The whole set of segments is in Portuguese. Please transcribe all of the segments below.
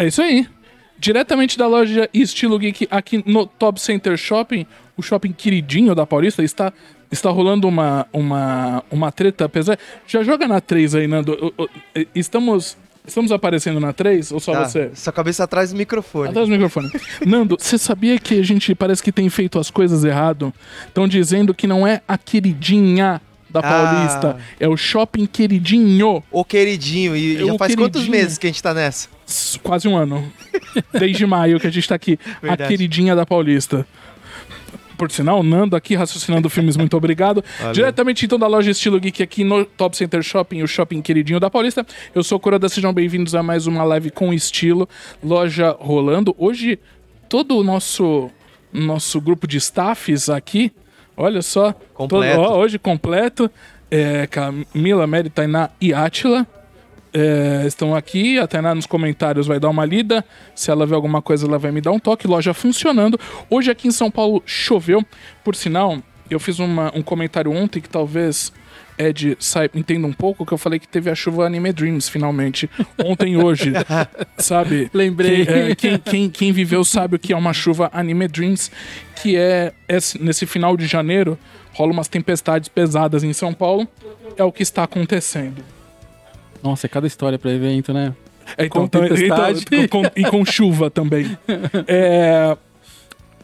É isso aí. Diretamente da loja Estilo Geek aqui no Top Center Shopping, o shopping queridinho da Paulista, está, está rolando uma, uma, uma treta, apesar... Já joga na 3 aí, Nando. Estamos, estamos aparecendo na 3 ou só Tá, você? Sua cabeça atrás do microfone. Atrás do microfone. Nando, você sabia que a gente parece que tem feito as coisas errado? Estão dizendo que não é a queridinha da Ah. Paulista, é o shopping queridinho. O queridinho. E Eu, já faz quantos queridinho. meses que a gente tá nessa? Quase um ano. Desde maio que a gente tá aqui. A Verdade. queridinha da Paulista. Por sinal, Nando aqui raciocinando filmes, muito obrigado. Valeu. Diretamente então da loja Estilo Geek aqui no Top Center Shopping, o shopping queridinho da Paulista. Eu sou o Coroda, sejam bem-vindos a mais uma live com estilo. Loja rolando. Hoje, todo o nosso, nosso grupo de staffs aqui, olha só. Completo. todo- ó, hoje completo. É, Camila, Mary, Tainá e Átila. É, estão aqui, a Tainá nos comentários vai dar uma lida. Se ela ver alguma coisa, ela vai me dar um toque. Loja funcionando. Hoje aqui em São Paulo choveu. Por sinal, eu fiz uma- um comentário ontem que talvez Ed saiba, entenda um pouco, que eu falei que teve a chuva Anime Dreams, finalmente. Ontem hoje. sabe? Lembrei. Quem, é, quem, quem- quem viveu sabe o que é uma chuva Anime Dreams, que é esse- nesse final de janeiro, rola umas tempestades pesadas em São Paulo. É o que está acontecendo. Nossa, é cada história pra evento, né? É, então, Com então, tempestade. então, com- e com chuva também. É,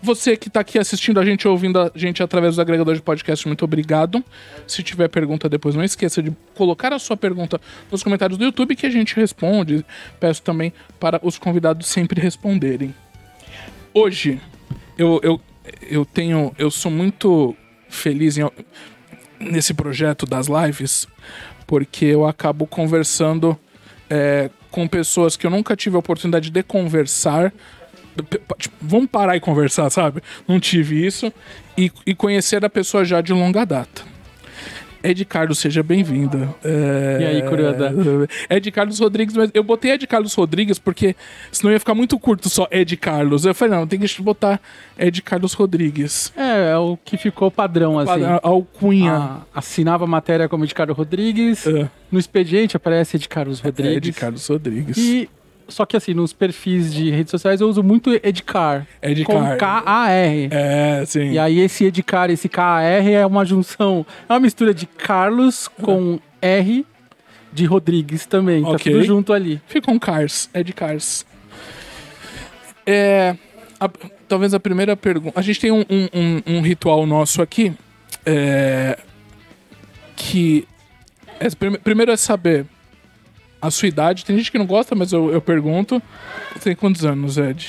você que tá aqui assistindo a gente, ouvindo a gente através do agregador de podcast, muito obrigado. Se tiver pergunta depois, não esqueça de colocar a sua pergunta nos comentários do YouTube que a gente responde. Peço também para os convidados sempre responderem. Hoje, eu, eu, eu tenho. Eu sou muito feliz em- nesse projeto das lives, porque eu acabo conversando é, com pessoas que eu nunca tive a oportunidade de conversar. Tipo, vamos parar e conversar, sabe? Não tive isso. E, e conhecer a pessoa já de longa data. Ed Carlos, seja bem-vinda. É... E aí, Coroada? Ed Carlos Rodrigues, mas eu botei Ed Carlos Rodrigues porque senão ia ficar muito curto só Ed Carlos. Eu falei, não, tem que botar Ed Carlos Rodrigues. É, é o que ficou padrão, assim. Alcunha. Ah, assinava a matéria como de Carlos Rodrigues. É. No expediente aparece de Carlos É, Rodrigues. Ed Carlos Rodrigues. E só que assim, nos perfis de redes sociais eu uso muito Edcar. Edcar. Com K-A-R. É, sim. E aí esse Edcar, esse K-A-R é uma junção, é uma mistura de Carlos com R de Rodrigues também. Tá Ok. tudo junto ali. Fica um Cars, Ed Cars. É. a- talvez a primeira pergunta. A gente tem um, um- um- um ritual nosso aqui. É, que. é, prime- primeiro é saber a sua idade. Tem gente que não gosta, mas eu, eu pergunto. Você tem quantos anos, Ed?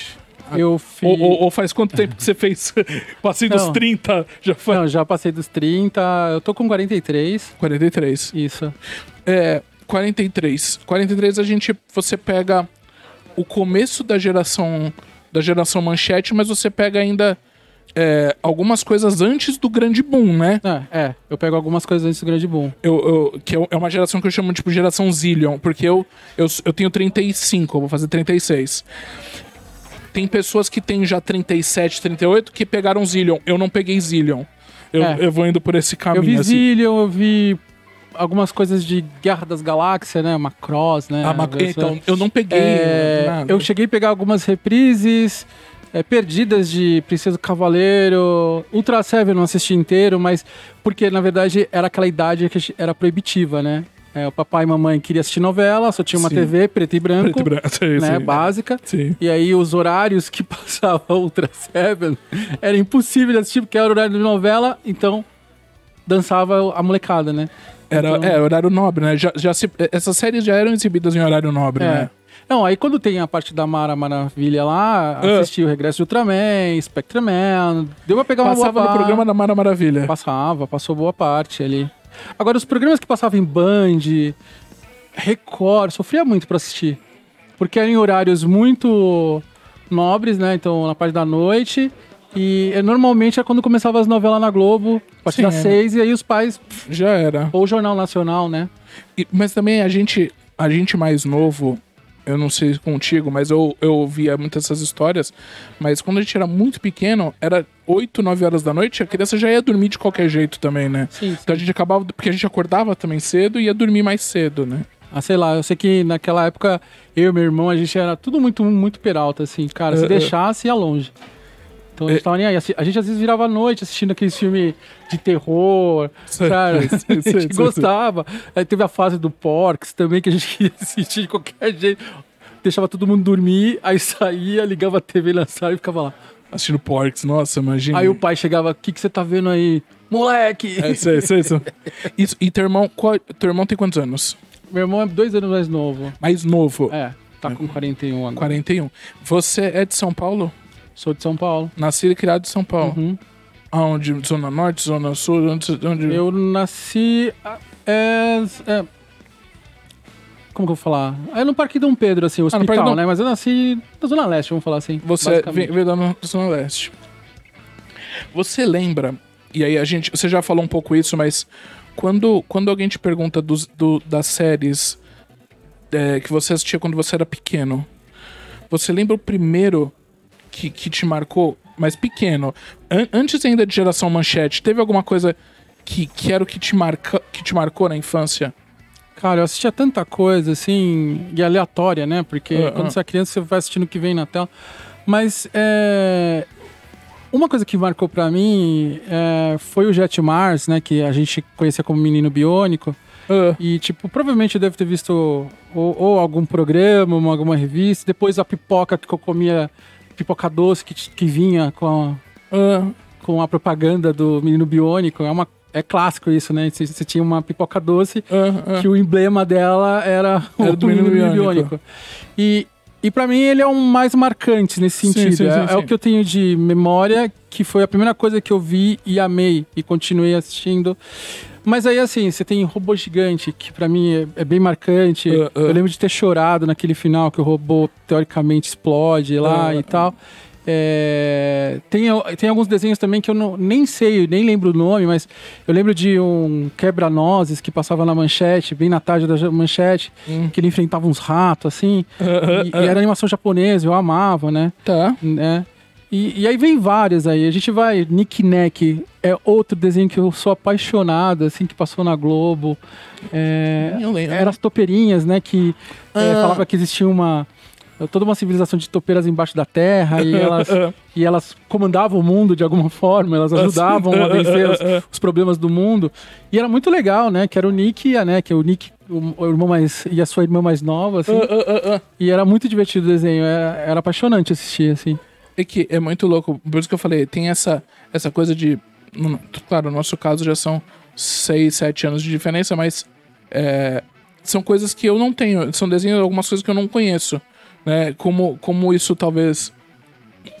Eu fiz... Ou, ou- ou faz quanto tempo que você fez? Passei dos Não. 30, já faz. Não, já passei dos 30, eu tô com 43. 43. Isso. É, 43. 43 a gente você pega o começo da geração da geração manchete, mas você pega ainda é, algumas coisas antes do grande boom, né? É, é, eu pego algumas coisas antes do grande boom. Eu, eu- que eu- é uma geração que eu chamo tipo geração Zillion, porque eu, eu, eu tenho 35, eu vou fazer 36. Tem pessoas que têm já 37, 38 que pegaram Zillion. Eu não peguei Zillion. Eu, É. eu vou indo por esse Eu caminho, vi assim. Zillion, eu vi algumas coisas de Guerra das Galáxias, né? Macross, né? Ah, Essa- então, eu não peguei. É, eu cheguei a pegar algumas reprises é, perdidas de Princesa do Cavaleiro. Ultra Seven eu não assisti inteiro, mas porque na verdade era aquela idade que era proibitiva, né? É, o papai e mamãe queriam assistir novela, só tinha uma Sim. TV preto e branco, Preto e branco. Sim, né? sim. Básica. Sim. E aí os horários que passava Ultra Seven era impossível de assistir porque era horário de novela, então dançava a molecada, né? Era Então- é, horário nobre, né? Já, já se- essas séries já eram exibidas em horário nobre, É. né? Não, aí quando tem a parte da Mara Maravilha lá, Ah. assisti o Regresso de Ultraman, Spectreman, deu pra pegar uma Passava boa no pa- programa da Mara Maravilha. Passava, passou boa parte ali. Agora, os programas que passavam em Band, Record, sofria muito pra assistir. Porque eram em horários muito nobres, né? Então, na parte da noite. E eh, normalmente é quando começava as novelas na Globo, a partir Sim, das é. seis, e aí os pais, Já era. ou Jornal Nacional, né? E- mas também a gente, a gente mais novo, eu não sei contigo, mas eu, eu ouvia muitas essas histórias. Mas quando a gente era muito pequeno, era 8, 9 horas da noite, a criança já ia dormir de qualquer jeito também, né? Sim, Então a gente acabava. Porque a gente acordava também cedo e ia dormir mais cedo, né? Ah, sei lá, eu sei que naquela época eu e meu irmão, a gente era tudo muito, muito peralta, assim, cara. Se É, é. deixasse, ia longe. Então a gente tava nem aí. A gente às vezes virava à noite assistindo aqueles filmes de terror, Sei, sabe? sei, a gente gostava. Aí teve a fase do Porks também, que a gente queria assistir de qualquer jeito. Deixava todo mundo dormir, aí saía, ligava a TV na sala e ficava lá. Assistindo Porks, nossa, imagina. Aí o pai chegava, o que, que você tá vendo aí? Moleque! É, sei, sei, sei. Isso, e teu irmão, qual- teu irmão tem quantos anos? Meu irmão é dois anos mais novo. Mais novo. É, tá com 41 agora. 41. Você é de São Paulo? Sou de São Paulo. Nascido e criado em São Paulo. Uhum. Aonde? Zona Norte, Zona Sul? Onde? onde... Eu nasci. ah, É, é- como que eu vou falar? É no Parque Dom Pedro, assim, o Ah, hospital, Dom- né? Mas eu nasci na Zona Leste, vamos falar assim. Você veio da Zona Leste. Você lembra, e aí a gente. Você já falou um pouco isso, mas quando, quando alguém te pergunta dos, do- das séries é, que você assistia quando você era pequeno, você lembra o primeiro que, que te marcou, mas pequeno? An- antes ainda de geração manchete, teve alguma coisa que, que era o que te, marca, que te marcou na infância? Cara, eu assistia tanta coisa, assim, e aleatória, né? Porque Ah, quando ah. você é criança, você vai assistindo o que vem na tela. Mas é, uma coisa que marcou pra mim é, foi o Jet Mars, né? Que a gente conhecia como Menino Biônico. Ah, E, tipo, provavelmente eu devo ter visto ou, ou algum programa, ou alguma revista. Depois a pipoca que eu comia, pipoca doce que, que vinha com a, ah, com a propaganda do Menino Biônico. É, uma, é clássico isso, né? Você, você tinha uma pipoca doce ah, ah. que o emblema dela era, Era o do Menino Menino Biônico. E, e para mim ele é o mais marcante nesse sentido. sim, é, sim, é sim. o que eu tenho de memória, que foi a primeira coisa que eu vi e amei e continuei assistindo. Mas aí, assim, você tem Robô Gigante, que pra mim é, é bem marcante. Ah, ah. Eu lembro de ter chorado naquele final que o robô teoricamente explode lá Ah, e tal. É, tem, tem alguns desenhos também que eu não, nem sei, nem lembro o nome, mas eu lembro de um quebra-nozes que passava na manchete, bem na tarde da manchete, Hum. que ele enfrentava uns ratos, assim. e, e era animação japonesa, eu amava, né? Tá. né? E, e aí vem várias aí. A gente vai. Nick Neck é outro desenho que eu sou apaixonado, assim, que passou na Globo. É, Eu lembro. eram as topeirinhas, né? Que é, Ah. falava que existia uma. toda uma civilização de topeiras embaixo da terra e elas, e elas comandavam o mundo de alguma forma, elas ajudavam a vencer os, os problemas do mundo. E era muito legal, né? Que era o Nick e a, né? Que é o Nick, o, o irmão mais. e a sua irmã mais nova, assim. Ah, ah, ah. E era muito divertido o desenho, era, era apaixonante assistir, assim. É que é muito louco, por isso que eu falei, tem essa, essa coisa de. Claro, no nosso caso já são 6, 7 anos de diferença, mas é, são coisas que eu não tenho, são desenhos, algumas coisas que eu não conheço. Né? Como, como isso talvez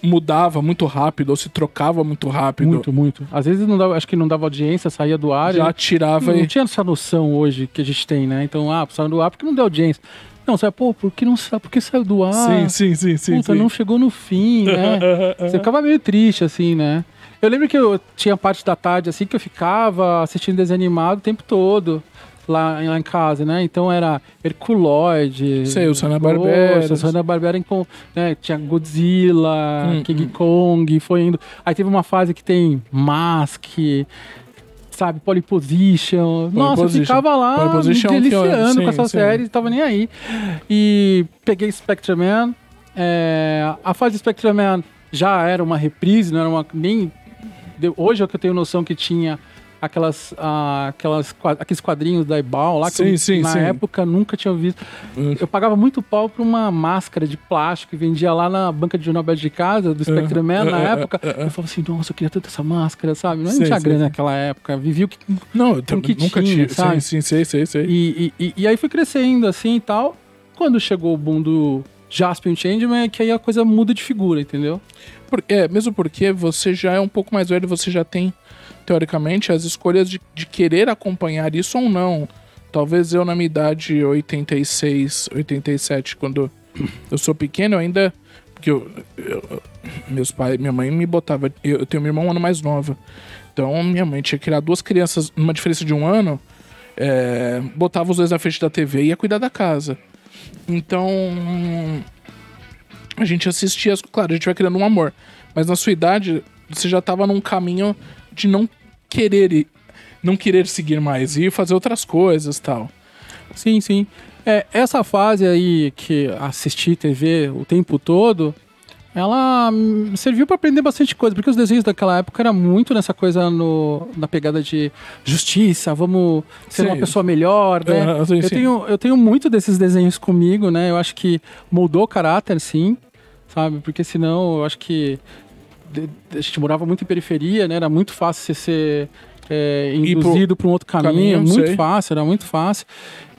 mudava muito rápido, ou se trocava muito rápido. Muito, muito. Às vezes não dava, acho que não dava audiência, saía do ar. Já e- tirava não e. tinha essa noção hoje que a gente tem, né? Então, ah, saiu do ar porque não deu audiência. Não, sabe, pô, por que, não, por que saiu do ar? sim, sim, sim, sim. Puta, sim. não chegou no fim, né? Você ficava meio triste, assim, né? Eu lembro que eu tinha parte da tarde, assim, que eu ficava assistindo desenho animado o tempo todo. Lá, lá em casa, né? Então era Herculoide. Sei, o Hanna-Barbera. Nossa, o Hanna-Barbera com, né? Tinha Godzilla, Hum, King hum. Kong, foi indo. Aí teve uma fase que tem Mask, sabe, Polyposition. Nossa, eu Position. ficava lá me deliciando sim, com essa sim. série, não tava nem aí. E peguei Spectreman. É, a fase de Spectreman já era uma reprise, não era uma. Nem, hoje é que eu tenho noção que tinha aquelas, ah, aquelas, aqueles quadrinhos da Ebal lá, que Sim, eu, sim, na sim. época nunca tinha visto. Hum. Eu pagava muito pau pra uma máscara de plástico que vendia lá na banca de jornal de casa, do Spectreman, na ah, época. ah, ah. Eu falava assim, nossa, eu queria tanto essa máscara, sabe? Não tinha grana naquela época, vivi o que Não, eu também que nunca tinha, tive. sabe? Sim, sim, sei, sei, sei. e, e, e- e aí fui crescendo assim e tal. Quando chegou o boom do Jaspion Changeman, é que aí a coisa muda de figura, entendeu? Por- é, mesmo porque você já é um pouco mais velho, você já tem, teoricamente, as escolhas de, de querer acompanhar isso ou não. Talvez eu, na minha idade, 86, 87, quando eu sou pequeno, eu ainda. Porque eu, eu- meus pais, minha mãe me botava. Eu, eu tenho minha irmã um ano mais nova. Então, minha mãe tinha que criar duas crianças numa diferença de um ano. é, botava os dois na frente da TV e ia cuidar da casa. Então, a gente assistia, as- claro, a gente vai criando um amor. Mas na sua idade, você já tava num caminho de não querer não querer seguir mais e fazer outras coisas tal. Sim, sim. É, essa fase aí que assisti TV o tempo todo, ela hum, serviu para aprender bastante coisa, porque os desenhos daquela época era muito nessa coisa no, na pegada de justiça, vamos ser Sim. uma pessoa melhor, né? Aham, sim, eu, sim. tenho, eu tenho muito desses desenhos comigo, né? Eu acho que moldou o caráter, sim, sabe? Porque senão eu acho que a gente morava muito em periferia, né? Era muito fácil você ser é, induzido para um outro caminho, caminho, muito sei. fácil, era muito fácil.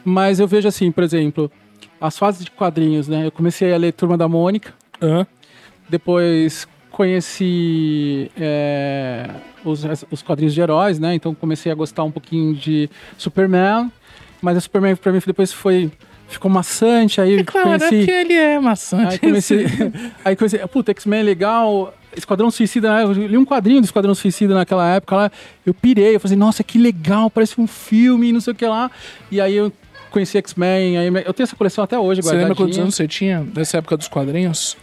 Mas eu vejo assim, por exemplo, as fases de quadrinhos, né? Eu comecei a ler Turma da Mônica, Hã? depois conheci é, os, os quadrinhos de heróis, né? Então comecei a gostar um pouquinho de Superman, mas a Superman pra mim depois foi ficou maçante, aí É claro, é conheci que ele é maçante. Aí comecei. aí comecei. Puta, X-Men é legal. Esquadrão Suicida, eu li um quadrinho do Esquadrão Suicida naquela época lá. Eu pirei, eu falei, nossa, que legal, parece um filme, não sei o que lá. E aí eu conheci X-Men, aí eu tenho essa coleção até hoje, Você lembra quantos anos você tinha nessa época dos quadrinhos?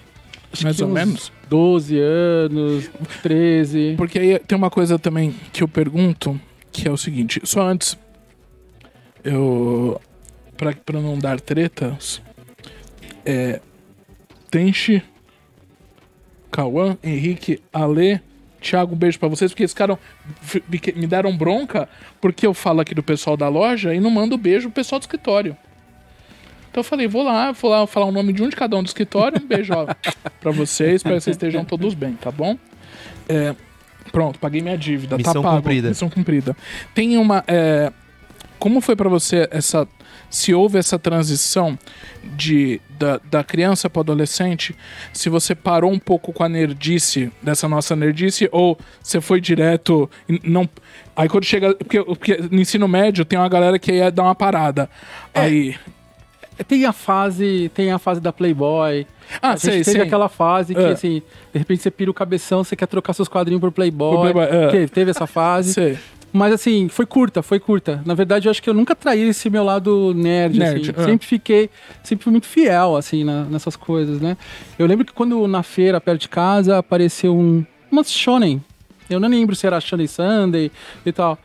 Acho mais ou menos? 12 anos, 13. Porque aí tem uma coisa também que eu pergunto, que é o seguinte, só antes eu pra, pra não dar tretas, é Tenchi, Cauã, Henrique, Ale, Thiago, um beijo pra vocês, porque eles ficaram f- me deram bronca porque eu falo aqui do pessoal da loja e não mando beijo pro pessoal do escritório. Então eu falei, vou lá, vou lá falar o nome de um de cada um do escritório, um beijo ó, pra vocês, espero que vocês estejam todos bem, tá bom? É, pronto, paguei minha dívida, tá Missão pago. cumprida. Missão cumprida. Tem uma... é, como foi pra você essa... Se houve essa transição de, da, da criança para adolescente, se você parou um pouco com a nerdice, dessa nossa nerdice, ou você foi direto não... Aí quando chega... Porque, porque no ensino médio tem uma galera que ia dar uma parada. É. Aí... Tem a fase, tem a fase da Playboy. Ah, a gente sei, teve sei. aquela fase que, É. assim, de repente você pira o cabeção, você quer trocar seus quadrinhos por Playboy. Por Playboy, é. Teve, teve essa fase. Sei. Mas assim, foi curta, foi curta. Na verdade, eu acho que eu nunca traí esse meu lado nerd, Nerd, assim. Sempre fiquei, sempre fui muito fiel, assim, na- nessas coisas, né? Eu lembro que quando na feira, perto de casa, apareceu um... Uma shonen. Eu não lembro se era Shonen Sunday e tal.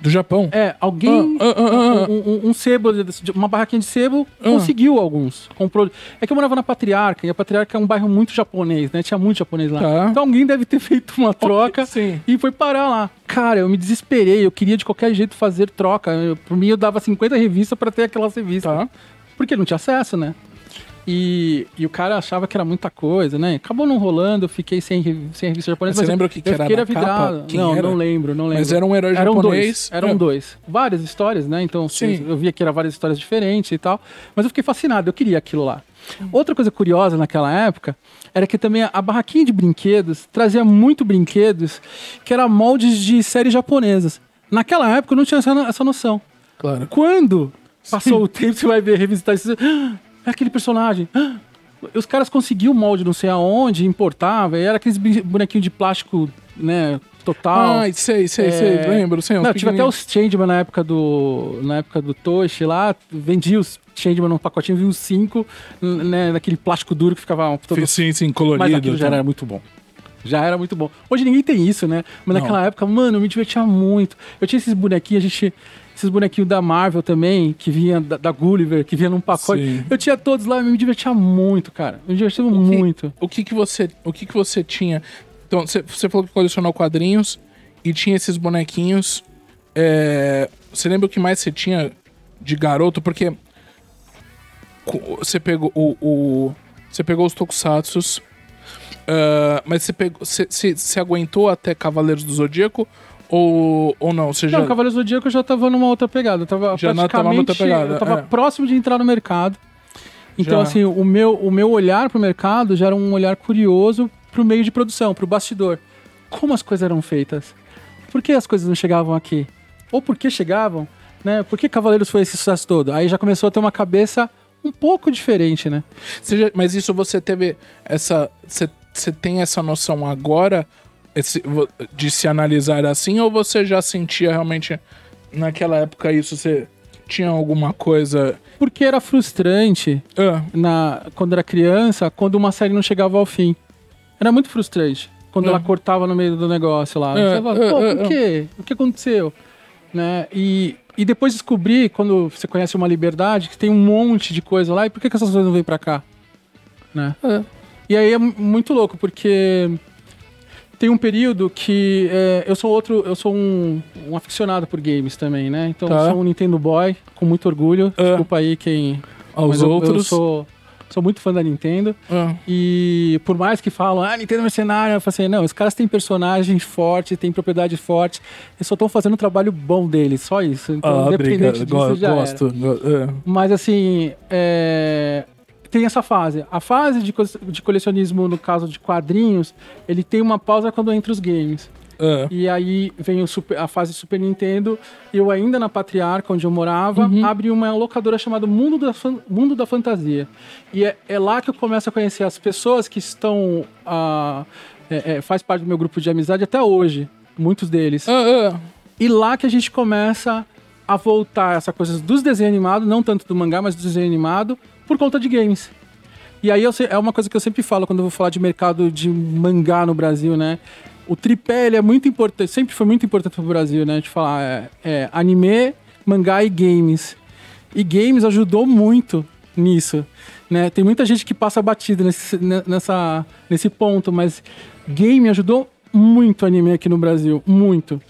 Do Japão. É, alguém... Ah, ah, ah, ah. Um, um- um sebo, uma barraquinha de sebo, Ah. conseguiu alguns. Comprou. É que eu morava na Patriarca, e a Patriarca é um bairro muito japonês, né? Tinha muito japonês lá. Tá. Então alguém deve ter feito uma troca Sim. e foi parar lá. Cara, eu me desesperei, eu queria de qualquer jeito fazer troca. Eu, por mim, eu dava 50 revistas pra ter aquelas revistas. Tá. Porque não tinha acesso, né? E, e o cara achava que era muita coisa, né? Acabou não rolando, eu fiquei sem, sem revista japonesa. Você mas lembra o que que era na capa? Quem Não, era? não lembro, não lembro. Mas era um herói eram japonês. Dois, eram É. dois. Várias histórias, né? Então Sim. eu via que eram várias histórias diferentes e tal. Mas eu fiquei fascinado, eu queria aquilo lá. Outra coisa curiosa naquela época era que também a barraquinha de brinquedos trazia muito brinquedos que eram moldes de séries japonesas. Naquela época eu não tinha essa, essa noção. Claro. Quando passou o tempo, você vai ver, revisitar isso. "Ah, É aquele personagem. Ah, Os caras conseguiam o molde não sei aonde, importava, era aqueles bonequinhos de plástico, né, total. Ai, sei, sei, É, sei. Lembro, sei. uns Não, tive até os Changeman na época do. Na época do Toshi lá, vendia os Changeman num pacotinho, vinha os cinco, né, naquele plástico duro que ficava todo. Sim, sim, colorido. Mas aquilo já tá. era muito bom. Já era muito bom. Hoje ninguém tem isso, né? Mas Não. naquela época, mano, eu me divertia muito. Eu tinha esses bonequinhos, a gente. Esses bonequinhos da Marvel também, que vinha da, da Gulliver, que vinha num pacote. Sim. Eu tinha todos lá, eu me divertia muito, cara. Eu me divertia que- muito. O que que você, o que que você tinha? Então, você, falou que colecionou quadrinhos e tinha esses bonequinhos. É, você lembra o que mais você tinha de garoto? Porque você pegou o, o- você pegou os tokusatsus, ah, mas você pegou, você, você, você aguentou até Cavaleiros do Zodíaco ou, ou não? Você já, Não, o Cavaleiro Zodíaco eu já tava numa outra pegada. Eu tava Já praticamente. outra pegada, eu tava é. próximo de entrar no mercado. Então, Já. assim, o meu, o meu olhar pro mercado já era um olhar curioso pro meio de produção, pro bastidor. Como as coisas eram feitas? Por que as coisas não chegavam aqui? Ou por que chegavam? Né? Por que Cavaleiros foi esse sucesso todo? Aí já começou a ter uma cabeça um pouco diferente, né? Já- mas isso você teve essa. Você tem essa noção agora esse- de se analisar assim, ou você já sentia realmente naquela época isso? Você tinha alguma coisa. Porque era frustrante Ah, na, quando era criança, quando uma série não chegava ao fim. Era muito frustrante. Quando É. ela cortava no meio do negócio lá. É, Você falava, é, pô, é, por é. quê? O que aconteceu? né? E, e depois descobri, quando você conhece uma liberdade, que tem um monte de coisa lá, e por que, que essas coisas não vêm pra cá? Né? É. E aí é mu- muito louco, porque tem um período que é, eu sou outro, eu sou um, um aficionado por games também, né? Então Tá. eu sou um Nintendo Boy, com muito orgulho. Ah. Desculpa aí quem. Aos mas eu- Eu, outros. sou, sou muito fã da Nintendo. Ah, E por mais que falam, ah, Nintendo é mercenário, eu falo assim, não, os caras têm personagens fortes, têm propriedade forte, eles só estão fazendo um trabalho bom deles, só isso. Então, ah, independente obrigado. disso, Go- já gosto. Go- é. Mas assim, é, tem essa fase. A fase de, co- de colecionismo, no caso de quadrinhos, ele tem uma pausa quando entra os games. É. E aí vem super- a fase Super Nintendo. Eu ainda na Patriarca, onde eu morava, abri uma locadora chamada Mundo da, Fan- Mundo da Fantasia. E é, é lá que eu começo a conhecer as pessoas que estão... ah, é, é, faz parte do meu grupo de amizade até hoje. Muitos deles. Ah, ah. E lá que a gente começa a voltar essa coisa dos desenhos animados, não tanto do mangá, mas do desenho animado, por conta de games. E aí eu é uma coisa que eu sempre falo quando eu vou falar de mercado de mangá no Brasil, né? O tripé é muito importante, sempre foi muito importante pro Brasil, né? De falar é, é, anime, mangá e games. E games ajudou muito nisso, né? Tem muita gente que passa batida nesse, ne- nessa, nesse ponto, mas game ajudou muito o anime aqui no Brasil, muito,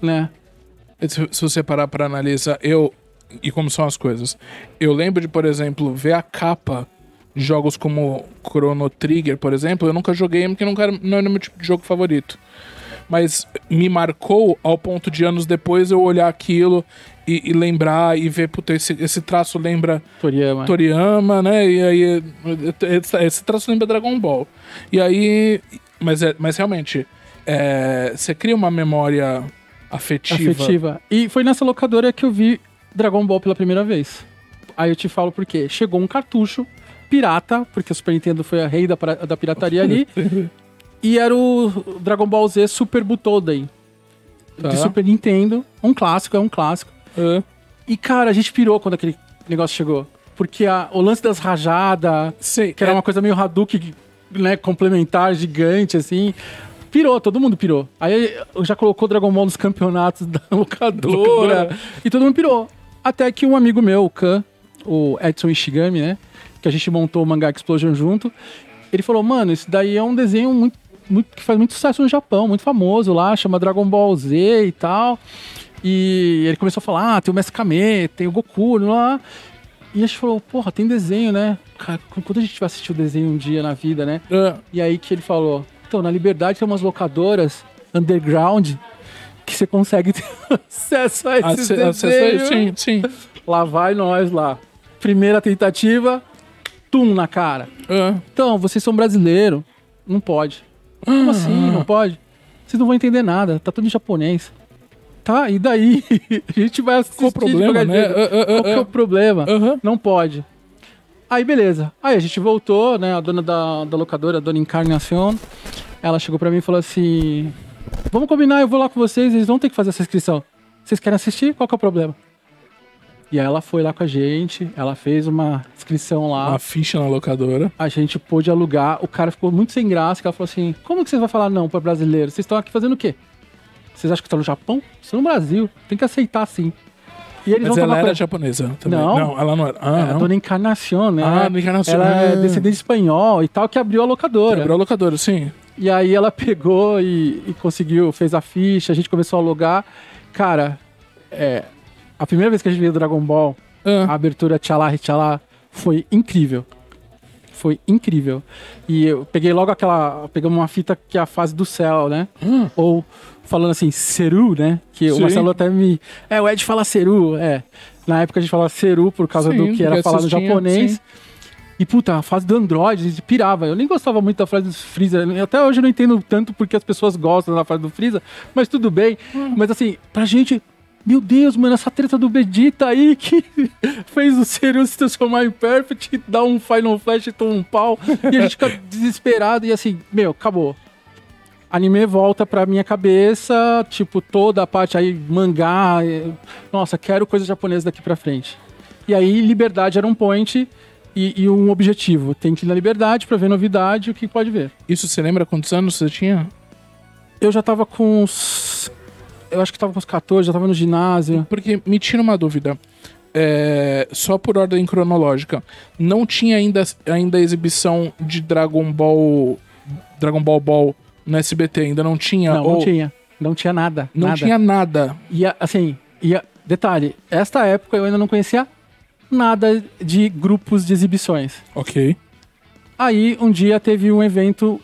né? Se, se você parar pra analisar, eu. E como são as coisas. Eu lembro de, por exemplo, ver a capa de jogos como Chrono Trigger, por exemplo. Eu nunca joguei porque não, era, não era meu tipo de jogo favorito. Mas me marcou ao ponto de anos depois eu olhar aquilo e, e lembrar e ver, puta, esse, esse traço lembra Toriyama. Toriyama, né? E aí. Esse, traço lembra Dragon Ball. E aí. Mas, é, mas realmente, é, você cria uma memória afetiva. afetiva. E foi nessa locadora que eu vi Dragon Ball pela primeira vez. Aí eu te falo por quê. Chegou um cartucho pirata, porque o Super Nintendo foi a rei da, da pirataria ali, e era o Dragon Ball Z Super Butoden. Tá. De Super Nintendo. Um clássico, é um clássico. É. E, cara, a gente pirou quando aquele negócio chegou. Porque a- o lance das rajadas, que era é- uma coisa meio Hadouken, né, complementar, gigante, assim. Pirou, todo mundo pirou. Aí já colocou Dragon Ball nos campeonatos da locadora. Locadora. E todo mundo pirou. Até que um amigo meu, o Kan, o Edson Ishigami, né? Que a gente montou o Mangá Explosion junto. Ele falou, mano, isso daí é um desenho muito, muito- que faz muito sucesso no Japão, muito famoso lá, chama Dragon Ball Z e tal. E ele começou a falar, ah, tem o Mestre Kame, tem o Goku, lá. E a gente falou, porra, tem desenho, né? Cara, quando a gente vai assistir o desenho um dia na vida, né? é, E aí que ele falou, então, na Liberdade tem umas locadoras underground que você consegue ter acesso a esses ace- acesso a isso, desenhos. sim, sim. Lá vai nós lá. Primeira tentativa, tum na cara. É. Então, vocês são brasileiros, não pode. Como assim, não pode? Vocês não vão entender nada, tá tudo em japonês. Tá, e daí? A gente vai assistir Qual o problema, né? É, é, é, Qual que é é. o problema? Não pode. Aí, beleza. Aí a gente voltou, né? A dona da, da locadora, a dona Encarnacion, ela chegou pra mim e falou assim: Vamos combinar, eu vou lá com vocês, eles vão ter que fazer essa inscrição. Vocês querem assistir? Qual que é o problema? E aí ela foi lá com a gente, ela fez uma inscrição lá. Uma ficha na locadora. A gente pôde alugar. O cara ficou muito sem graça, que ela falou assim: Como que vocês vão falar não para brasileiro? Vocês estão aqui fazendo o quê? Vocês acham que estão no Japão? Estão no Brasil. Tem que aceitar sim. E eles Mas ela era japonesa também. Não. Não, ela não era. Ah, é, não. Dona Encarnacion, né? Ah, Dona Encarnacion. Ela é Ah. descendente espanhol e tal, que abriu a locadora. Quebrou a locadora, sim. E aí ela pegou e, e conseguiu, fez a ficha, a gente começou a alugar. Cara, é, a primeira vez que a gente viu Dragon Ball, a Ah, abertura Tchalá Tchalá foi incrível. Foi incrível. E eu peguei logo aquela. Pegamos uma fita que é a fase do céu, né? Hum. Ou falando assim, Seru, né? Que o Sim. Marcelo até me. É, o Ed fala Seru, é. Na época a gente falava Seru por causa Sim, do que era falado assistia, japonês. sim. E puta, a fase do Android, a gente pirava. Eu nem gostava muito da fase do Freeza. Até hoje eu não entendo tanto porque as pessoas gostam da fase do Freeza, mas tudo bem. Hum. Mas assim, pra gente. Meu Deus, mano, essa treta do Vegeta aí que fez o Seru se transformar em Perfect, dar um Final Flash e tomar um pau. E a gente fica desesperado e assim, meu, acabou. Anime volta pra minha cabeça, tipo, toda a parte aí, mangá. eh, Nossa, quero coisa japonesa daqui pra frente. E aí, liberdade era um point e, e um objetivo. Tem que ir na liberdade pra ver novidade o que pode ver. Isso você lembra quantos anos você tinha? Eu já tava com uns eu acho que tava com os 14, já tava no ginásio. Porque me tira uma dúvida. É, só por ordem cronológica. Não tinha ainda, ainda exibição de Dragon Ball. Dragon Ball Ball no SBT, ainda não tinha. Não, ou- não tinha. Não tinha nada. Não nada. tinha nada. E assim, e detalhe, esta época eu ainda não conhecia nada de grupos de exibições. Ok. Aí um dia teve um evento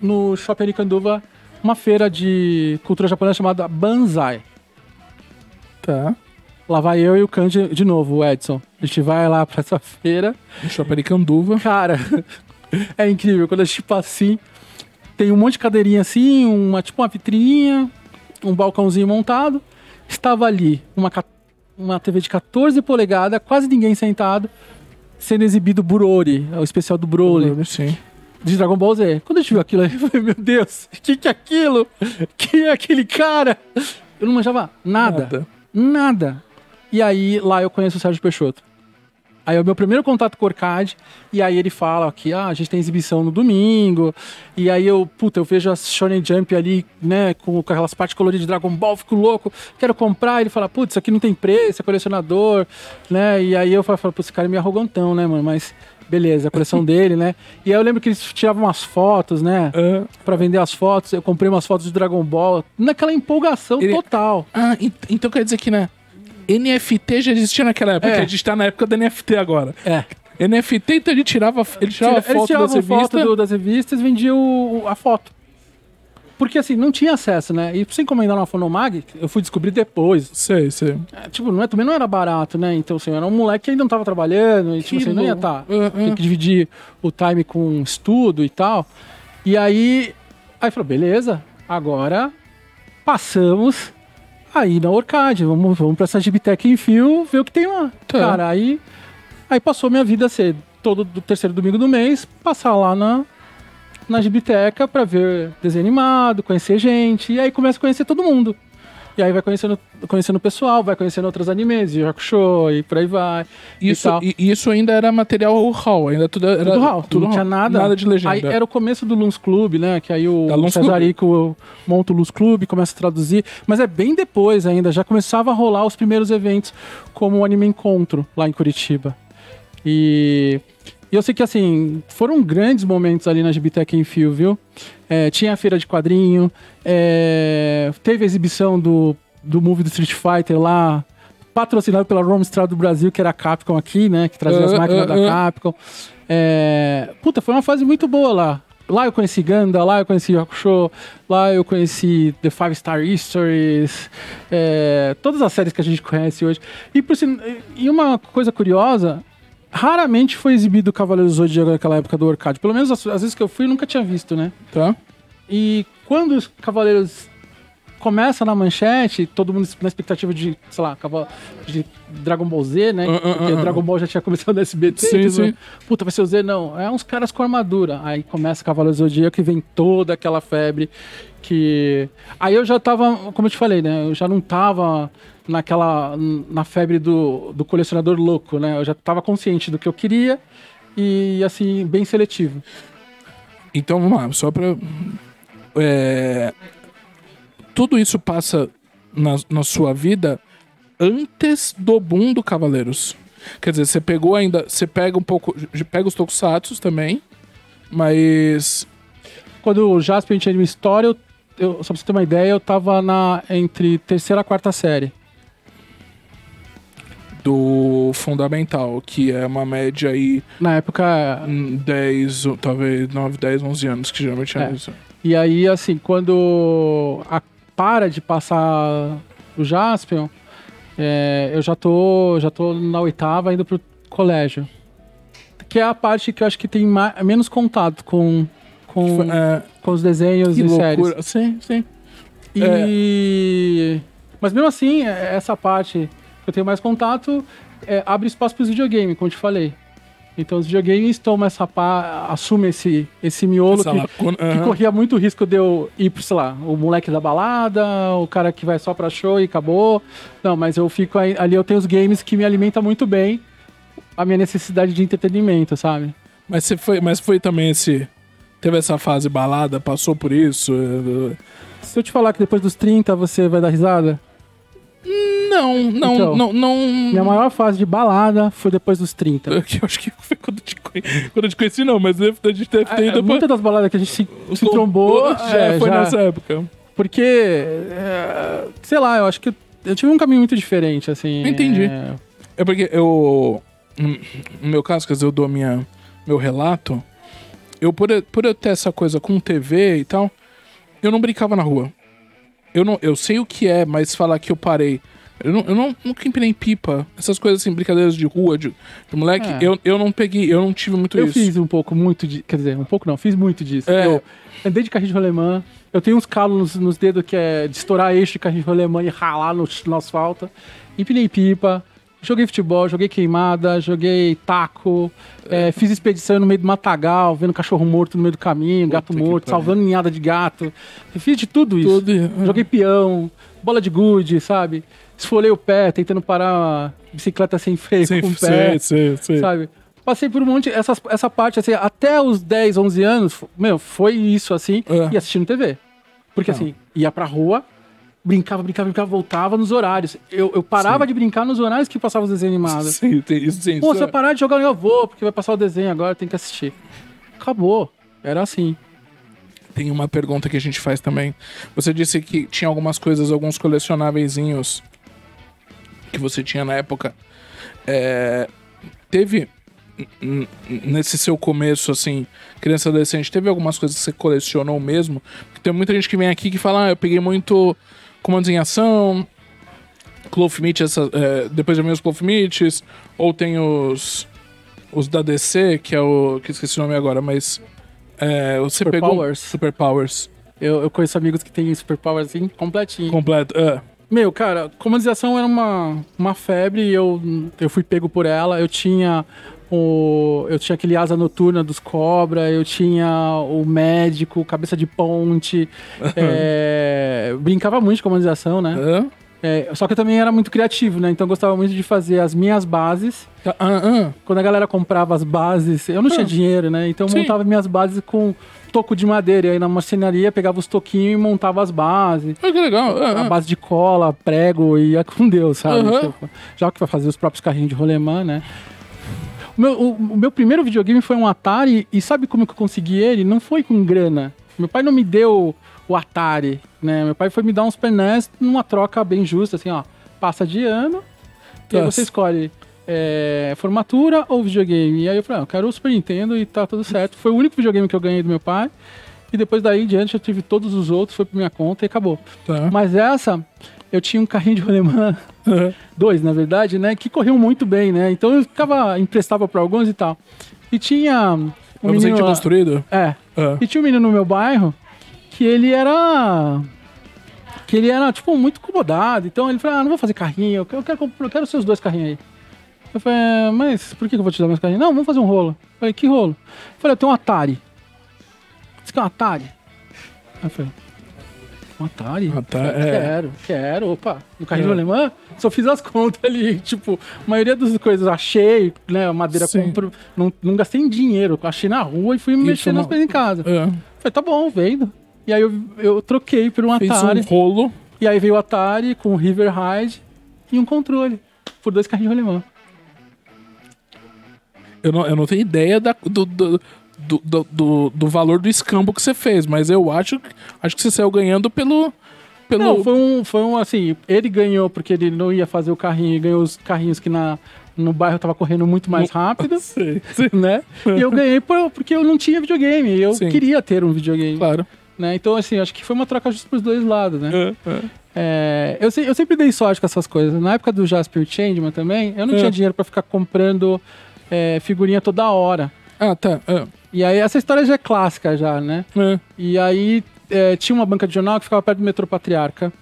no Shopping Aricanduva, uma feira de cultura japonesa chamada Banzai. Tá. Lá vai eu e o Kanji de novo, o Edson. A gente vai lá pra essa feira. No Shopping Aricanduva. Cara, é incrível. Quando a gente passa assim, tem um monte de cadeirinha assim, uma, tipo uma vitrininha, um balcãozinho montado. Estava ali uma, uma TV de 14 polegadas, quase ninguém sentado, sendo exibido Burori, o especial do Broly, Sim. de Dragon Ball Z. Quando a gente viu aquilo, eu falei, meu Deus, o que, que é aquilo? Quem é aquele cara? Eu não manjava nada. Nada. Nada. E aí, lá eu conheço o Sérgio Peixoto. Aí é o meu primeiro contato com o Orcad, e aí ele fala que ah, a gente tem exibição no domingo, e aí eu, puta, eu vejo a Shonen Jump ali, né, com, com aquelas partes coloridas de Dragon Ball, fico louco, quero comprar, ele fala, putz, isso aqui não tem preço, é colecionador, né, e aí eu falo, putz, esse cara é meio arrogantão, né, mano, mas beleza, a coleção dele, né, e aí eu lembro que eles tiravam umas fotos, né, Ah, pra vender as fotos, eu comprei umas fotos de Dragon Ball, naquela empolgação Ele- total. ah, ent- então quer dizer que, né? NFT já existia naquela época, É. a gente tá na época da NFT agora. É. NFT, então ele tirava, ele tirava Tira- foto tiravam da foto revista. do- das revistas e vendiam o- a foto. Porque assim, não tinha acesso, né? E pra você encomendar na Fonomag, eu fui descobrir depois. Sei, sei. É, tipo, não é, também não era barato, né? Então, assim, era um moleque que ainda não tava trabalhando, e tipo, assim, não ia estar. Ah. Tem que dividir o time com estudo e tal. E aí, aí falou, beleza, agora passamos aí na Orcade, vamos, vamos pra essa Gibitec em fio, ver o que tem lá. Tá. Cara, aí, aí passou minha vida a ser todo do terceiro domingo do mês, passar lá na, na Gibiteca pra ver desenho animado, conhecer gente, e aí começa a conhecer todo mundo. E aí vai conhecendo, conhecendo o pessoal, vai conhecendo outros animes, Yakusho e por aí vai. e Isso, tal. e, isso ainda era material RAW, ainda tudo era Tudo RAW, tudo não tinha nada. nada de legenda. Aí era o começo do Luns Club, né? Que aí o Cesarico monta o Luns Club, começa a traduzir. Mas é bem depois ainda, já começava a rolar os primeiros eventos, como o Anime Encontro, lá em Curitiba. E, e eu sei que, assim, foram grandes momentos ali na Gibitec em Fio, viu? É, tinha a feira de quadrinho, é, teve a exibição do, do movie do Street Fighter lá, patrocinado pela Rome Strada do Brasil, que era a Capcom aqui, né? Que trazia as Ah, máquinas ah, da. Capcom. É, puta, foi uma fase muito boa lá. Lá eu conheci Ganda, lá eu conheci Hakusho, lá eu conheci The Five Star Histories, é, todas as séries que a gente conhece hoje. E, por e uma coisa curiosa, raramente foi exibido Cavaleiro do Zodíaco naquela época do Orcade. Pelo menos as, as vezes que eu fui, eu nunca tinha visto, né? Tá? E quando os Cavaleiros começa na manchete, todo mundo na expectativa de, sei lá, de Dragon Ball Z, né? Ah, ah, Porque ah. Dragon Ball já tinha começado no SBT. Sim, sim. Puta, vai ser o Z? Não, é uns caras com armadura. Aí começa Cavaleiro Zodíaco e vem toda aquela febre que... Aí eu já tava, como eu te falei, né? Eu já não tava naquela... na febre do, do colecionador louco, né? Eu já tava consciente do que eu queria e, assim, bem seletivo. Então vamos lá, só pra. é, tudo isso passa na, na sua vida antes do boom do Cavaleiros. Quer dizer, você pegou ainda. Você pega um pouco. Pega os Tokusatsu também. Mas. Quando o Jasper tinha uma história, eu, eu- só pra você ter uma ideia, eu tava na, entre terceira e quarta série. Do Fundamental, que é uma média aí. Na época. hum, 10, ou talvez 9, 10, 11 anos, que geralmente é, É. isso. E aí, assim, quando a, para de passar o Jaspion, é, eu já tô, já tô na oitava indo pro colégio. Que é a parte que eu acho que tem ma- menos contato com, com, É, com os desenhos que e loucura. séries. Sim, sim. E... Mas mesmo assim, é- essa parte que eu tenho mais contato é, abre espaço para os videogames, como eu te falei. Então os videogames tomam essa pá, assumem esse, esse miolo Essa que, lacuna- que corria muito risco de eu ir pro, sei lá, o moleque da balada, o cara que vai só pra show e acabou. Não, mas eu fico aí, ali, eu tenho os games que me alimentam muito bem a minha necessidade de entretenimento, sabe? Mas você foi, mas foi também esse. Teve essa fase balada, passou por isso? eh, Se eu te falar que depois dos 30 você vai dar risada, Não, não, Então, não, não. minha maior fase de balada foi depois dos 30. Eu acho que foi quando eu te, conhe- quando eu te conheci, não, mas deve- a gente deve ter É, ido muitas das baladas que a gente se, se trombou Já é, foi já- nessa época. Porque, é, sei lá, eu acho que eu, eu tive um caminho muito diferente, assim. Entendi. é, É porque eu. No meu caso, quer dizer, eu dou minha, meu relato. Eu, por, eu- por eu ter essa coisa com TV e tal, eu não brincava na rua. Eu, não, eu sei o que é, mas falar que eu parei. Eu, não, eu não, nunca empinei pipa. Essas coisas assim, brincadeiras de rua, de, de moleque, É. eu, eu não peguei, eu não tive muito eu isso. fiz um pouco, muito de. Quer dizer, um pouco não, fiz muito disso. É. Eu andei de carrinho de rolemã. Eu tenho uns calos nos, nos dedos que é de estourar eixo de carrinho de rolemã e ralar no, no asfalto. Empinei pipa. Joguei futebol, joguei queimada, joguei taco, é, fiz expedição no meio do matagal, vendo cachorro morto no meio do caminho, gato que morto, salvando ninhada de gato. Eu fiz de tudo isso. Tudo- Joguei peão, bola de gude, sabe? Esfolei o pé, tentando parar uma bicicleta sem freio Sim, com o pé, sei, sei. sabe? Passei por um monte, essas, essa parte, assim, até os 10, 11 anos, meu, foi isso, assim, É. e assistindo TV. Porque, Ah. assim, ia pra rua, brincava, brincava, brincava, voltava nos horários. Eu, eu parava Sim. de brincar nos horários que passava os desenhos animados. Sim, tem isso, sim. Pô, isso se eu parar de jogar, eu vou, porque vai passar o desenho agora, tem que assistir. Acabou. Era assim. Tem uma pergunta que a gente faz também. Você disse que tinha algumas coisas, alguns colecionáveiszinhos que você tinha na época. É, teve nesse seu começo, assim, criança adolescente, teve algumas coisas que você colecionou mesmo? Porque tem muita gente que vem aqui que fala, ah, eu peguei muito comandos em ação, Cloth Meat, é, depois eu vi os Cloth Meats, ou tem os os da DC, que é o. que esqueci o nome agora, mas. É, você Super pegou. Powers. Super Powers. Eu, eu conheço amigos que têm superpower assim, completinho. Completo. É. Meu, cara, comandização era uma, uma febre e eu, eu fui pego por ela. Eu tinha o. Eu tinha aquele asa noturna dos cobra, eu tinha o médico, cabeça de ponte. é, brincava muito de comandização, né? Hã? É, só que eu também era muito criativo, né? Então eu gostava muito de fazer as minhas bases. Ah, ah. Quando a galera comprava as bases, eu não tinha dinheiro, né? Então eu Sim. montava minhas bases com toco de madeira. E aí na marcenaria pegava os toquinhos e montava as bases Ah, que legal. A base de cola, prego e ia com Deus, sabe? Tipo, já que vai fazer os próprios carrinhos de rolemã, né? O meu, o- o meu primeiro videogame foi um Atari e sabe como que eu consegui ele? Não foi com grana. Meu pai não me deu o Atari, né? Meu pai foi me dar um Super NES numa troca bem justa, assim, ó. Passa de ano e aí você escolhe é, formatura ou videogame. E aí eu falei, ah, eu quero o Super Nintendo e tá tudo certo. Foi o único videogame que eu ganhei do meu pai. E depois daí em diante eu tive todos os outros, foi por minha conta e acabou. Tá. Mas essa, eu tinha um carrinho de rolemã, dois na verdade, né? Que corriam muito bem, né? Então eu ficava, emprestava pra alguns e tal. E tinha um você menino tinha lá- construído? É. Ah. E tinha um menino no meu bairro que ele era. Que ele era, tipo, muito incomodado. Então ele falou: Ah, não vou fazer carrinho, eu quero, eu quero, eu quero seus dois carrinhos aí. Eu falei, "É, mas por que que eu vou te dar meus carrinhos? Não, vamos fazer um rolo. Eu falei, que rolo? Eu falei, eu tenho um Atari. Você quer um Atari? Aí eu falei, um Atari? Atari, falei, é. Quero, quero, opa. No carrinho É. de alemã, só fiz as contas ali. Tipo, a maioria das coisas eu achei, né? Madeira Sim. compro. Não, não gastei em dinheiro. Achei na rua e fui mexendo nas coisas em casa. É. Falei, tá bom, vendo. E aí eu, eu troquei por um Fez Atari. um rolo. E aí veio o Atari com o River Ride e um controle. Por dois carrinhos de alemã. Eu não, eu não tenho ideia da- do, do, do, do, do- do valor do escambo que você fez, mas eu acho, acho que você saiu ganhando pelo. pelo Não, foi um, foi um assim, ele ganhou porque ele não ia fazer o carrinho, e ganhou os carrinhos que na, no bairro tava correndo muito mais rápido, Sei, sei. né? E eu ganhei por- porque eu não tinha videogame, eu Sim. queria ter um videogame, Claro. né? Então, assim, acho que foi uma troca justa pros dois lados, né? É, é. É, eu, eu sempre dei sorte com essas coisas. Na época do Jasper Changeman também, eu não É. tinha dinheiro pra ficar comprando é, figurinha toda hora. Ah, tá. E aí essa história já é clássica já, né? é. E aí é, tinha uma banca de jornal que ficava perto do metrô Patriarca.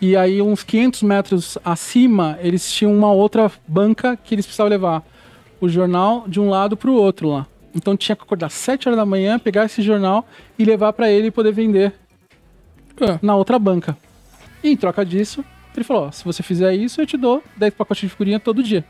E aí uns 500 metros acima, eles tinham uma outra banca que eles precisavam levar o jornal de um lado pro outro lá. Então tinha que acordar às 7 horas da manhã, pegar esse jornal e levar pra ele e poder vender É. na outra banca. E em troca disso, ele falou: ó, se você fizer isso, eu te dou 10 pacotes de figurinha todo dia.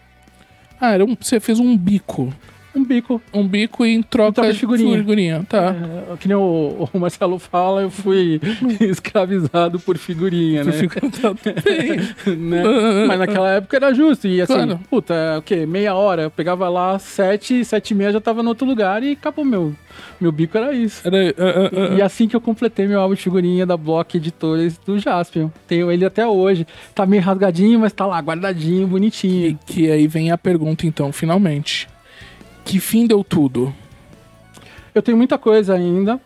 Ah, era um, você fez um bico. Um bico. Um bico e em troca, troca de figurinha. figurinha. Tá. É, que nem o, o Marcelo fala, eu fui escravizado por figurinha, né? Fica- tá. Né? Mas naquela época era justo. E assim, Claro. puta, é o quê? Meia hora. Eu pegava lá sete, sete e meia já tava no outro lugar e acabou meu. Meu bico era isso. Era, ah, ah, ah. E assim que eu completei meu álbum de figurinha da Block Editores do Jaspion. Tenho ele até hoje. Tá meio rasgadinho, mas tá lá, guardadinho, bonitinho. Que aí vem a pergunta, então, finalmente. Que fim deu tudo? Eu tenho muita coisa ainda,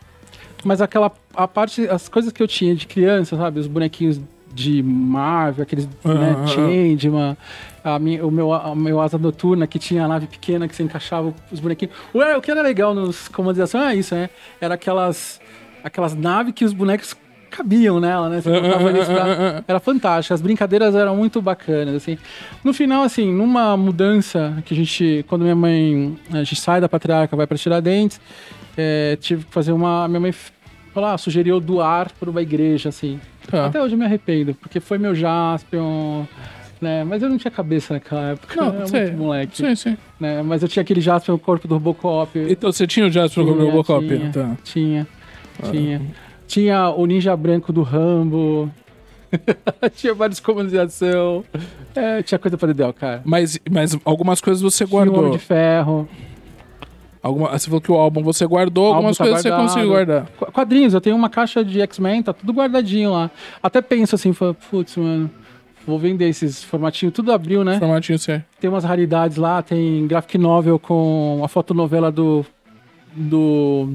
mas aquela a parte, as coisas que eu tinha de criança, sabe, os bonequinhos de Marvel, aqueles né, ah. Changeman, a minha, o meu a meu asa noturna que tinha a nave pequena que você encaixava os bonequinhos. Ué, o que era legal nos comandos de ação é isso, né? Era aquelas aquelas naves que os bonecos cabiam nela, né? Você Ah, colocava ah, eles ah, pra- ah, ah. Era fantástico, as brincadeiras eram muito bacanas, assim. No final, assim, numa mudança que a gente, quando minha mãe, a gente sai da patriarca, vai pra Tiradentes, é, tive que fazer uma, minha mãe falou, ah, sugeriu doar para uma igreja, assim. Tá. Até hoje eu me arrependo, porque foi meu Jaspion, né? Mas eu não tinha cabeça naquela época, Não, eu sei. muito moleque, Sim, sim. né? Mas eu tinha aquele Jaspion, o corpo do Robocop. Então você tinha o Jasper como Tinha, Robocop? tinha. Tá. Tinha, tinha. Tinha o ninja branco do Rambo. tinha vários comandos de ação. É, tinha coisa pra Dedel, cara. Mas, mas algumas coisas você Tinha o Homem guardou. de Ferro. Alguma, você falou que o álbum você guardou, algumas tá coisas você guardado. conseguiu guardar. Qu- Quadrinhos, eu tenho uma caixa de X-Men, tá tudo guardadinho lá. Até penso assim, putz, mano, vou vender esses formatinhos, tudo abriu, né? Formatinho você. Tem umas raridades lá, tem graphic novel com a fotonovela do do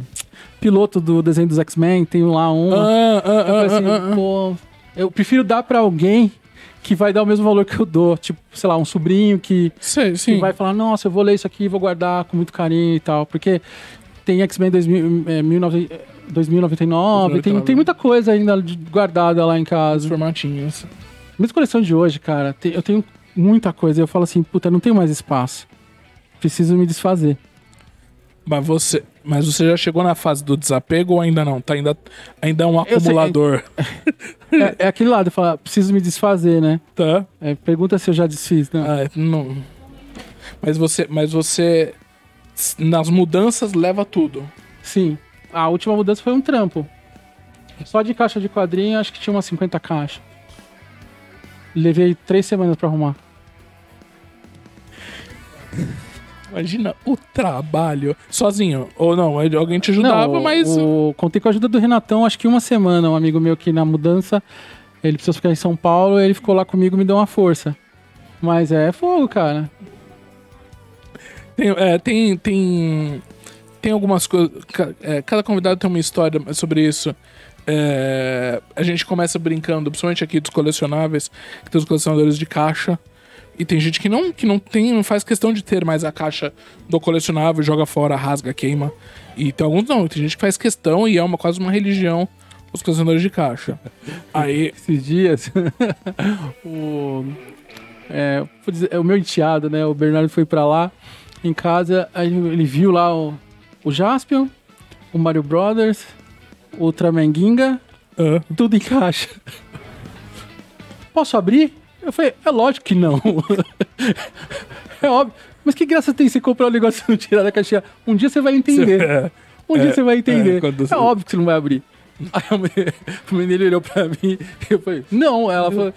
piloto do desenho dos X-Men, tem lá uma. Ah, ah, Eu falei ah, assim, ah, ah. pô, eu prefiro dar pra alguém que vai dar o mesmo valor que eu dou. Tipo, sei lá, um sobrinho que, Sei, que vai falar, nossa, eu vou ler isso aqui e vou guardar com muito carinho e tal. Porque tem X-Men 2000, é, 19 é, 2099, tem, tem muita coisa ainda guardada lá em Os casa. formatinhos. Mesma coleção de hoje, cara, eu tenho muita coisa. Eu falo assim, puta, não tenho mais espaço. Preciso me desfazer. Mas você, mas você já chegou na fase do desapego ou ainda não? Tá ainda, ainda é um sei- acumulador. É, é aquele lado, eu falo, preciso me desfazer, né? Tá? É, pergunta se eu já desfiz, né? Ah, não. Mas você, mas você nas mudanças leva tudo. Sim. A última mudança foi um trampo. Só de caixa de quadrinho, acho que tinha umas 50 caixas. Levei três semanas pra arrumar. Imagina o trabalho sozinho ou não? Alguém te ajudava, Não, mas o- contei com a ajuda do Renatão, acho que uma semana. Um amigo meu que na mudança, ele precisou ficar em São Paulo, ele ficou lá comigo e me deu uma força. Mas é fogo, cara. Tem, é, tem, tem, tem algumas coisas. é, cada convidado tem uma história sobre isso. É, a gente começa brincando, principalmente aqui dos colecionáveis, que tem os colecionadores de caixa. E tem gente que não, que não tem, não faz questão de ter mais a caixa do colecionável, joga fora, rasga, queima. E tem alguns não, tem gente que faz questão e é uma quase uma religião os colecionadores de caixa. Aí, Esses dias, o, é, dizer, é, o meu enteado, né? O Bernardo foi pra lá, em casa, aí ele viu lá o, o Jaspion, o Mario Brothers, o Ultraman Ginga, ah, tudo em caixa. Posso abrir? Eu falei, é lógico que não. é óbvio. Mas que graça tem você comprar um negócio e não tirar da caixinha? Um dia você vai entender. é, Um dia É, você vai entender. é, quando É, você- óbvio que você não vai abrir. Aí a menino olhou pra mim e eu falei, não. Ela falou,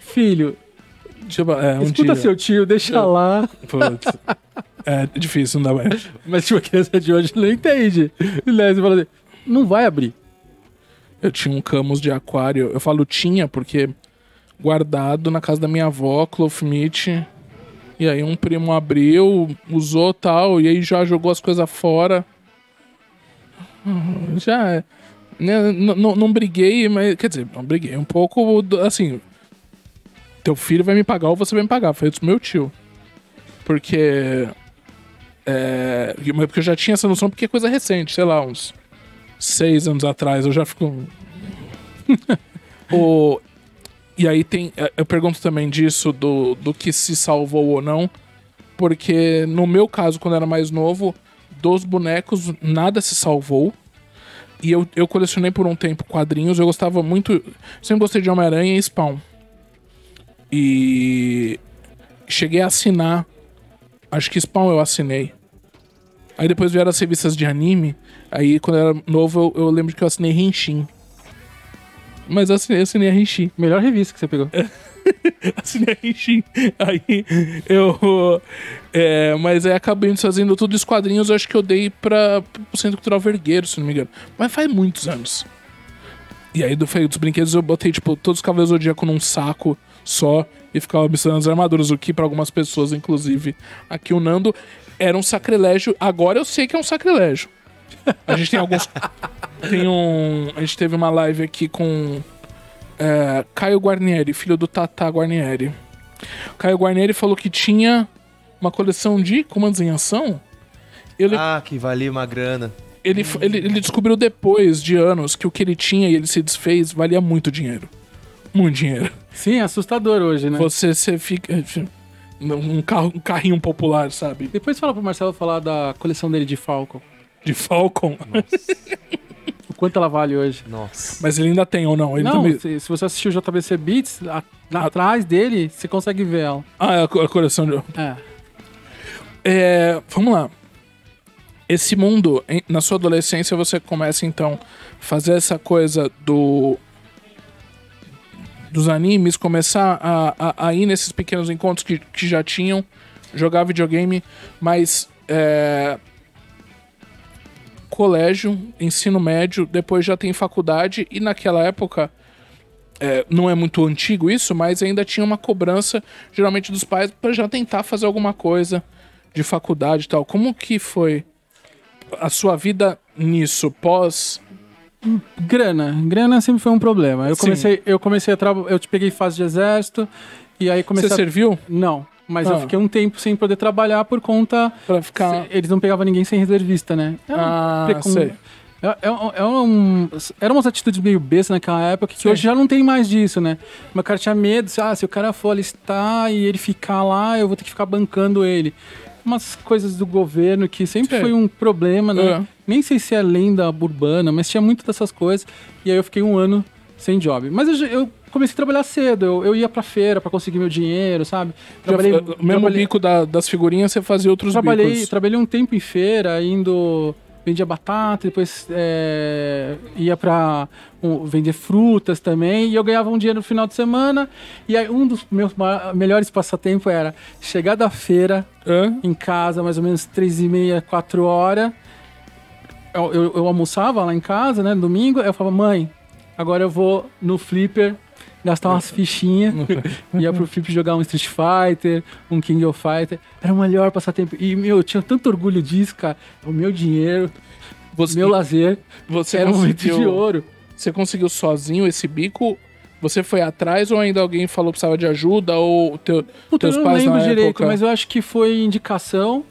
filho, tipo, é, um escuta dia. seu tio, deixa lá. Putz. É difícil, não dá mais. Mas tipo, a criança de hoje não entende. E Léo, você fala assim, não vai abrir. Eu tinha um Camus de aquário. Eu falo tinha porque guardado na casa da minha avó, Clothmith. E aí um primo abriu, usou tal, e aí já jogou as coisas fora. Já. Né, n- n- não briguei, mas. Quer dizer, não briguei. Um pouco assim. Teu filho vai me pagar ou você vai me pagar. Foi isso meu tio. Porque. É, porque eu já tinha essa noção, porque é coisa recente, sei lá, uns seis anos atrás, eu já fico. o, e aí tem. eh, Eu pergunto também disso, do, do que se salvou ou não. Porque no meu caso, quando eu era mais novo, dos bonecos, nada se salvou. E eu, eu colecionei por um tempo quadrinhos, eu gostava muito. Sempre gostei de Homem-Aranha e Spawn. E cheguei a assinar. Acho que Spawn eu assinei. Aí depois vieram as revistas de anime. Aí quando eu era novo, eu, eu lembro que eu assinei Henshin. Mas eu assinei, eu assinei a Henshin. Melhor revista que você pegou. assinei a Henshin. Aí eu. É, mas aí acabei fazendo tudo os quadrinhos, eu acho que eu dei pra, pro Centro Cultural Vergueiro, se não me engano. Mas faz muitos anos. E aí do feio dos brinquedos eu botei, tipo, todos os Cavaleiros do Zodíaco num saco só e ficava misturando as armaduras, o que pra algumas pessoas, inclusive aqui o Nando, era um sacrilégio. Agora eu sei que é um sacrilégio. A gente tem alguns. tem um. A gente teve uma live aqui com é, Caio Guarnieri, filho do Tata Guarnieri. Caio Guarnieri falou que tinha uma coleção de comandos em ação. Ele, Ah, que valia uma grana. ele, ele, ele descobriu depois de anos que o que ele tinha e ele se desfez valia muito dinheiro. Muito dinheiro. Sim, assustador hoje, né? Você, você fica. Um, carro, um carrinho popular, sabe? Depois fala pro Marcelo falar da coleção dele de Falcon. De Falcon. O quanto ela vale hoje. Nossa. Mas ele ainda tem ou não? Ele não, também. se, se você assistiu o JBC Beats, a- lá atrás dele, você consegue ver ela. Ah, é a a coleção de. É. É, vamos lá. Esse mundo, em- na sua adolescência, você começa então a fazer essa coisa do dos animes, começar a, a, a ir nesses pequenos encontros que, que já tinham, jogar videogame, mas é, colégio, ensino médio, depois já tem faculdade e naquela época é, não é muito antigo isso, mas ainda tinha uma cobrança, geralmente dos pais, para já tentar fazer alguma coisa de faculdade e tal. Como que foi a sua vida nisso, pós. Grana. Grana sempre foi um problema. Eu Sim. comecei, eu comecei a trabalhar. Eu te peguei fase de exército. E aí comecei Você a... serviu Não. Mas Ah. eu fiquei um tempo sem poder trabalhar por conta. pra ficar. Eles não pegavam ninguém sem reservista, né? É um Ah, precon- sei. É, é um- é um, eram umas atitudes meio bestas naquela época que Sim. hoje já não tem mais disso, né? Mas o cara tinha medo, se, ah, se o cara for alistar e ele ficar lá, eu vou ter que ficar bancando ele. Umas coisas do governo que sempre Sim. foi um problema, né? É. Nem sei se é lenda urbana, mas tinha muito dessas coisas. E aí eu fiquei um ano sem job. Mas eu, eu comecei a trabalhar cedo, eu, eu ia pra feira pra conseguir meu dinheiro, sabe? Trabalhei, o mesmo trabalhei- bico da- das figurinhas, você fazia outros trabalhei, bicos. trabalhei um tempo em feira, indo. Vendia batata, depois é, ia pra um, vender frutas também. E eu ganhava um dinheiro no final de semana. E aí um dos meus melhores passatempos era chegar da feira Hã? em casa, mais ou menos três e meia, quatro horas. Eu, eu, eu almoçava lá em casa, né, no domingo. Aí eu falava, mãe, agora eu vou no flipper gastar umas fichinhas. ia pro flipper jogar um Street Fighter, um King of Fighter. Era o melhor passatempo. E, meu, eu tinha tanto orgulho disso, cara. O meu dinheiro, Você, meu lazer, você, era um momento de ouro. você conseguiu sozinho esse bico? Você foi atrás ou ainda alguém falou que precisava de ajuda? Ou teu, Puta, teus eu não pais lembro direito, época? mas eu acho que foi indicação.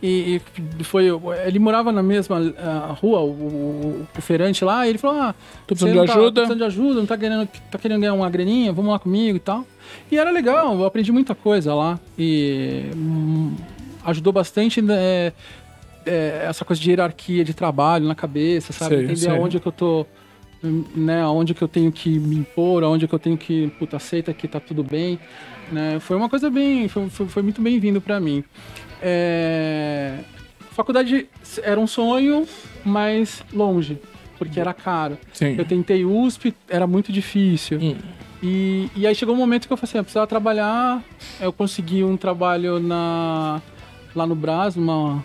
E, e foi. Ele morava na mesma ah, rua, o, o, o feirante lá, e ele falou: Ah, Tô precisando de tá- ajuda? Tá precisando de ajuda, não tá querendo, tá querendo ganhar uma graninha, vamos lá comigo e tal. E era legal, eu aprendi muita coisa lá. E hum, ajudou bastante né, é, essa coisa de hierarquia de trabalho na cabeça, sabe? Sei, Entender sei. aonde que eu tô. Né, aonde que eu tenho que me impor, aonde que eu tenho que, puta, aceita que tá tudo bem, né? Foi uma coisa bem, foi, foi, foi muito bem-vindo pra mim. É, Faculdade era um sonho, mas longe, porque era caro. Sim. Eu tentei USP, era muito difícil. Hum. E, e aí chegou um momento que eu falei assim, eu precisava trabalhar, eu consegui um trabalho na, lá no Brás, numa,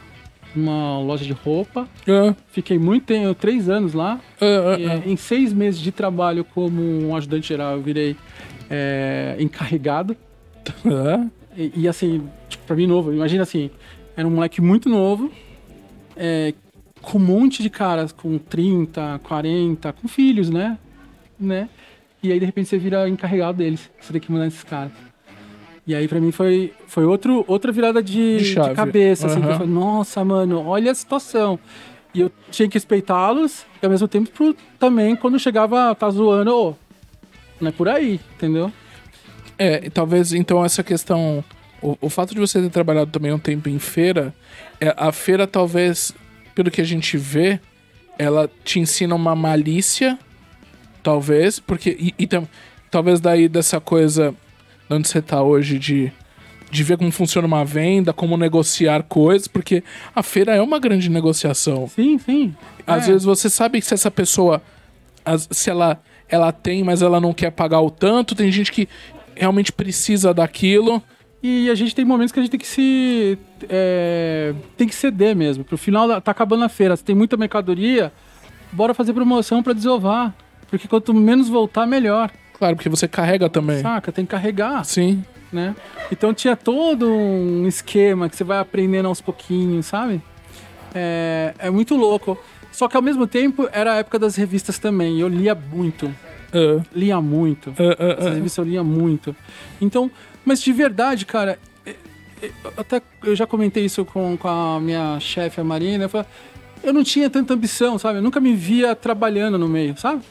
numa loja de roupa. Ah, Fiquei muito tempo, três anos lá. ah, ah, E, ah. em seis meses de trabalho como um ajudante geral, eu virei é, encarregado. E, e, assim, tipo, pra mim novo, imagina assim, era um moleque muito novo, é, com um monte de caras com 30, 40, com filhos, né? né? E aí de repente você vira encarregado deles, você tem que mandar esses caras. E aí pra mim foi, foi outro, outra virada de, De de cabeça, assim, que eu falei, nossa, mano, olha a situação. E eu tinha que respeitá-los, e ao mesmo tempo também, quando chegava, tá zoando, ô, não é por aí, entendeu? É, e talvez então essa questão. O, o fato de você ter trabalhado também um tempo em feira, é, a feira talvez, pelo que a gente vê, ela te ensina uma malícia, talvez, porque. E, e tam- talvez daí dessa coisa de onde você tá hoje de de ver como funciona uma venda, como negociar coisas, porque a feira é uma grande negociação. Sim, sim. Às É. vezes você sabe que se essa pessoa, se ela, ela tem, mas ela não quer pagar o tanto, tem gente que realmente precisa daquilo. E a gente tem momentos que a gente tem que se. é, tem que ceder mesmo. Pro final, da- tá acabando a feira, tem muita mercadoria, bora fazer promoção pra desovar. Porque quanto menos voltar, melhor. Claro, porque você carrega também. Saca? Tem que carregar, Sim. né? Então tinha todo um esquema que você vai aprendendo aos pouquinhos, sabe? É, é muito louco. Só que ao mesmo tempo era a época das revistas também. e Eu lia muito. Ah, Lia muito. ah, ah, Essas ah. revistas eu lia muito. Então, mas de verdade, cara, é- é- até eu já comentei isso com, com a minha chefe, a Marina. Eu, não tinha tanta ambição, sabe? Eu nunca me via trabalhando no meio, sabe?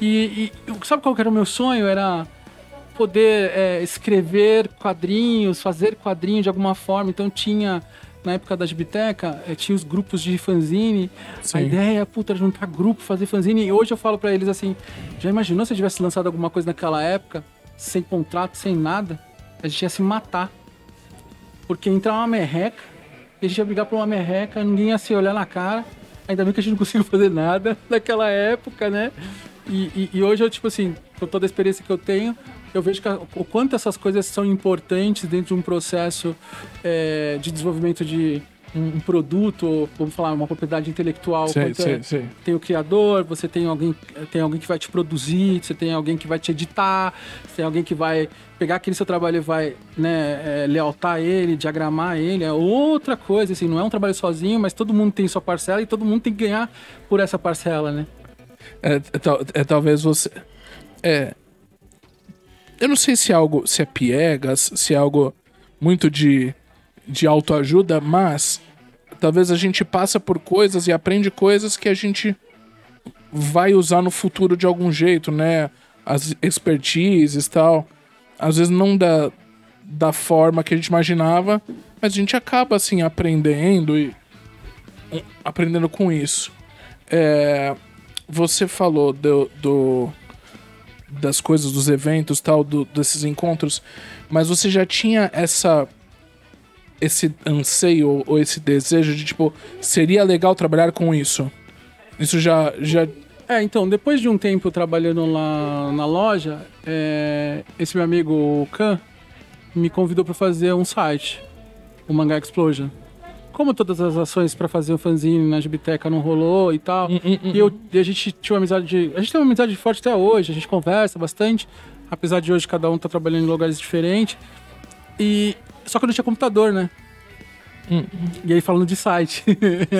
E, e sabe qual era o meu sonho? Era poder é, escrever quadrinhos, fazer quadrinhos de alguma forma. Então tinha, na época da Gibiteca, eh, tinha os grupos de fanzine. Sim. A ideia, puta, era juntar grupo, fazer fanzine. E hoje eu falo pra eles assim, já imaginou se eu tivesse lançado alguma coisa naquela época, sem contrato, sem nada? A gente ia se matar. Porque entrar uma merreca, e a gente ia brigar por uma merreca, ninguém ia se olhar na cara. Ainda bem que a gente não conseguiu fazer nada naquela época, né? E, e- e hoje eu, tipo assim, com toda a experiência que eu tenho, eu vejo que a- o quanto essas coisas são importantes dentro de um processo é, de desenvolvimento de um, um produto, ou, vamos falar, uma propriedade intelectual. Sei, quanto é- sei. tem o criador, você tem alguém, tem alguém que vai te produzir, você tem alguém que vai te editar, você tem alguém que vai pegar aquele seu trabalho e vai né, é, lealtar ele, diagramar ele. É outra coisa, assim, não é um trabalho sozinho, mas todo mundo tem sua parcela e todo mundo tem que ganhar por essa parcela, né? É, é é talvez você. É. Eu não sei se é algo. Se é piegas, se é algo muito de, de autoajuda, mas talvez a gente passa por coisas e aprende coisas que a gente vai usar no futuro de algum jeito, né? As expertises e tal. Às vezes não da, da forma que a gente imaginava, mas a gente acaba assim aprendendo e aprendendo com isso. É, você falou do, do- das coisas, dos eventos, tal, do- desses encontros, mas você já tinha essa esse anseio ou- ou esse desejo de tipo seria legal trabalhar com isso? Isso já já É, então, depois de um tempo trabalhando lá na loja, é, esse meu amigo Khan me convidou para fazer um site, o Manga Explosion. Como todas as ações para fazer o fanzine na Gibiteca não rolou e tal, e, eu, e a gente tinha uma amizade de, a gente tem uma amizade forte até hoje, a gente conversa bastante, apesar de hoje cada um tá trabalhando em lugares diferentes. E só que eu não tinha computador, né? E aí falando de site.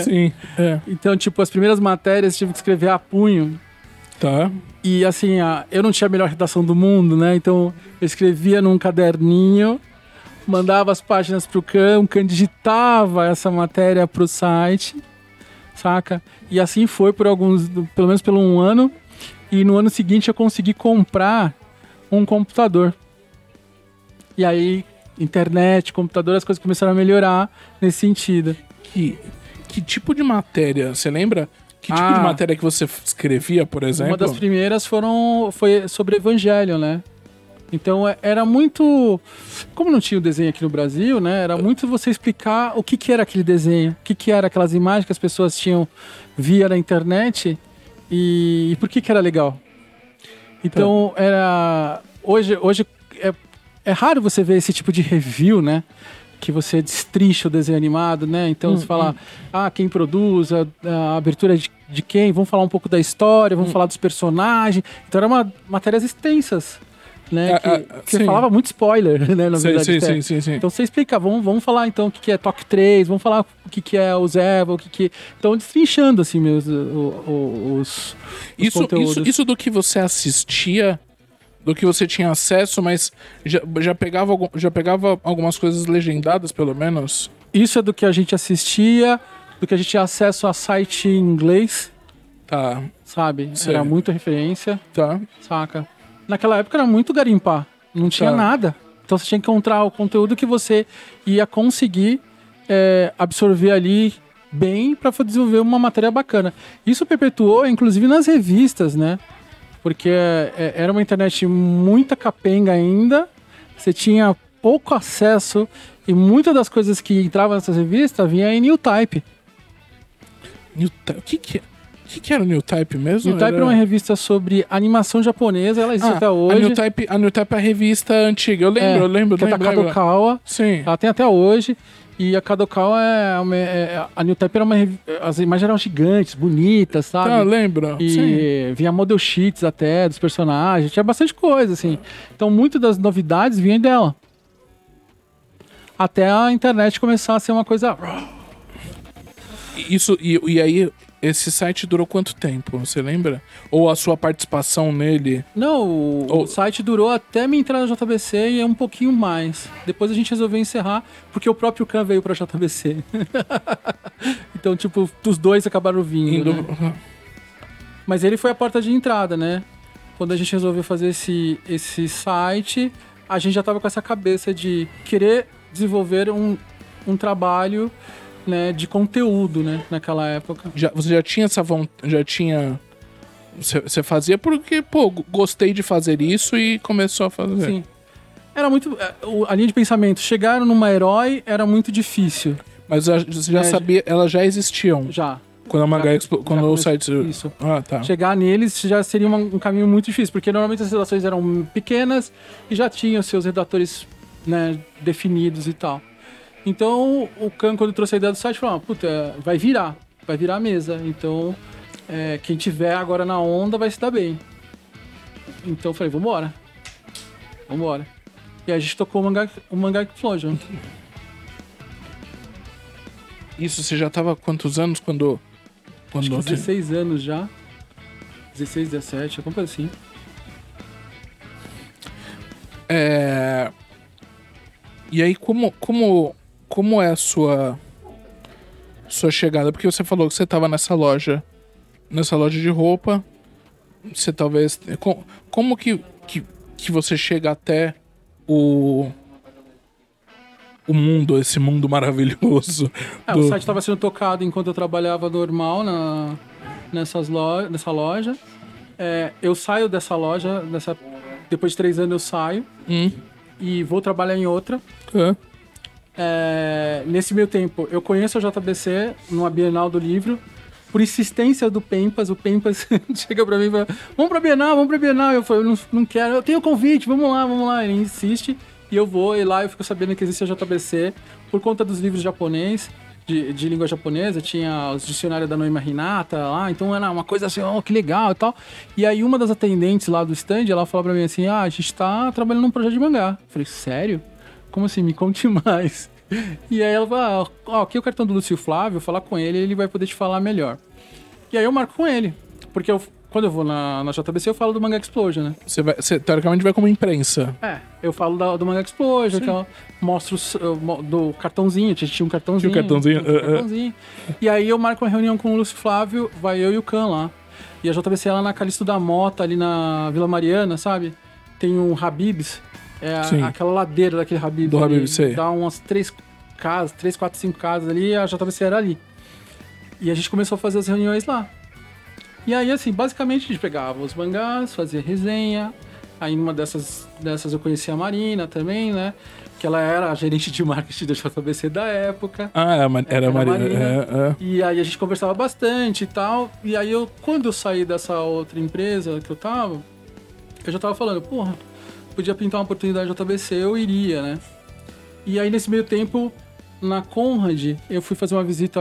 sim, é, então, tipo, as primeiras matérias eu tive que escrever a punho. tá. E assim, a- eu não tinha a melhor redação do mundo, né? Então eu escrevia num caderninho, mandava as páginas pro Can, o Can digitava essa matéria pro site, saca? E assim foi por alguns, pelo menos pelo um ano. E no ano seguinte eu consegui comprar um computador. E aí, internet, computador, as coisas começaram a melhorar nesse sentido. Que que tipo de matéria, você lembra? Que tipo Ah. de matéria que você escrevia, por exemplo? Uma das primeiras foram foi sobre Evangelho, né? Então é- era muito. Como não tinha o desenho aqui no Brasil, né? Era muito você explicar o que, que era aquele desenho, o que, que era aquelas imagens que as pessoas tinham via na internet e, e por que, que era legal. Então era. Hoje, hoje é, é raro você ver esse tipo de review, né? Que você destrincha o desenho animado, né? Então você fala, ah, quem produz, a, a abertura de, de quem, vamos falar um pouco da história, vamos falar dos personagens. Então eram matérias extensas, né? Ah, que, ah, que você falava muito spoiler, né? Na Sim, verdade, sim, sim, sim. Então você explica, vamos, vamos falar então o que, que é Toque 3, vamos falar o que, que é o Zeva, o que que... Então destrinchando, assim, meus, o- o- os, os Isso, conteúdos. isso, isso do que você assistia, do que você tinha acesso, mas já, já, pegava, já pegava algumas coisas legendadas, pelo menos? Isso é do que a gente assistia, do que a gente tinha acesso a site em inglês, Tá, sabe? Sei. Era muita referência, tá. saca? Naquela época era muito garimpar, não tinha Tá. nada. Então você tinha que encontrar o conteúdo que você ia conseguir é, absorver ali bem para desenvolver uma matéria bacana. Isso perpetuou, inclusive, nas revistas, né? Porque é, era uma internet muita capenga ainda. Você tinha pouco acesso e muitas das coisas que entravam nessas revistas vinha em New Type. New Type. O que que, o que que era o New Type mesmo? New Type Era- era uma revista sobre animação japonesa, ela existe Ah, até A hoje. New, Type, a New Type é a revista antiga. Eu lembro, É, eu lembro, que é da. Kadokawa. Sim. Ela tem até hoje. E a Kadokawa é, uma- é- A New Type era uma. As imagens eram gigantes, bonitas, sabe? Tá, lembro. E Sim. vinha model sheets até dos personagens, tinha bastante coisa, assim. Então, muitas das novidades vinham dela. Até a internet começar a ser uma coisa. Isso, e, e aí, esse site durou quanto tempo? Você lembra? Ou a sua participação nele? Não, o, Ou- o site durou até me entrar na JBC e é um pouquinho mais. Depois a gente resolveu encerrar, porque o próprio Khan veio pra JBC. então, tipo, os dois acabaram vindo. Indo... né? Mas ele foi a porta de entrada, né? Quando a gente resolveu fazer esse, esse site, a gente já tava com essa cabeça de querer desenvolver um, um trabalho né, de conteúdo, né? Naquela época. Já, você já tinha essa vontade, já tinha... Você, fazia porque, pô, gostei de fazer isso e começou a fazer. Sim. Era muito. é, A linha de pensamento, chegar numa herói era muito difícil. Mas você já É, sabia, elas já existiam. Já. Quando a Expo, quando o site... Isso. Ah, tá. Chegar neles já seria um caminho muito difícil, porque normalmente as redações eram pequenas e já tinham seus redatores né, definidos e tal. Então o Khan, quando trouxe a ideia do site, falou: ah, puta, vai virar, vai virar a mesa. Então é, quem tiver agora na onda vai se dar bem. Então eu falei: vambora. Vambora. E aí a gente tocou o Manga, o manga Explosion. Isso, você já tava quantos anos quando... quando Acho que você- 16 anos já. 16, 17, alguma coisa assim. É... E aí, como, como, como é a sua, sua chegada? Porque você falou que você tava nessa loja, nessa loja de roupa. Você talvez... co- Como que, que, que você chega até o... O mundo, esse mundo maravilhoso. É, do- O site estava sendo tocado enquanto eu trabalhava normal na, nessas lo nessa loja. É, eu saio dessa loja, dessa, depois de três anos eu saio Hum, e vou trabalhar em outra. é. É, nesse meio tempo, eu conheço a JBC numa Bienal do Livro. Por insistência do Pempas, o Pempas chega pra mim e fala: Vamos pra Bienal, vamos pra Bienal. Eu falo: Não, não quero, eu tenho convite, vamos lá, vamos lá. Ele insiste e eu vou, e lá eu fico sabendo que existe a JBC por conta dos livros japonês. De, de língua japonesa, tinha os dicionários da Noima Hinata lá, então era uma coisa assim, oh, que legal e tal. E aí uma das atendentes lá do stand, ela falou pra mim assim, ah, a gente tá trabalhando num projeto de mangá. Eu falei, sério? Como assim? Me conte mais. E aí ela falou, ah, ó, aqui é o cartão do Lúcio Flávio, falar com ele, ele vai poder te falar melhor. E aí eu marco com ele. Porque eu- quando eu vou na, na JBC, eu falo do Manga Explosion, né? Você, vai, você teoricamente vai como imprensa. É, eu falo da- do Manga Explosion, que eu mostro os- eu mo- do cartãozinho, tinha um cartãozinho. Tinha um cartãozinho, tinha um é, é. cartãozinho. E aí eu marco uma reunião com o Lúcio Flávio, vai eu e o Khan lá. E a JBC é lá na Calixto da Mota, ali na Vila Mariana, sabe? Tem um Habibs, é a- Sim. aquela ladeira daquele Habibs. Do ali, Habib's, sei. Dá umas três casas, três, quatro, cinco casas ali, a JBC era ali. E a gente começou a fazer as reuniões lá. E aí, assim, basicamente a gente pegava os mangás, fazia resenha. Aí numa dessas, dessas eu conheci a Marina também, né? Que ela era a gerente de marketing da JBC da época. Ah, era, ma- era, Era Maria. Marina. É, é. E aí a gente conversava bastante e tal. E aí eu, quando eu saí dessa outra empresa que eu tava, eu já tava falando, porra, podia pintar uma oportunidade da JBC, eu iria, né? E aí nesse meio tempo, na Conrad, eu fui fazer uma visita.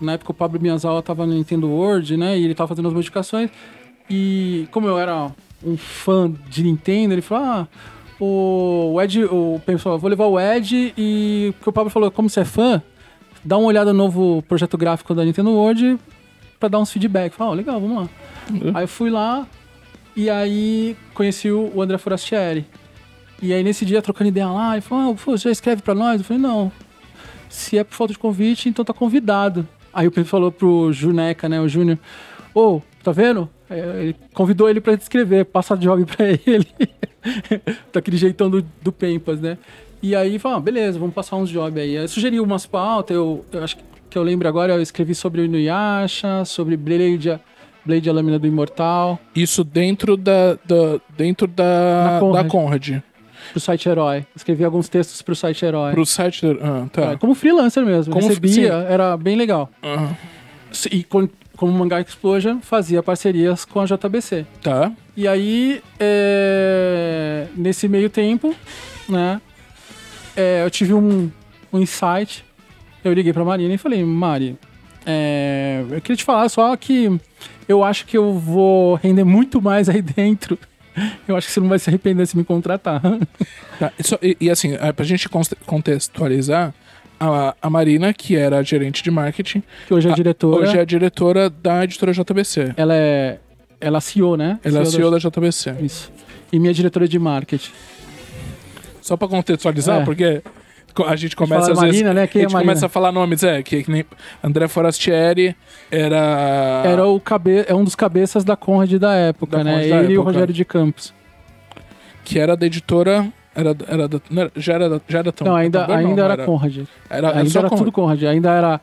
Na época o Pablo Miyazawa tava no Nintendo World, né? E ele tava fazendo as modificações. E como eu era um fã de Nintendo, ele falou: Ah, o Ed, o Pedro falou, vou levar o Ed e porque o Pablo falou, como você é fã, dá uma olhada no novo projeto gráfico da Nintendo World pra dar uns feedback. Falei, ó, legal, vamos lá. Uhum. Aí eu fui lá e aí conheci o André Forastieri. E aí nesse dia, trocando ideia lá, ele falou, ah, pô, já escreve pra nós? Eu falei, não. Se é por falta de convite, então tá convidado. Aí o Pedro falou pro Juneca, né, o Júnior, ô, tá vendo? Ele convidou ele pra escrever, passa job pra ele. Daquele jeitão do, do Pempas, né? E aí, falou, ah, beleza, vamos passar uns jobs aí. Aí sugeriu umas pautas, eu, eu acho que eu lembro agora, eu escrevi sobre o Inuyasha, sobre Blade, Blade a Lâmina do Imortal. Isso dentro da, da- dentro da, Conrad. da Conrad. pro site Herói. Escrevi alguns textos pro site Herói. Pro site. Ah, tá. É, como freelancer mesmo. Como- Recebia, era bem legal. Ah, E com- como Mangá Explosion, fazia parcerias com a JBC. tá. E aí, é, nesse meio tempo, né, é, eu tive um, um insight. Eu liguei pra Marina e falei, Mari, é, eu queria te falar só que eu acho que eu vou render muito mais aí dentro. Eu acho que você não vai se arrepender se me contratar. Tá, e, só- e- e assim, é, pra gente contextualizar, a, a Marina, que era a gerente de marketing, Que hoje é Ah, diretora. hoje é a diretora da editora JBC. Ela é. Ela é CEO, né? Ela é da- CEO da JBC. Isso. E minha diretora de marketing. Só pra contextualizar, É. porque a gente começa às vezes. Marina, né? Quem a é gente Marina? começa a falar nomes, é, que, que nem André Forastieri era. Era o cabe... é um dos cabeças da Conrad da época, Da né? Conrad da Ele e o época. Rogério de Campos. Que era da editora. Era, era da- era- já era, da- já era tão. não, ainda, ainda não, era, Conrad. Era, era ainda era Conrad. tudo Conrad. Ainda era.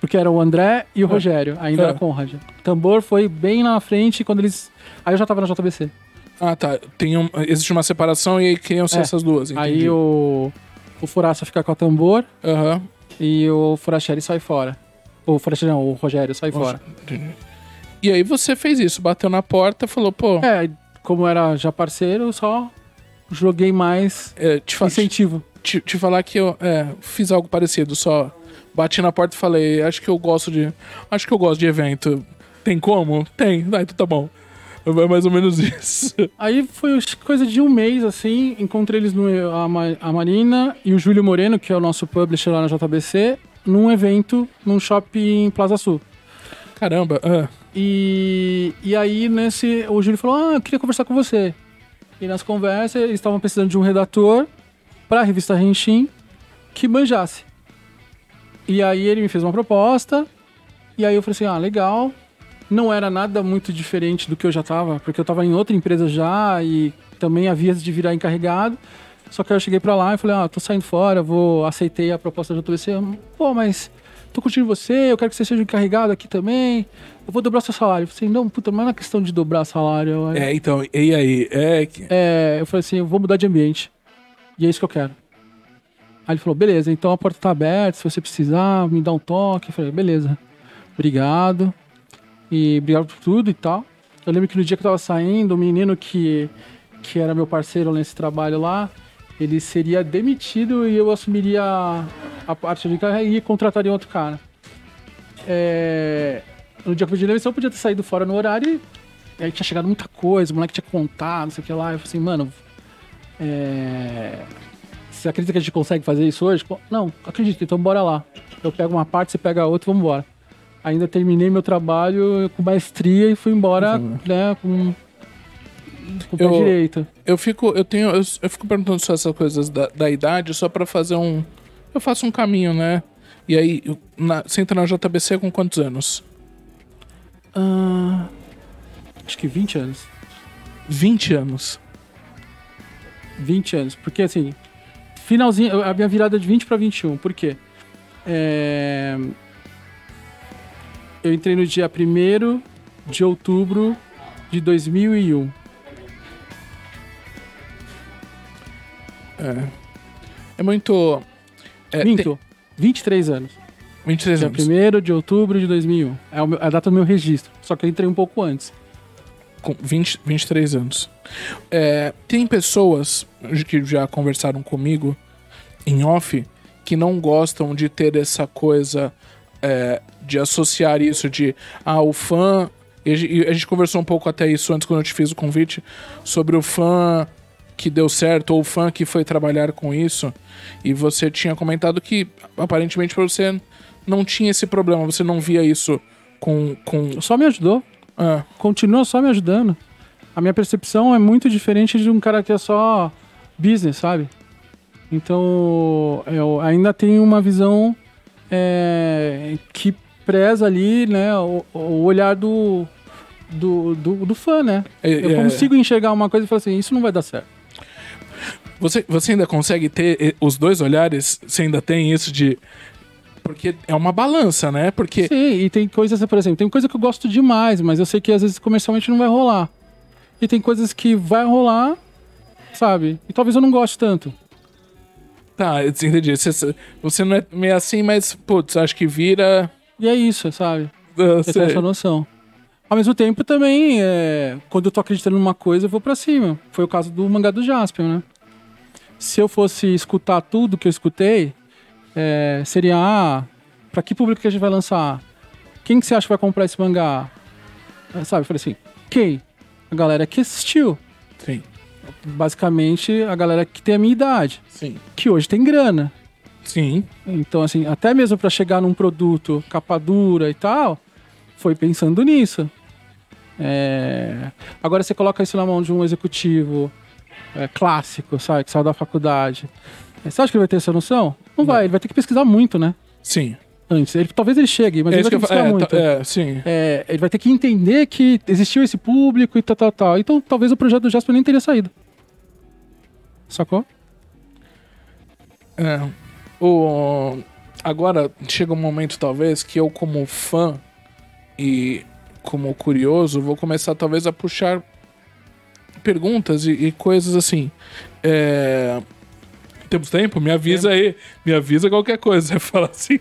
Porque era o André e o É. Rogério. Ainda É. era Conrad. Tambor foi bem na frente quando eles. Aí eu já tava na JBC. Ah, tá. Tem um, existe uma separação e aí criam-se É. essas duas. Entendi. Aí o. O Furaça fica com a Tambor Aham. e o Furacheri sai fora. O Furacheri não, o Rogério sai fora. E aí você fez isso, bateu na porta, falou, pô, É, como era já parceiro, eu só joguei mais é, te, fa- incentivo. te, te falar que eu é, fiz algo parecido, só bati na porta e falei, acho que eu gosto de. Acho que eu gosto de evento. Tem como? Tem, ah, então tá bom. É mais ou menos isso. Aí foi coisa de um mês, assim, encontrei eles no a, a Marina e o Júlio Moreno, que é o nosso publisher lá na JBC, num evento num shopping em Plaza Sul. Caramba, ah, E, e aí nesse o Júlio falou: "Ah, eu queria conversar com você". E nas conversas eles estavam precisando de um redator para a revista Renshin que manjasse. E aí ele me fez uma proposta e aí eu falei assim: "Ah, legal". Não era nada muito diferente do que eu já tava, porque eu tava em outra empresa já e também havia de virar encarregado. Só que eu cheguei pra lá e falei: "Ah, tô saindo fora, vou aceitei a proposta da JBC". Pô, mas tô curtindo você, eu quero que você seja encarregado aqui também. Eu vou dobrar seu salário. Eu falei assim, não, puta, não é questão de dobrar salário. É, é, então, e aí? É, que- é, eu falei assim, eu vou mudar de ambiente. E é isso que eu quero. Aí ele falou, beleza, então a porta tá aberta, se você precisar, me dá um toque. Eu falei, beleza, obrigado. E obrigado por tudo e tal. Eu lembro que no dia que eu tava saindo, o menino que, que era meu parceiro nesse trabalho lá, ele seria demitido e eu assumiria a, parte de carreira e contrataria outro cara. É, no dia que eu pedi demissão, eu podia ter saído fora no horário e aí tinha chegado muita coisa, o moleque tinha contado, não sei o que lá. Eu falei assim, mano, é... você acredita que a gente consegue fazer isso hoje? Não, acredito, então bora lá. Eu pego uma parte, você pega a outra e vamos embora. Ainda terminei meu trabalho com maestria e fui embora, né, com, com o pé Eu- direito. Eu fico, eu tenho, eu, eu fico perguntando só essas coisas da, da idade só pra fazer um, eu faço um caminho, né? E aí, na, você entra na JBC com quantos anos? Ah, acho que 20 anos. 20 anos. 20 anos. Porque assim, finalzinho, a minha virada é de 20 para 21. Por quê? É, Eu entrei no dia 1 de outubro de 2001. É muito. É, Minto, tem 23 anos. 23 Dia anos. 1 de outubro de 2001. É meu- a data do meu registro. Só que eu entrei um pouco antes. Com 20, 23 anos. É, tem pessoas que já conversaram comigo em off que não gostam de ter essa coisa é, de associar isso de ah, o fã. E a, gen- a gente conversou um pouco até isso antes quando eu te fiz o convite sobre o fã que deu certo ou o fã que foi trabalhar com isso. E você tinha comentado que aparentemente pra você não tinha esse problema, você não via isso com. com Só me ajudou. ah, Continua só me ajudando. A minha percepção é muito diferente de um cara que é só business, sabe? Então, eu ainda tenho uma visão é, que preza ali, né, o, o olhar do, do, do, do fã, né? é- Eu é- consigo enxergar uma coisa e falar assim, isso não vai dar certo. Você, você ainda consegue ter eh, os dois olhares? Você ainda tem isso de. Porque é uma balança, né? Porque. Sim, e tem coisas, por exemplo, tem coisa que eu gosto demais, mas eu sei que às vezes comercialmente não vai rolar. E tem coisas que vai rolar sabe? E talvez eu não goste tanto. Tá, eu entendi. Você, você não é meio assim, mas, putz, acho que vira. E é isso, sabe? Eu sei. tenho essa noção. Ao mesmo tempo, também, é, quando eu tô acreditando numa coisa, eu vou pra cima. Foi o caso do mangá do Jaspion, né? Se eu fosse escutar tudo que eu escutei, é, seria, ah, pra que público que a gente vai lançar? Quem que você acha que vai comprar esse mangá? É, sabe, eu falei assim, quem? A galera que assistiu. Sim, Basicamente, a galera que tem a minha idade, sim. que hoje tem grana. Sim. Então, assim, até mesmo pra chegar num produto capa dura e tal, foi pensando nisso. É, Agora você coloca isso na mão de um executivo é, clássico, sabe, que saiu da faculdade. Você acha que ele vai ter essa noção? Não, vai, ele vai ter que pesquisar muito, né? Sim. Antes. Ele, talvez ele chegue, mas é ele vai ter que fa- pesquisar é, muito. tá- é, sim. É, ele vai ter que entender que existiu esse público e tal, tal, tal. Então talvez o projeto do Jasper nem teria saído. Sacou? É. O... Agora chega um momento, talvez, que eu, como fã e como curioso, vou começar, talvez, a puxar perguntas e, e coisas assim. É... Temos tempo? Me avisa aí. Me avisa qualquer coisa. Você fala assim.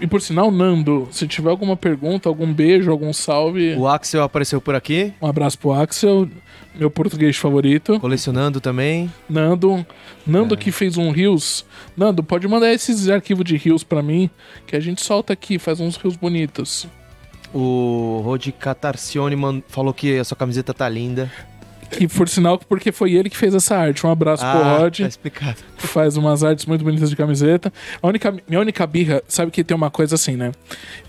E por sinal, Nando, se tiver alguma pergunta, algum beijo, algum salve, O Axel apareceu por aqui, um abraço pro Axel, meu português favorito. colecionando também. Nando, Nando que fez um Rios. Nando, pode mandar esses arquivos de Rios pra mim, que a gente solta aqui, faz uns Rios bonitos. O Rodi Catarcione falou que a sua camiseta tá linda. Que por sinal, porque foi ele que fez essa arte. Um abraço pro Rod, tá explicado. que faz umas artes muito bonitas de camiseta. A única, minha única birra, sabe que tem uma coisa assim, né?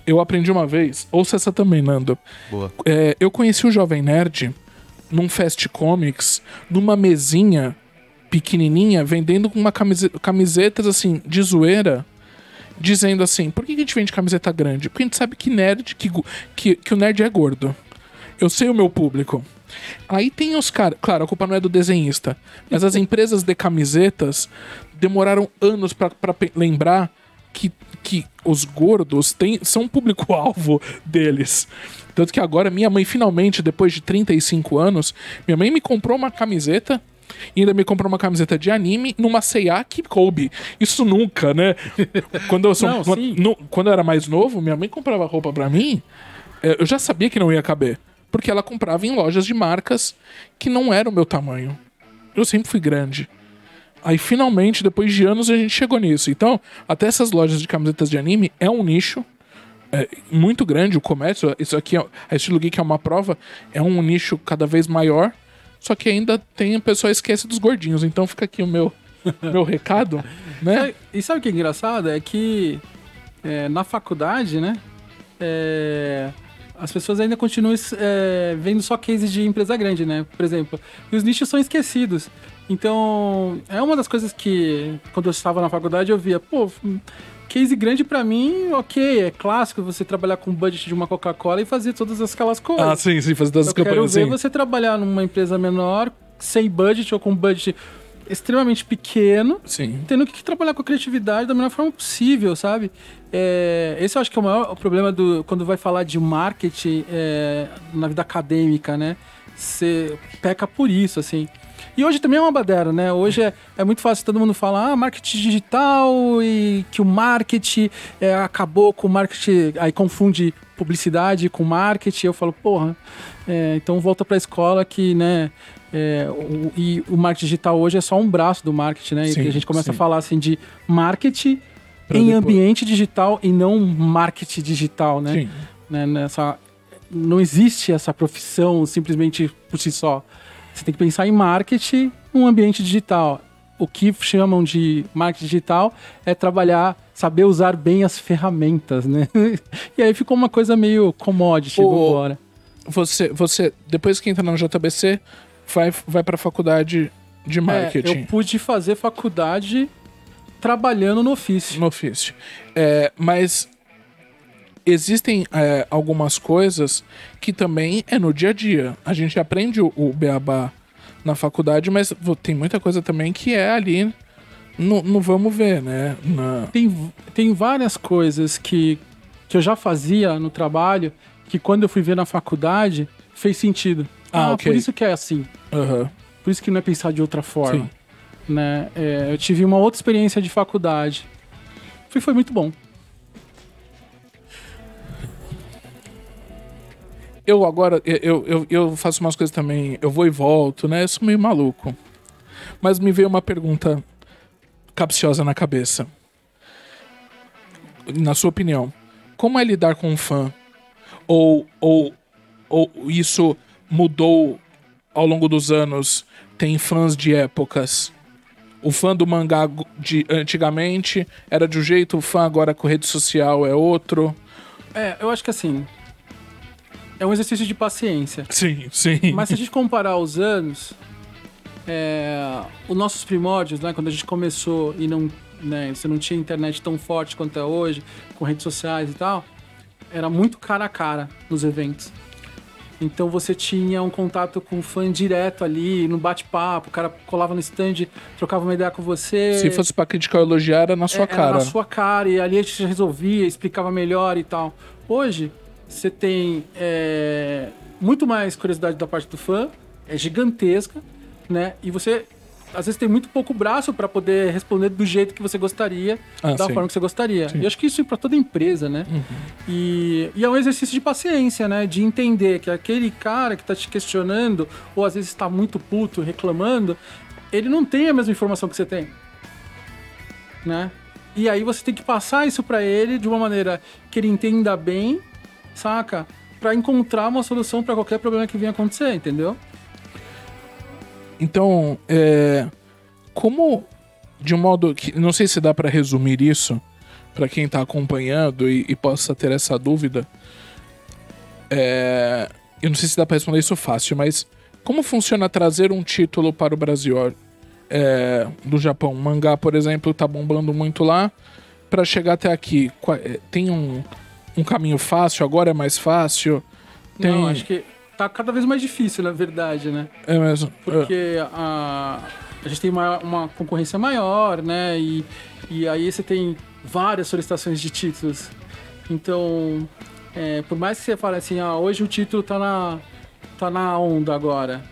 Eu aprendi uma vez, ouça essa também, Nando. Boa. É, eu conheci o Jovem Nerd num Fast Comics, numa mesinha pequenininha, vendendo uma camise- camisetas assim, de zoeira, dizendo assim: por que a gente vende camiseta grande? Porque a gente sabe que nerd, que, que, que o nerd é gordo. Eu sei o meu público. Aí tem os caras. Claro, a culpa não é do desenhista. Mas as empresas de camisetas demoraram anos pe- lembrar que, que os gordos têm, são um público-alvo deles. Tanto que agora minha mãe, finalmente, depois de 35 anos, minha mãe me comprou uma camiseta. E ainda me comprou uma camiseta de anime numa C&A que coube. Isso nunca, né? Quando eu, sou- Não, quando, no- quando eu era mais novo, minha mãe comprava roupa pra mim. é, Eu já sabia que não ia caber. Porque ela comprava em lojas de marcas que não eram o meu tamanho. Eu sempre fui grande. Aí finalmente, depois de anos, a gente chegou nisso. Então, até essas lojas de camisetas de anime é um nicho é, muito grande. O comércio, isso aqui, é- a Estilo Geek é uma prova, é um nicho cada vez maior. Só que ainda tem, o pessoal esquece dos gordinhos. Então fica aqui o meu, meu recado, né? Sabe- E sabe o que é engraçado? É que é, na faculdade, né? é, as pessoas ainda continuam é, vendo só cases de empresa grande, né? Por exemplo. E os nichos são esquecidos. Então, é uma das coisas que, quando eu estava na faculdade, eu via, pô, case grande pra mim, ok, é clássico você trabalhar com o budget de uma Coca-Cola e fazer todas aquelas coisas. Ah, sim, sim, fazer todas as Eu quero campanhas ver assim. você trabalhar numa empresa menor, sem budget ou com budget extremamente pequeno, Sim. tendo que trabalhar com a criatividade da melhor forma possível, sabe? É, esse eu acho que é o maior problema do quando vai falar de marketing é, na vida acadêmica, né? Você peca por isso, assim. E hoje também é uma baderna, né? Hoje é, é muito fácil todo mundo falar ah, marketing digital e que o marketing é, acabou com o marketing, aí confunde publicidade com marketing. Eu falo, porra, é, então volta pra escola que, né? é, o, e o marketing digital hoje é só um braço do marketing, né? E Sim, a gente começa sim. a falar assim de marketing Pra em depois- ambiente digital e não marketing digital, né? Sim. né, nessa não existe essa profissão simplesmente por si só. Você tem que pensar em marketing num ambiente digital. O que chamam de marketing digital é trabalhar, saber usar bem as ferramentas, né? e aí ficou uma coisa meio commodity, vambora. Você, você, depois que entra na JBC, vai, vai pra faculdade de É, marketing. eu pude fazer faculdade trabalhando no ofício. no ofício. É, mas existem é, algumas coisas que também é no dia a dia. A gente aprende o, o beabá na faculdade, mas tem muita coisa também que é ali no, no vamos ver, né? Na- Tem, tem várias coisas que, que eu já fazia no trabalho que quando eu fui ver na faculdade fez sentido. Ah, ok. Por isso que é assim. Aham. Por isso que não é pensar de outra forma. Sim. Né? É, eu tive uma outra experiência de faculdade. Foi, foi muito bom. Eu agora, eu, eu, eu faço umas coisas também, eu vou e volto, né? Eu sou meio maluco. Mas me veio uma pergunta capciosa na cabeça. Na sua opinião, como é lidar com um fã? Ou, ou, ou isso mudou ao longo dos anos? Tem fãs de épocas. O fã do mangá de antigamente era de um jeito, o fã agora com rede social é outro. É, eu acho que assim. É um exercício de paciência. Sim, sim. Mas se a gente comparar os anos, é, os nossos primórdios, né, quando a gente começou e não, né, você não tinha internet tão forte quanto é hoje, com redes sociais e tal, era muito cara a cara nos eventos. Então você tinha um contato com o fã direto ali, no bate-papo, o cara colava no stand, trocava uma ideia com você. Se fosse pra criticar ou elogiar, era na sua É, cara. Era na sua cara, e ali a gente resolvia, explicava melhor e tal. Hoje, você tem é, muito mais curiosidade da parte do fã, é gigantesca, né? E você, às vezes, tem muito pouco braço para poder responder do jeito que você gostaria, Ah, da sim. forma que você gostaria. E eu acho que isso é para toda empresa, né? E, e é um exercício de paciência, né? De entender que aquele cara que tá te questionando, ou às vezes está muito puto, reclamando, ele não tem a mesma informação que você tem né? E aí você tem que passar isso pra ele de uma maneira que ele entenda bem, saca? Pra encontrar uma solução pra qualquer problema que venha acontecer, entendeu? Então, é, como de um modo que não sei se dá pra resumir isso pra quem tá acompanhando e, e possa ter essa dúvida. É, eu não sei se dá pra responder isso fácil, mas como funciona trazer um título para o Brasil é, do Japão? O mangá, por exemplo, tá bombando muito lá. Pra chegar até aqui, é, tem um, um caminho fácil? Agora é mais fácil? Tem, Não, acho que tá cada vez mais difícil, na verdade, né? é mesmo. Porque a, a gente tem uma, uma concorrência maior, né? E, e aí você tem várias solicitações de títulos. Então, é, por mais que você fale assim, ah, hoje o título tá na, tá na onda agora.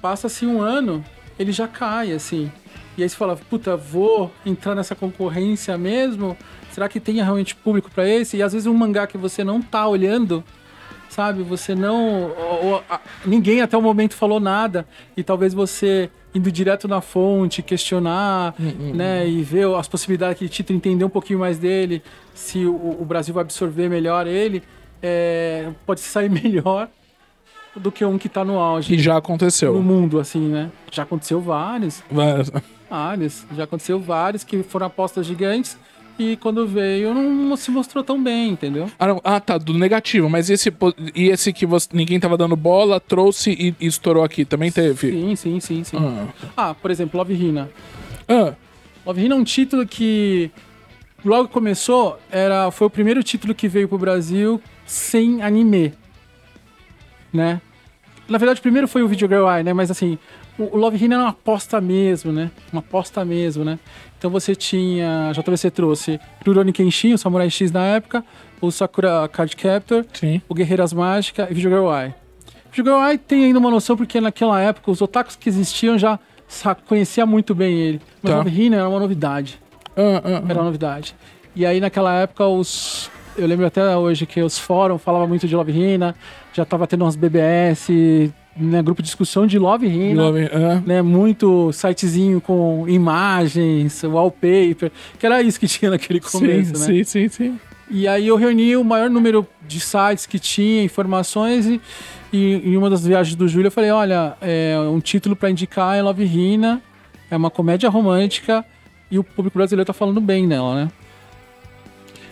Passa-se um ano, ele já cai, assim. E aí você fala, puta, vou entrar nessa concorrência mesmo? Será que tem realmente público pra esse? E às vezes um mangá que você não tá olhando, sabe? Você não. ou- ou, a- ninguém até o momento falou nada. E talvez você indo direto na fonte, questionar, né? E ver as possibilidades que título, entender um pouquinho mais dele, se o, o Brasil vai absorver melhor ele, é, pode sair melhor do que um que tá no auge. Que já No aconteceu. mundo, assim, né? Já aconteceu vários, Várias- vários. Já aconteceu vários que foram apostas gigantes e quando veio não se mostrou tão bem, entendeu? Ah. Ah, tá, do negativo. Mas esse, e esse que você- ninguém tava dando bola, trouxe e, e estourou aqui. Também teve? Sim, sim, sim, sim. Ah. Ah, por exemplo, Love Hina. Ah, Love Hina é um título que logo que começou, era, foi o primeiro título que veio pro Brasil sem anime, né? Na verdade, o primeiro foi o Video Girl Eye, né? Mas assim, o, Love Hina era uma aposta mesmo, né? Uma aposta mesmo, né? Então você tinha, JVC trouxe Rurouni Kenshin, o Samurai X na época, o Sakura Card Captor, sim. o Guerreiras Mágicas e Girl Eye. Girl Eye tem ainda uma noção porque naquela época os otakus que existiam já conhecia muito bem ele. Mas Tá. Love Hina era uma novidade. Ah, ah, Era uma novidade. E aí naquela época os. Eu lembro até hoje que os fóruns falavam muito de Love Hina, já tava tendo umas BBS, né, grupo de discussão de Love Hina. Love- ah. Né, muito sitezinho com imagens, wallpaper, que era isso que tinha naquele começo, sim, né? sim, sim, sim. E aí eu reuni o maior número de sites que tinha, informações, e, e em uma das viagens do Júlio eu falei, olha, é, um título pra indicar é Love Hina, é uma comédia romântica, e o público brasileiro tá falando bem nela, né?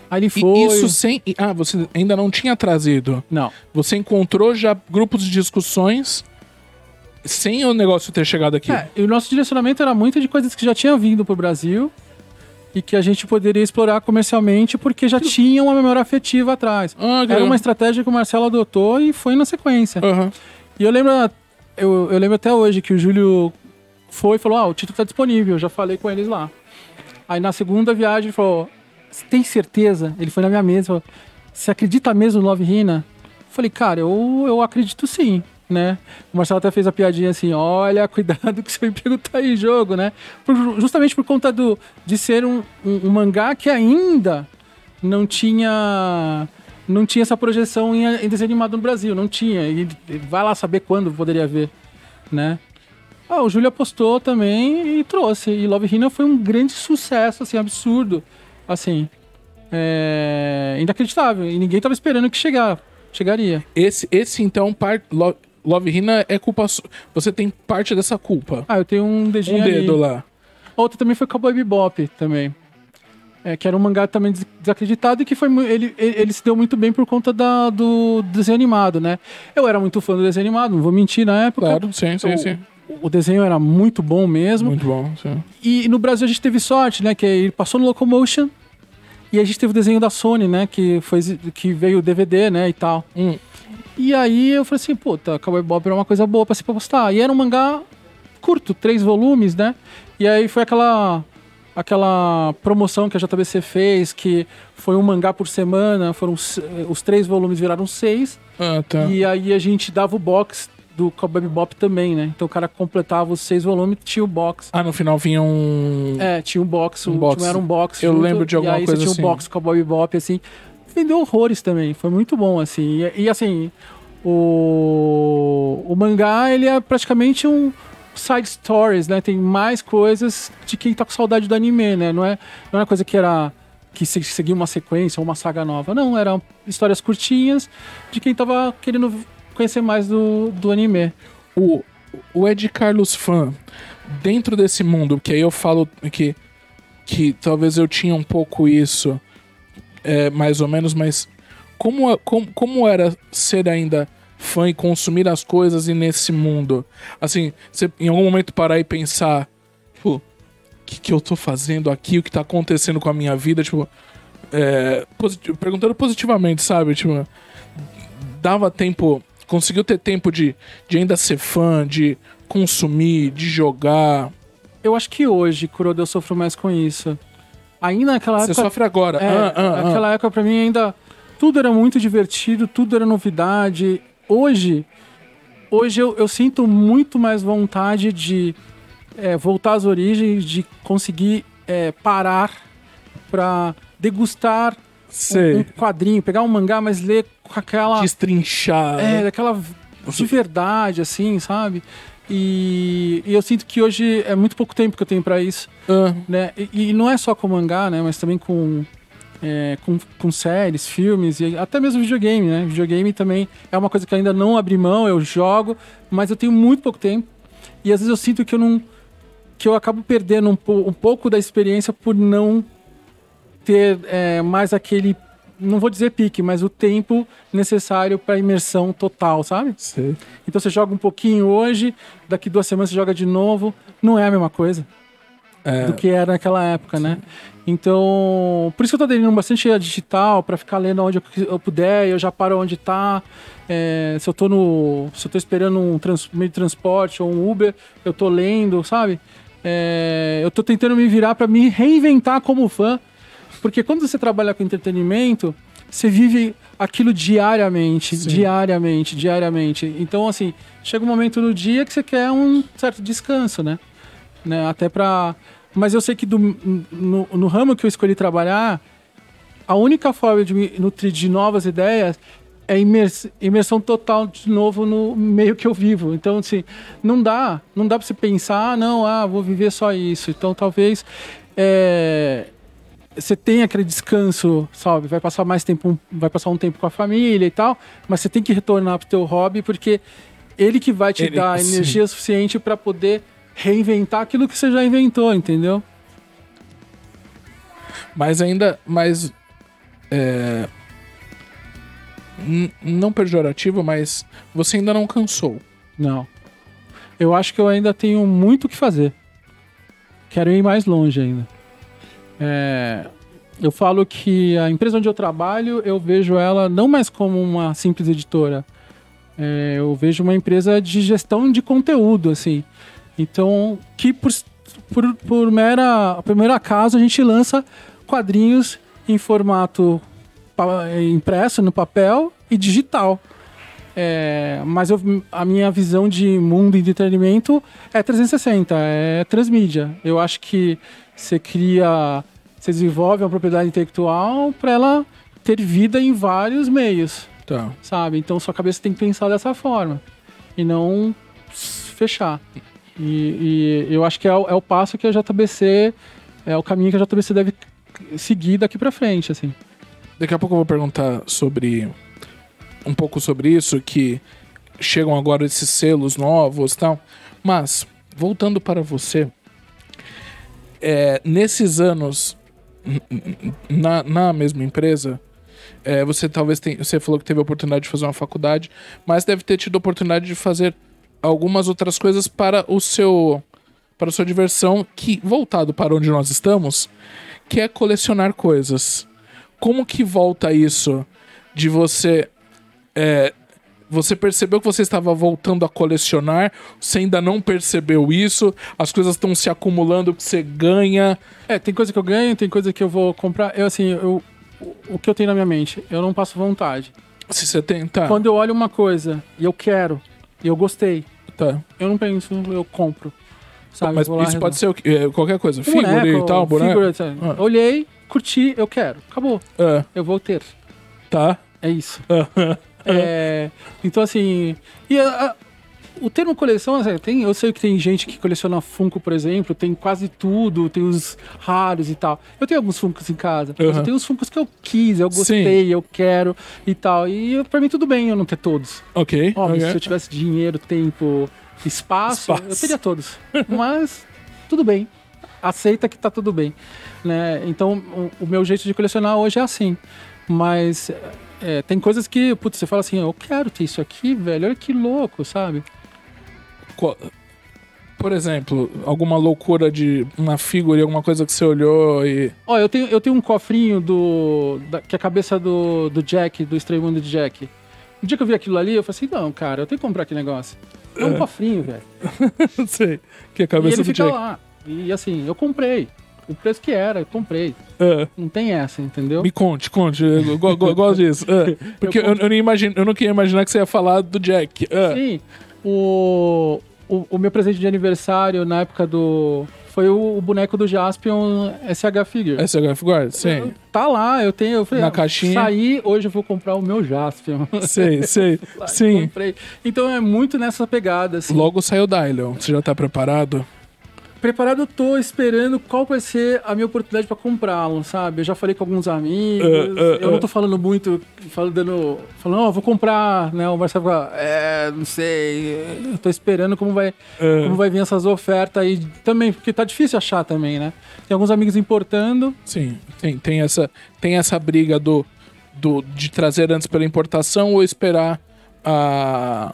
Aí ele E foi... isso sem. e- Ah, você ainda não tinha trazido. Não, Você encontrou já grupos de discussões sem o negócio ter chegado aqui. É, e o nosso direcionamento era muito de coisas que já tinham vindo pro Brasil e que a gente poderia explorar comercialmente porque já tinha uma memória afetiva atrás. Ah, Era uma estratégia que o Marcelo adotou e foi na sequência. Aham. E eu lembro, eu, eu lembro até hoje que o Júlio foi e falou: Ah, o título tá disponível, eu já falei com eles lá. Aí na segunda viagem ele falou: "Você tem certeza? Ele foi na minha mesa e falou: Você acredita mesmo no Love Hina? Falei, cara, eu, eu acredito sim. né? O Marcelo até fez a piadinha assim, olha, cuidado que seu emprego tá em jogo, né? Por- justamente por conta do, de ser um, um- um mangá que ainda não tinha não tinha essa projeção em, em desenho animado no Brasil, não tinha. E, e vai lá saber quando poderia ver, né? Ah, o Júlio apostou também e trouxe. E Love Hina foi um grande sucesso, assim, absurdo. Assim, é... inacreditável. E ninguém tava esperando que chegar, chegaria. Esse, esse então, par, Lo- Love Hina é culpa sua. Você tem parte dessa culpa. Ah, eu tenho um dedinho Um ali. dedo lá. Outra também foi Cowboy Bebop também. É, que era um mangá também des- desacreditado e que foi ele, ele, se deu muito bem por conta da, do desenho animado, né? Eu era muito fã do desenho animado, não vou mentir na época. Claro, sim, sim, o, sim. O desenho era muito bom mesmo. Muito bom, sim. E no Brasil a gente teve sorte, né? Que ele passou no Locomotion e a gente teve o desenho da Sony, né? Que, foi, que veio o DVD, né? E tal. Hum. E aí eu falei assim, puta, Cowboy Bebop era uma coisa boa pra se postar. E era um mangá curto, três volumes, né? E aí foi aquela aquela promoção que a JBC fez, que foi um mangá por semana, foram os três volumes viraram seis, Ah, tá. e aí a gente dava o box do Cowboy Bebop também, né? Então o cara completava os seis volumes, tinha o box. Ah, no final vinha um. É, tinha um box, Um o box. era um box. Eu lembro de alguma e aí coisa você tinha assim. um box Cowboy Bebop, assim. Vendeu horrores também, foi muito bom, assim. E, e, assim, o, o mangá, ele é praticamente um side stories, né? Tem mais coisas de quem tá com saudade do anime, né? Não é, não é uma coisa que era que se- seguia uma sequência ou uma saga nova. Não, eram histórias curtinhas de quem tava querendo conhecer mais do, do anime. o, o Ed Carlos fã, dentro desse mundo, que aí eu falo que, que talvez eu tinha um pouco isso, é, mais ou menos, mas como, como, como era ser ainda fã e consumir as coisas e nesse mundo? Assim, você em algum momento parar e pensar, tipo, o que, que eu tô fazendo aqui, o que tá acontecendo com a minha vida, tipo, é, perguntando positivamente, sabe? Tipo, dava tempo, conseguiu ter tempo de, de ainda ser fã, de consumir, de jogar. Eu acho que hoje, Kuroda, eu sofro mais com isso. Ainda naquela Você época. sofre agora. É, Ah, ah, ah. Naquela época, pra mim, ainda tudo era muito divertido, tudo era novidade. Hoje, hoje eu, eu sinto muito mais vontade de é, voltar às origens, de conseguir é, parar pra degustar um, um quadrinho, pegar um mangá, mas ler com aquela. Destrinchar. É, daquela de verdade, assim, sabe? E, e eu sinto que hoje é muito pouco tempo que eu tenho pra isso Ah, né? E, e não é só com mangá, né? Mas também com, é, com, com séries, filmes e até mesmo videogame, né? Videogame também é uma coisa que eu ainda não abri mão, eu jogo, mas eu tenho muito pouco tempo. E às vezes eu sinto que eu não. que eu acabo perdendo um, um pouco da experiência por não ter é, mais aquele. Não vou dizer pique, mas o tempo necessário para imersão total, sabe? sei. Então você joga um pouquinho hoje, daqui duas semanas você joga de novo. Não é a mesma coisa É, do que era naquela época, né? Então, por isso que eu tô aderindo bastante a digital, pra ficar lendo onde eu, puder, eu já paro onde tá. É, se eu tô no. Se eu tô esperando um trans- meio de transporte ou um Uber, eu tô lendo, sabe? É, eu tô tentando me virar pra me reinventar como fã. Porque quando você trabalha com entretenimento, você vive aquilo diariamente, Sim. diariamente, diariamente. Então, assim, chega um momento no dia que você quer um certo descanso, né? né? Até pra. Mas eu sei que do, no, no ramo que eu escolhi trabalhar, a única forma de me nutrir de novas ideias é imers- imersão total de novo no meio que eu vivo. Então, assim, não dá, não dá pra você pensar, ah, não, ah, vou viver só isso. Então, talvez é, você tenha aquele descanso, sabe? Vai passar mais tempo, vai passar um tempo com a família e tal, mas você tem que retornar pro teu hobby porque ele que vai te Ele- dar sim. energia suficiente para poder reinventar aquilo que você já inventou, entendeu? Mas ainda. Mas. É, não pejorativo, mas você ainda não cansou. Não. Eu acho que eu ainda tenho muito o que fazer. Quero ir mais longe ainda. É, eu falo que a empresa onde eu trabalho, eu vejo ela não mais como uma simples editora. É, eu vejo uma empresa de gestão de conteúdo, assim. Então, que por, por, por mera, por mero acaso a gente lança quadrinhos em formato impresso no papel e digital. É, mas eu- a minha visão de mundo e entretenimento é 360, é transmídia. Eu acho que você cria, você desenvolve uma propriedade intelectual para ela ter vida em vários meios, Tá. sabe? Então sua cabeça tem que pensar dessa forma e não fechar. E, e eu acho que é o, é o passo que a JBC, é o caminho que a JBC deve seguir daqui para frente, assim. Daqui a pouco eu vou perguntar sobre. Um pouco sobre isso, que chegam agora esses selos novos e tal. Mas, voltando para você, é, nesses anos na, na mesma empresa, é, você talvez tenha. Você falou que teve a oportunidade de fazer uma faculdade, mas deve ter tido a oportunidade de fazer algumas outras coisas para o seu. para a sua diversão, que, voltado para onde nós estamos, que é colecionar coisas. Como que volta isso de você. é, você percebeu que você estava voltando a colecionar, você ainda não percebeu isso, as coisas estão se acumulando que você ganha. É, tem coisa que eu ganho, tem coisa que eu vou comprar. Eu, assim, eu, o- que eu tenho na minha mente, eu não passo vontade. Se você tem. Tá, Quando eu olho uma coisa e eu quero, e eu gostei, tá. eu não penso, eu compro. Sabe? Mas isso pode ser o quê? É, qualquer coisa. um boneco, e tal, boneco. figura? Ah. Olhei, curti, eu quero. Acabou. É, Eu vou ter. tá. É isso. É, então, assim. E a- o termo coleção, assim, tem, eu sei que tem gente que coleciona Funko, por exemplo, tem quase tudo, tem os raros e tal. Eu tenho alguns Funkos em casa, Uhum. eu tenho os Funkos que eu quis, eu gostei, eu quero e tal. E pra mim tudo bem eu não ter todos. Ok. Óbvio, ok. se eu tivesse dinheiro, tempo, espaço, Espaço. eu teria todos. Mas tudo bem. Aceita que tá tudo bem. Né? Então, o, o meu jeito de colecionar hoje é assim. Mas é, tem coisas que, putz, você fala assim, eu quero ter isso aqui, velho. Olha que louco, sabe? Por exemplo, alguma loucura de uma figura, alguma coisa que você olhou e. Ó, eu tenho, eu tenho um cofrinho do. da- que é a cabeça do, do Jack, do Estranho Mundo de Jack. No dia que eu vi aquilo ali, eu falei assim, não, cara, eu tenho que comprar aquele negócio. É um cofrinho, velho. Não sei. Que é a E cabeça ele do fica Jack. lá. E assim, eu comprei. O preço que era, eu comprei. É. Não tem essa, entendeu? Me conte, conte. Eu go- go- gosto disso. É. Porque eu, eu, nem imagino, eu não queria imaginar que você ia falar do Jack. É. Sim. O, o, o meu presente de aniversário na época do. Foi o, o boneco do Jaspion SH Figure. SHF Guard? Sim. Tá lá, eu tenho. Eu falei, Na ah, caixinha. Saí, hoje eu vou comprar o meu Jaspion. Sei, sei. Lá, Sim. Comprei. Então é muito nessa pegada, assim. Logo saiu o Dylion. Você já tá preparado? Preparado, eu tô esperando qual vai ser a minha oportunidade pra comprá-lo, sabe? Eu já falei com alguns amigos, Uh, uh, eu não uh. tô falando muito, falando, falando, ó, vou comprar, né? O Marcelo fala, é, não sei, eu tô esperando como vai, É. como vai vir essas ofertas aí também, porque tá difícil achar também, né? Tem alguns amigos importando, Sim, tem, tem, essa, tem essa briga do, do, de trazer antes pela importação ou esperar a,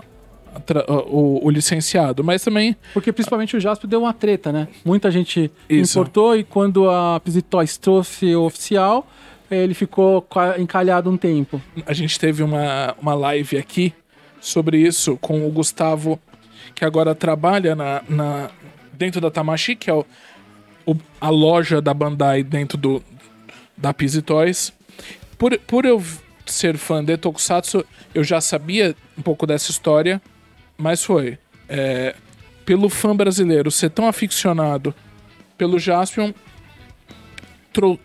o, o licenciado. Mas também, porque principalmente o Jasper deu uma treta, né? Muita gente Isso. importou e quando a Pizzy Toys trouxe o oficial, ele ficou ca- encalhado um tempo. a gente teve uma, uma live aqui sobre isso com o Gustavo, que agora trabalha na, na, dentro da Tamashi, que é o, o- a loja da Bandai dentro do, da Pizzy Toys. Por, por eu ser fã de Tokusatsu, eu já sabia um pouco dessa história, mas foi. é, pelo fã brasileiro ser tão aficionado pelo Jaspion, trou-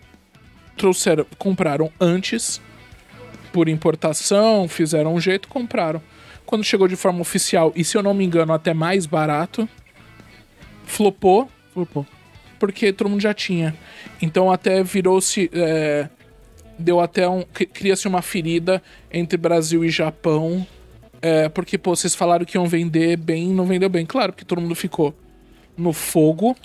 trouxeram, compraram antes por importação, fizeram um jeito, compraram. Quando chegou de forma oficial, e se eu não me engano, até mais barato, flopou, pô, porque todo mundo já tinha. Então até virou-se. é, deu até um. cri- Cria-se uma ferida entre Brasil e Japão. É, porque, pô, vocês falaram que iam vender bem não vendeu bem. Claro, porque todo mundo ficou no fogo.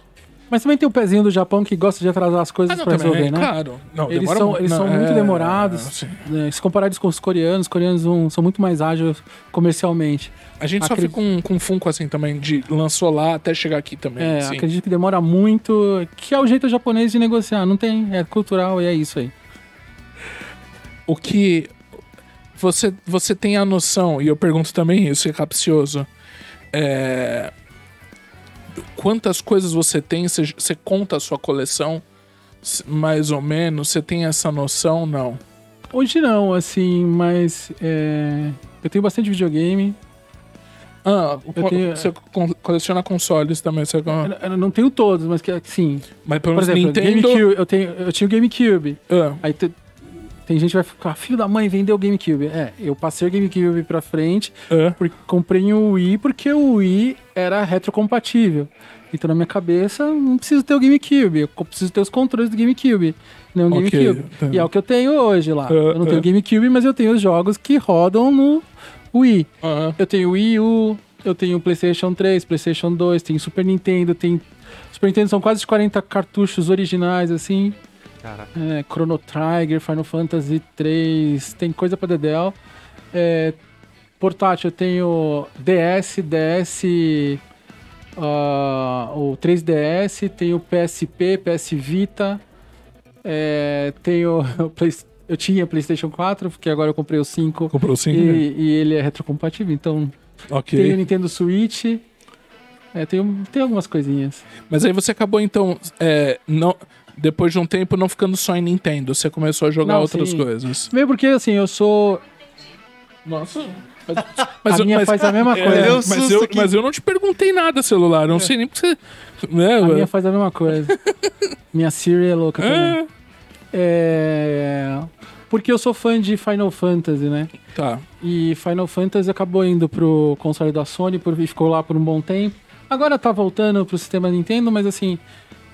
Mas também tem o pezinho do Japão que gosta de atrasar as coisas Ah, não, pra também, resolver, né? claro. Não, Eles demora são, muito. eles Não, são muito é, demorados. né? Se comparados com os coreanos, os coreanos são, são muito mais ágeis comercialmente. A gente sofre Acredito- com, com Funko assim também, de lançou lá até chegar aqui também. É, sim. acredito que demora muito, que é o jeito japonês de negociar. Não tem, é cultural e é isso aí. o que você você tem a noção e eu pergunto também isso é capcioso é, quantas coisas você tem você, você conta a sua coleção mais ou menos você tem essa noção não Hoje não, assim, mas é, eu tenho bastante videogame. Ah, Eu tenho- você con- coleciona consoles também, você... Eu, não tenho todos, mas que sim. mas pelo Por menos exemplo, Nintendo... GameCube, eu, tenho, eu tinha o GameCube. Ah, Aí tem gente que vai ficar, filho da mãe, vendeu o GameCube. É, eu passei o GameCube pra frente, ah, porque comprei um Wii porque o Wii era retrocompatível. Então na minha cabeça, não preciso ter o GameCube, eu preciso ter os controles do GameCube. Não o Ok, GameCube. tá. E é o que eu tenho hoje lá. Ah, eu não tenho. GameCube, mas eu tenho os jogos que rodam no Wii. ah. Eu tenho Wii U, eu tenho PlayStation 3, PlayStation 2, tenho Super Nintendo, tem. Super Nintendo são quase 40 cartuchos originais, assim. Caraca. É, Chrono Trigger, Final Fantasy 3, tem coisa pra Dedel. É, portátil, eu tenho DS, DS, ah, o 3DS, tenho PSP, PS Vita, é, tenho. o Play- eu tinha PlayStation 4, porque agora eu comprei o 5 Comprou e, sim, né? e ele é retrocompatível, então Ok. tenho o Nintendo Switch. É, tenho, tem algumas coisinhas. Mas aí você acabou, então, é, não, depois de um tempo, não ficando só em Nintendo. Você começou a jogar Não, outras sim. coisas. Meio porque, assim, eu sou. Nossa. a minha faz a mesma é, coisa. Mas, eu, aqui. mas eu não te perguntei nada, celular. Eu não sei nem porque você. Né, A minha faz a mesma coisa. minha Siri é louca também. É, É... Porque eu sou fã de Final Fantasy, né? tá. E Final Fantasy acabou indo pro console da Sony por, e ficou lá por um bom tempo. Agora tá voltando pro sistema Nintendo, mas assim.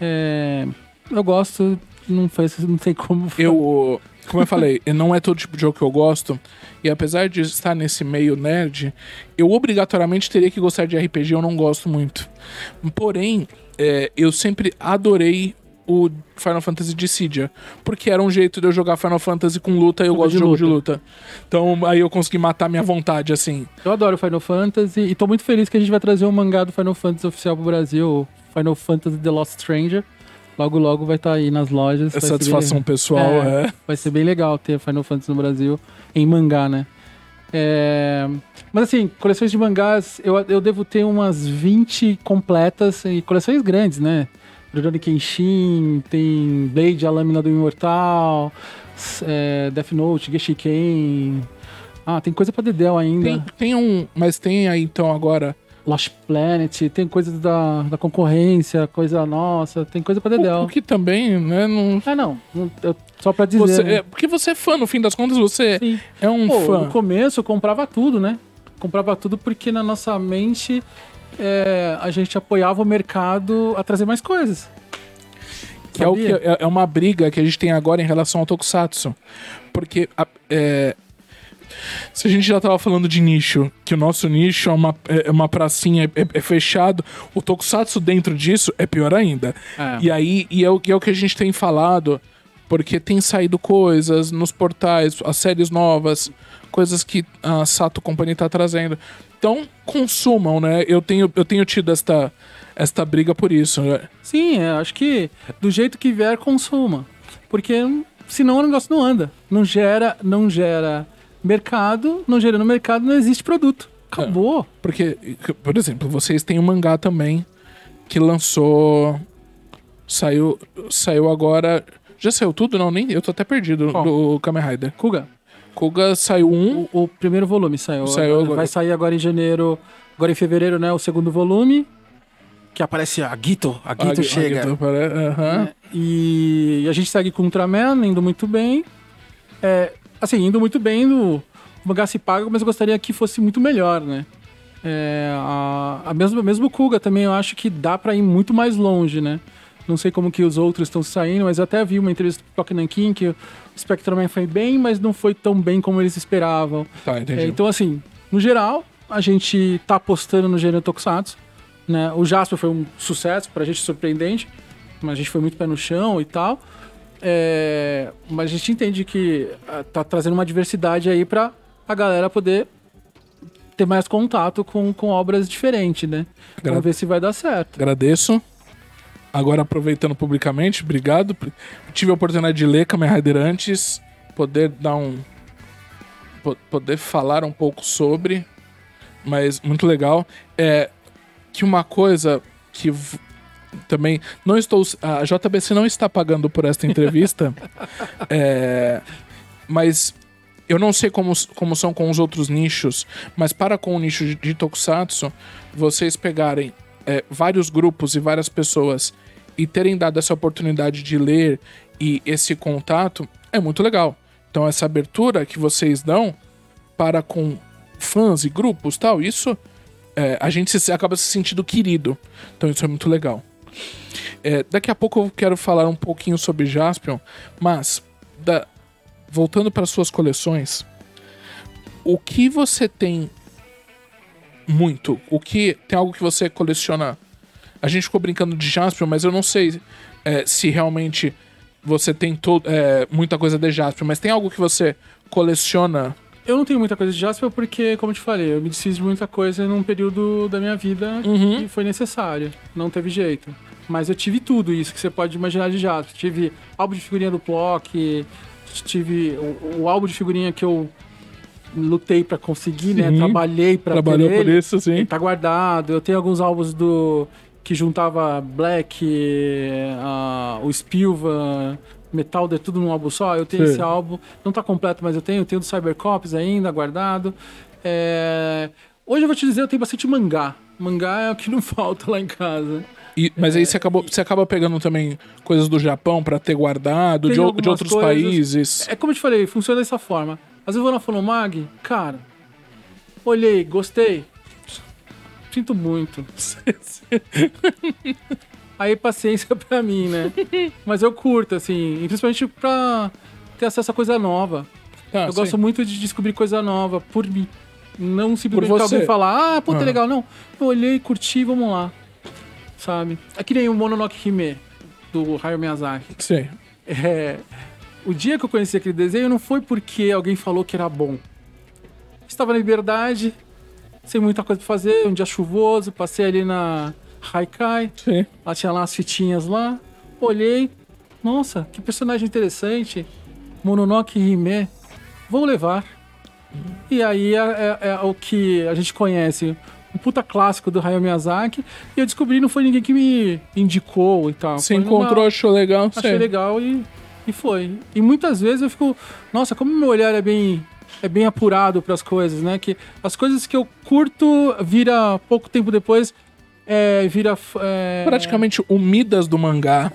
é, Eu gosto, não, faz, não sei como. Eu, como eu falei, não é todo tipo de jogo que eu gosto. E apesar de estar nesse meio nerd, eu obrigatoriamente teria que gostar de RPG, eu não gosto muito. Porém, é, eu sempre adorei o Final Fantasy Dissidia, porque era um jeito de eu jogar Final Fantasy com luta e eu Jogo gosto de jogo de luta. Então aí eu consegui matar minha vontade, assim. Eu adoro Final Fantasy e tô muito feliz que a gente vai trazer um mangá do Final Fantasy oficial pro Brasil, Final Fantasy The Lost Stranger. Logo, logo vai estar aí nas lojas. É satisfação pessoal, É. é. Vai ser bem legal ter Final Fantasy no Brasil em mangá, né? É, Mas assim, coleções de mangás, eu, eu devo ter umas 20 completas e coleções grandes, né? Rurouni Kenshin, tem Blade, a Lâmina do Imortal, é, Death Note, Geshiken. Ah, tem coisa pra Dedel ainda. Tem, tem um. Mas tem aí então agora. Lost Planet, tem coisa da, da concorrência, coisa nossa, tem coisa pra Dedel. o que também, né? Não, Ah, não, não- eu- só pra dizer. você, né? é, porque você é fã, no fim das contas, você Sim. é um Pô, fã. no começo eu comprava tudo, né? Comprava tudo porque na nossa mente é, a gente apoiava o mercado a trazer mais coisas. Que é, o que é, é uma briga que a gente tem agora em relação ao Tokusatsu. Porque a- é, se a gente já tava falando de nicho, que o nosso nicho é uma, é uma pracinha, é, é fechado, o Tokusatsu dentro disso é pior ainda. É. E aí, e é, o, e é o que a gente tem falado, porque tem saído coisas nos portais, as séries novas, coisas que a Sato Company tá trazendo. Então, consumam, né? Eu tenho, eu tenho tido esta, esta briga por isso. né? Sim, é, acho que do jeito que vier, consuma. Porque senão o negócio não anda. Não gera, não gera mercado, não gerando mercado, não existe produto. Acabou. Porque, por exemplo, vocês têm um mangá também que lançou. Saiu. Saiu agora. Já saiu tudo? Não, nem. Eu tô até perdido Qual? do Kamen Rider. Kuga, Kuga saiu um. o, o primeiro volume saiu. Saiu agora. Vai sair agora em janeiro, agora em fevereiro, né? O segundo volume. Que aparece a Gito. A Gito a- chega. a Gito apare- aham. né? E a gente segue com Ultraman, indo muito bem. É, assim, indo muito bem, no, mangá se paga, mas eu gostaria que fosse muito melhor, né? É, a, a mesmo, mesmo o Kuga também eu acho que dá pra ir muito mais longe, né? Não sei como que os outros estão saindo, mas eu até vi uma entrevista do Poké Nankin que o Spectreman foi bem, mas não foi tão bem como eles esperavam. Tá, entendi. É, então, assim, no geral, a gente tá apostando no gênero Tokusatsu. Né? O Jasper foi um sucesso, pra gente surpreendente, mas a gente foi muito pé no chão e tal. É, mas a gente entende que ah, tá trazendo uma diversidade aí pra a galera poder ter mais contato com, com obras diferentes, né? Gra- Vamos ver se vai dar certo. Agradeço. Agora, aproveitando publicamente, obrigado. Tive a oportunidade de ler Kamen Rider antes, poder dar um. po- poder falar um pouco sobre, mas muito legal. É que uma coisa que também. Não estou. A JBC não está pagando por esta entrevista. é, mas eu não sei como, como são com os outros nichos, mas para com o nicho de, de Tokusatsu, vocês pegarem é, vários grupos e várias pessoas e terem dado essa oportunidade de ler e esse contato é muito legal. Então essa abertura que vocês dão para com fãs e grupos tal, isso é, a gente se, acaba se sentindo querido. Então isso é muito legal. É, daqui a pouco eu quero falar um pouquinho sobre Jaspion, mas da- voltando para suas coleções, o que você tem muito? O que tem algo que você coleciona? A gente ficou brincando de Jaspion, mas eu não sei é, se realmente você tem to- é, muita coisa de Jaspion, mas tem algo que você coleciona? Eu não tenho muita coisa de Jasper porque, como eu te falei, eu me desfiz de muita coisa num período da minha vida Uhum. que foi necessário. Não teve jeito. Mas eu tive tudo isso que você pode imaginar de Jasper. Tive álbum de figurinha do Plock, tive o, o álbum de figurinha que eu lutei pra conseguir, né? Sim. Trabalhei pra Trabalhou por ele. isso, sim. Tá guardado. Eu tenho alguns álbuns do que juntava Black, ah, o Spilva, Metal, de tudo num álbum só. Eu tenho Sim. esse álbum. Não tá completo, mas eu tenho. Eu tenho do Cybercops ainda guardado. É, Hoje eu vou te dizer, eu tenho bastante mangá. Mangá é o que não falta lá em casa. E- mas aí você, acabou, você acaba pegando também coisas do Japão pra ter guardado, de, de outros coisas. países. É como eu te falei, funciona dessa forma. Às vezes eu vou na Fonomag, cara, olhei, gostei. Sinto muito. Aí paciência pra mim, né? Mas eu curto, assim, principalmente pra ter acesso a coisa nova. Ah, eu sim. gosto muito de descobrir coisa nova por mim. Não simplesmente você. alguém falar, ah, puta, Ah. legal. Não, eu olhei, curti, vamos lá. Sabe? É que nem o Mononoke Hime, do Hayao Miyazaki. Sim. É, o dia que eu conheci aquele desenho não foi porque alguém falou que era bom. Estava na liberdade, sem muita coisa pra fazer, um dia chuvoso, passei ali na Haikai, Sim. lá tinha lá as fitinhas lá, olhei, nossa, que personagem interessante, Mononoke Hime, vou levar. E aí é, é- é o que a gente conhece, um puta clássico do Hayao Miyazaki, e eu descobri não foi ninguém que me indicou e tal. Você Foi encontrou, achou legal? achei sei. legal e, e foi. E muitas vezes eu fico, nossa, como meu olhar é bem é bem apurado para as coisas, né? Que as coisas que eu curto vira pouco tempo depois é, vira é, Praticamente o Midas do mangá.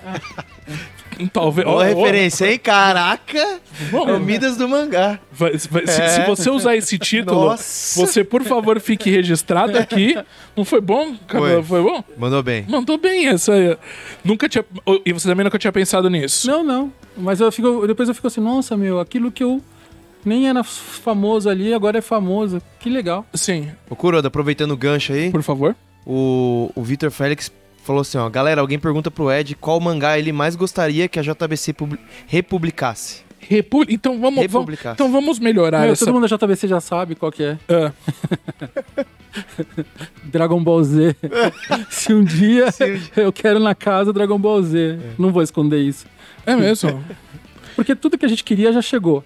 Talvez. Boa ó, referência, hein? Caraca! Bom, É Midas do mangá. vai- vai- se, É. se você usar esse título, Nossa. você, por favor, fique registrado aqui. Não foi bom? Cabelo? Foi bom? Mandou bem. Mandou bem essa. Nunca tinha. E você também nunca tinha pensado nisso? Não, não. Mas eu fico, depois eu fico assim, nossa, meu, aquilo que eu nem era famoso ali, agora é famoso. Que legal. Sim, Ô, Kuroda, aproveitando o gancho aí, por favor. o, o Vitor Félix falou assim, ó. Galera, alguém pergunta pro Ed qual mangá ele mais gostaria que a JBC publi- republicasse. Repu... Então vamos, vamos, então vamos melhorar Meu, essa. todo mundo da JBC já sabe qual que é. Ah, Dragon Ball Z. Se um dia eu quero na casa Dragon Ball Z. Não vou esconder isso. é mesmo? Porque tudo que a gente queria já chegou.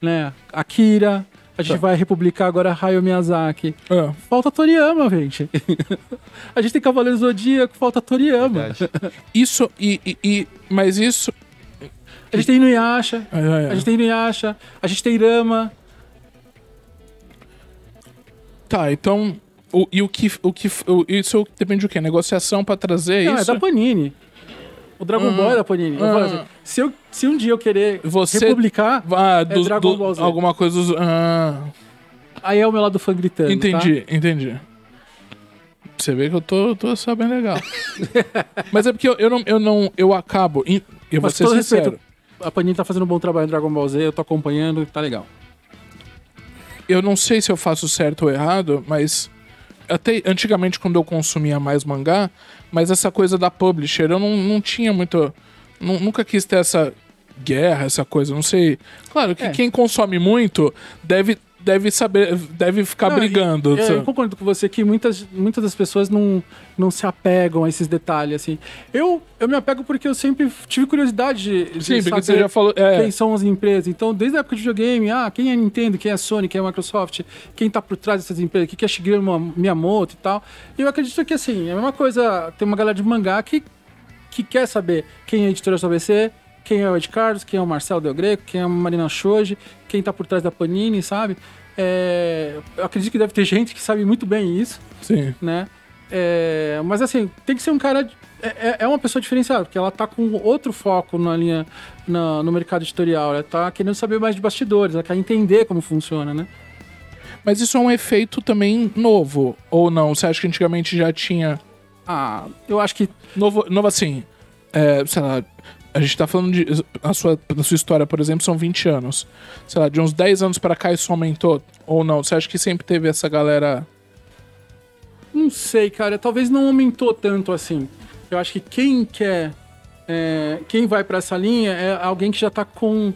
Né? Akira, a gente Tá. vai republicar agora Hayao Miyazaki. Ah, Falta Toriyama, gente. a gente tem Cavaleiro Zodíaco, falta Toriyama. Verdade. isso e, e- e- Mas isso. A gente tem Inuyasha, Ah, ah, ah. a gente tem Inuyasha, a gente tem Rama. Tá, então. O, e o que. O que o- isso depende do quê? Negociação pra trazer Não, isso? é da Panini. O Dragon Ah. Ball é da Panini. Eu falo Ah. assim, se, eu, se um dia eu querer Você- republicar, Ah, dos- Dragon do- Ball Z. alguma coisa. Ah, aí é o meu lado fã gritando. entendi, entendi. Você vê que eu tô, tô sabendo legal. Mas é porque eu, eu não. Eu, não, eu acabo. Eu vou Mas ser com todo sincero. respeito, a Panini tá fazendo um bom trabalho no Dragon Ball Z, eu tô acompanhando, tá legal. eu não sei se eu faço certo ou errado, mas até antigamente quando eu consumia mais mangá, mas essa coisa da publisher, eu não, não tinha muito. nu- nunca quis ter essa guerra, essa coisa, não sei. Claro que É. quem consome muito deve, deve saber, deve ficar Não, brigando. e- eu concordo com você que muitas, muitas das pessoas não, não se apegam a esses detalhes, assim. Eu, eu me apego porque eu sempre tive curiosidade de, Sim, porque você já falou. É, quem são as empresas. Então, desde a época de videogame, ah, quem é Nintendo, quem é Sony, quem é Microsoft, quem tá por trás dessas empresas, o que é Shigeru Miyamoto e tal. E eu acredito que, assim, é a mesma coisa, tem uma galera de mangá que, que quer saber quem é a editora ABC, quem é o Ed Carlos, quem é o Marcelo Del Greco, quem é a Marina Shoji, quem tá por trás da Panini, sabe? É, eu acredito que deve ter gente que sabe muito bem isso, Sim. né? É, mas assim, tem que ser um cara. É, é- é uma pessoa diferenciada, porque ela tá com outro foco na linha, na- no mercado editorial. Ela tá querendo saber mais de bastidores, ela quer entender como funciona, né? Mas isso é um efeito também novo, ou não? Você acha que antigamente já tinha. Ah, eu acho que Novo, novo assim, é, sei lá, a gente tá falando de. A sua, na sua história, por exemplo, são 20 anos. Sei lá, de uns 10 anos pra cá isso aumentou, ou não? Você acha que sempre teve essa galera. Não sei, cara. Talvez não aumentou tanto assim. Eu acho que quem quer. é, quem vai pra essa linha é alguém que já tá com.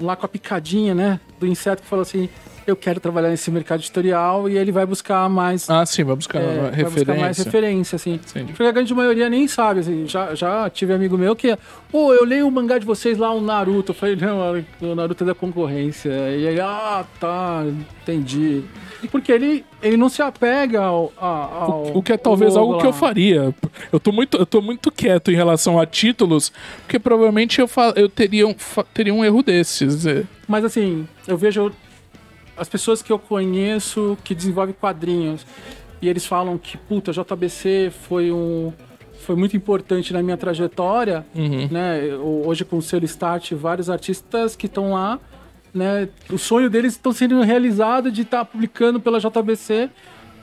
lá com a picadinha, né? Do inseto que falou assim: eu quero trabalhar nesse mercado editorial e ele vai buscar mais. Ah, sim, vai buscar é, vai referência. buscar mais referência, assim. Sim. Porque a grande maioria nem sabe, assim. Já, já tive amigo meu que, pô, eu leio o mangá de vocês lá, o Naruto. Eu falei, não, o Naruto é da concorrência. E ele, ah, tá, entendi. Porque ele, ele não se apega ao. ao O, o que é talvez algo logo que eu lá. faria. Eu tô muito, eu tô muito quieto em relação a títulos, porque provavelmente eu, fa- eu teria, um, teria um erro desses. é. Mas assim, eu vejo as pessoas que eu conheço que desenvolvem quadrinhos e eles falam que, puta, JBC foi um. Foi muito importante na minha trajetória, Uhum. né? Hoje com o selo Start, vários artistas que estão lá, né? O sonho deles estão sendo realizado de estar publicando pela JBC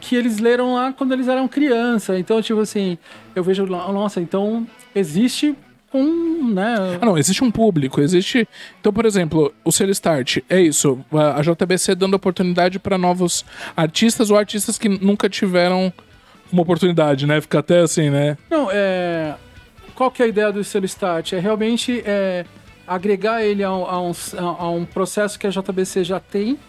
que eles leram lá quando eles eram criança. Então, tipo assim, eu vejo, nossa, então existe um, né? Ah, não, existe um público, existe. Então, por exemplo, o Selo Start é isso, a JBC dando oportunidade para novos artistas ou artistas que nunca tiveram uma oportunidade, né? Fica até assim, né? Não, é. Qual que é a ideia do selo Start? É realmente é, agregar ele a, um- a um, a um processo que a JBC já tem,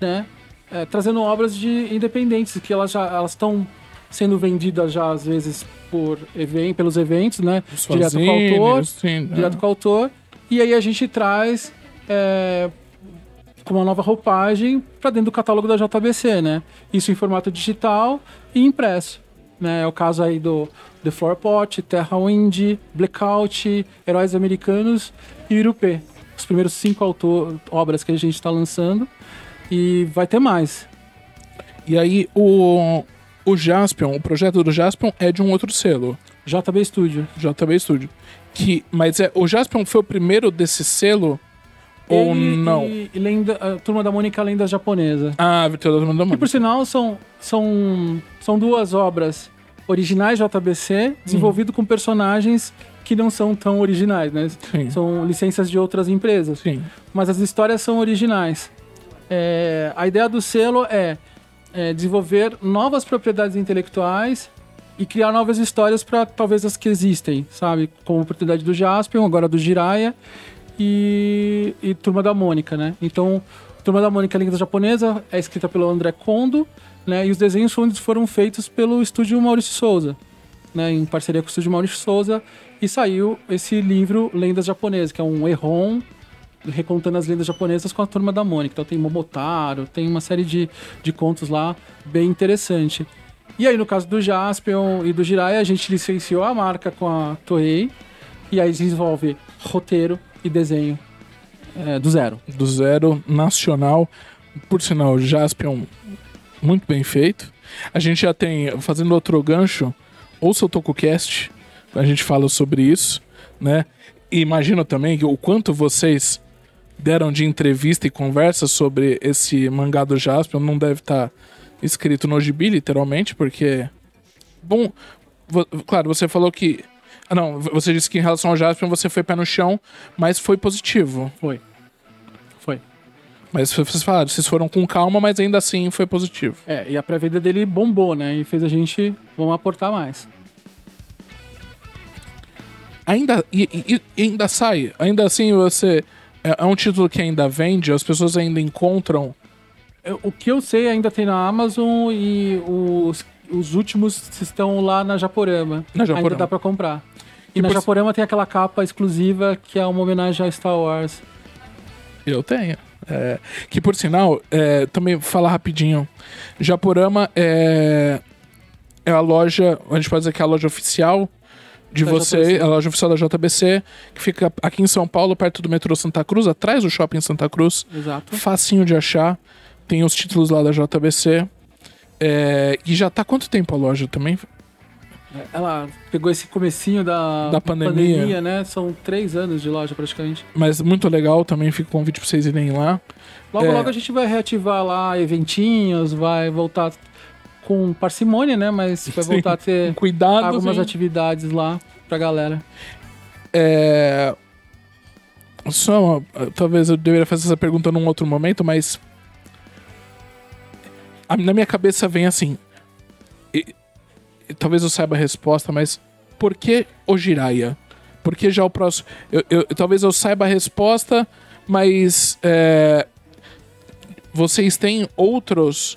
né? É, trazendo obras de independentes, que elas já elas estão sendo vendidas já às vezes por event, pelos eventos, né? Direto com o autor, sim, direto com o autor. E aí a gente traz é, com uma nova roupagem para dentro do catálogo da JBC, né? Isso em formato digital e impresso. Né? É o caso aí do The Flower Pot, Terra Wind, Blackout, Heróis Americanos e Irupê. Os primeiros cinco autor, obras que a gente está lançando. E vai ter mais. E aí o, o Jaspion, o projeto do Jaspion é de um outro selo, JB Studio. JB Studio. Que, mas é, o Jaspion foi o primeiro desse selo ou Ele não? E, e lenda, a Turma da Mônica Lenda Japonesa. Ah, Vitória da Que Mãe. por sinal são, são, são duas obras originais JBC, desenvolvido com personagens que não são tão originais, né? Sim. São licenças de outras empresas. Sim. Mas as histórias são originais. É, a ideia do selo é, é desenvolver novas propriedades intelectuais e criar novas histórias para talvez as que existem, sabe? Como a oportunidade do Jaspion, agora do Jiraiya e, e Turma da Mônica, né? Então, Turma da Mônica, a língua japonesa, é escrita pelo André Kondo, né? E os desenhos foram feitos pelo estúdio Maurício Souza, né? Em parceria com o estúdio Maurício Souza. E saiu esse livro Lendas Japonesas, que é um erron recontando as lendas japonesas com a turma da Mônica. Então tem Momotaro, tem uma série de, de contos lá bem interessante. E aí, no caso do Jaspion e do Jiraiya, a gente licenciou a marca com a Toei e aí desenvolve roteiro e desenho é, do zero. do zero nacional. Por sinal, Jaspion, muito bem feito. A gente já tem, fazendo outro gancho, ouça o TokuCast, a gente fala sobre isso, né? E imagino também que o quanto vocês deram de entrevista e conversa sobre esse mangá do Jaspion não deve estar escrito no gibi, literalmente, porque. Bom, claro, você falou que. Ah, não, você disse que em relação ao Jaspion você foi pé no chão, mas foi positivo. Foi. Foi. Mas vocês falaram, vocês foram com calma, mas ainda assim foi positivo. É, e a pré-venda dele bombou, né? E fez a gente, vamos aportar mais. Ainda, e- e ainda sai, ainda assim você. É, é um título que ainda vende, as pessoas ainda encontram. Eu- O que eu sei ainda tem na Amazon e os, os últimos estão lá na Japorama. Na Japorama. Ainda dá pra comprar. E, E na por- Japorama tem aquela capa exclusiva que é uma homenagem a Star Wars. Eu tenho. É, que por sinal, é, também falar rapidinho. Japorama é, é a loja, a gente pode dizer que é a loja oficial de Da você, JBC. a loja oficial da JBC, que fica aqui em São Paulo, perto do metrô Santa Cruz, atrás do shopping Santa Cruz. Exato. Facinho de achar. Tem os títulos lá da JBC. É, e já tá quanto tempo a loja também? Ela pegou esse comecinho da, Da pandemia. né? São três anos de loja praticamente. Mas muito legal também, fica o convite pra vocês irem lá. Logo, É. logo a gente vai reativar lá eventinhos, vai voltar com parcimônia, né? Mas vai Sim. voltar a ter Cuidado. algumas sim. atividades lá pra galera. É... Só uma- Talvez eu deveria fazer essa pergunta num outro momento, mas. Na minha cabeça vem assim. e- e talvez eu saiba a resposta, mas. Por que o Jiraya? Por que já o próximo. Eu, eu- talvez eu saiba a resposta, mas. é, Vocês têm outros.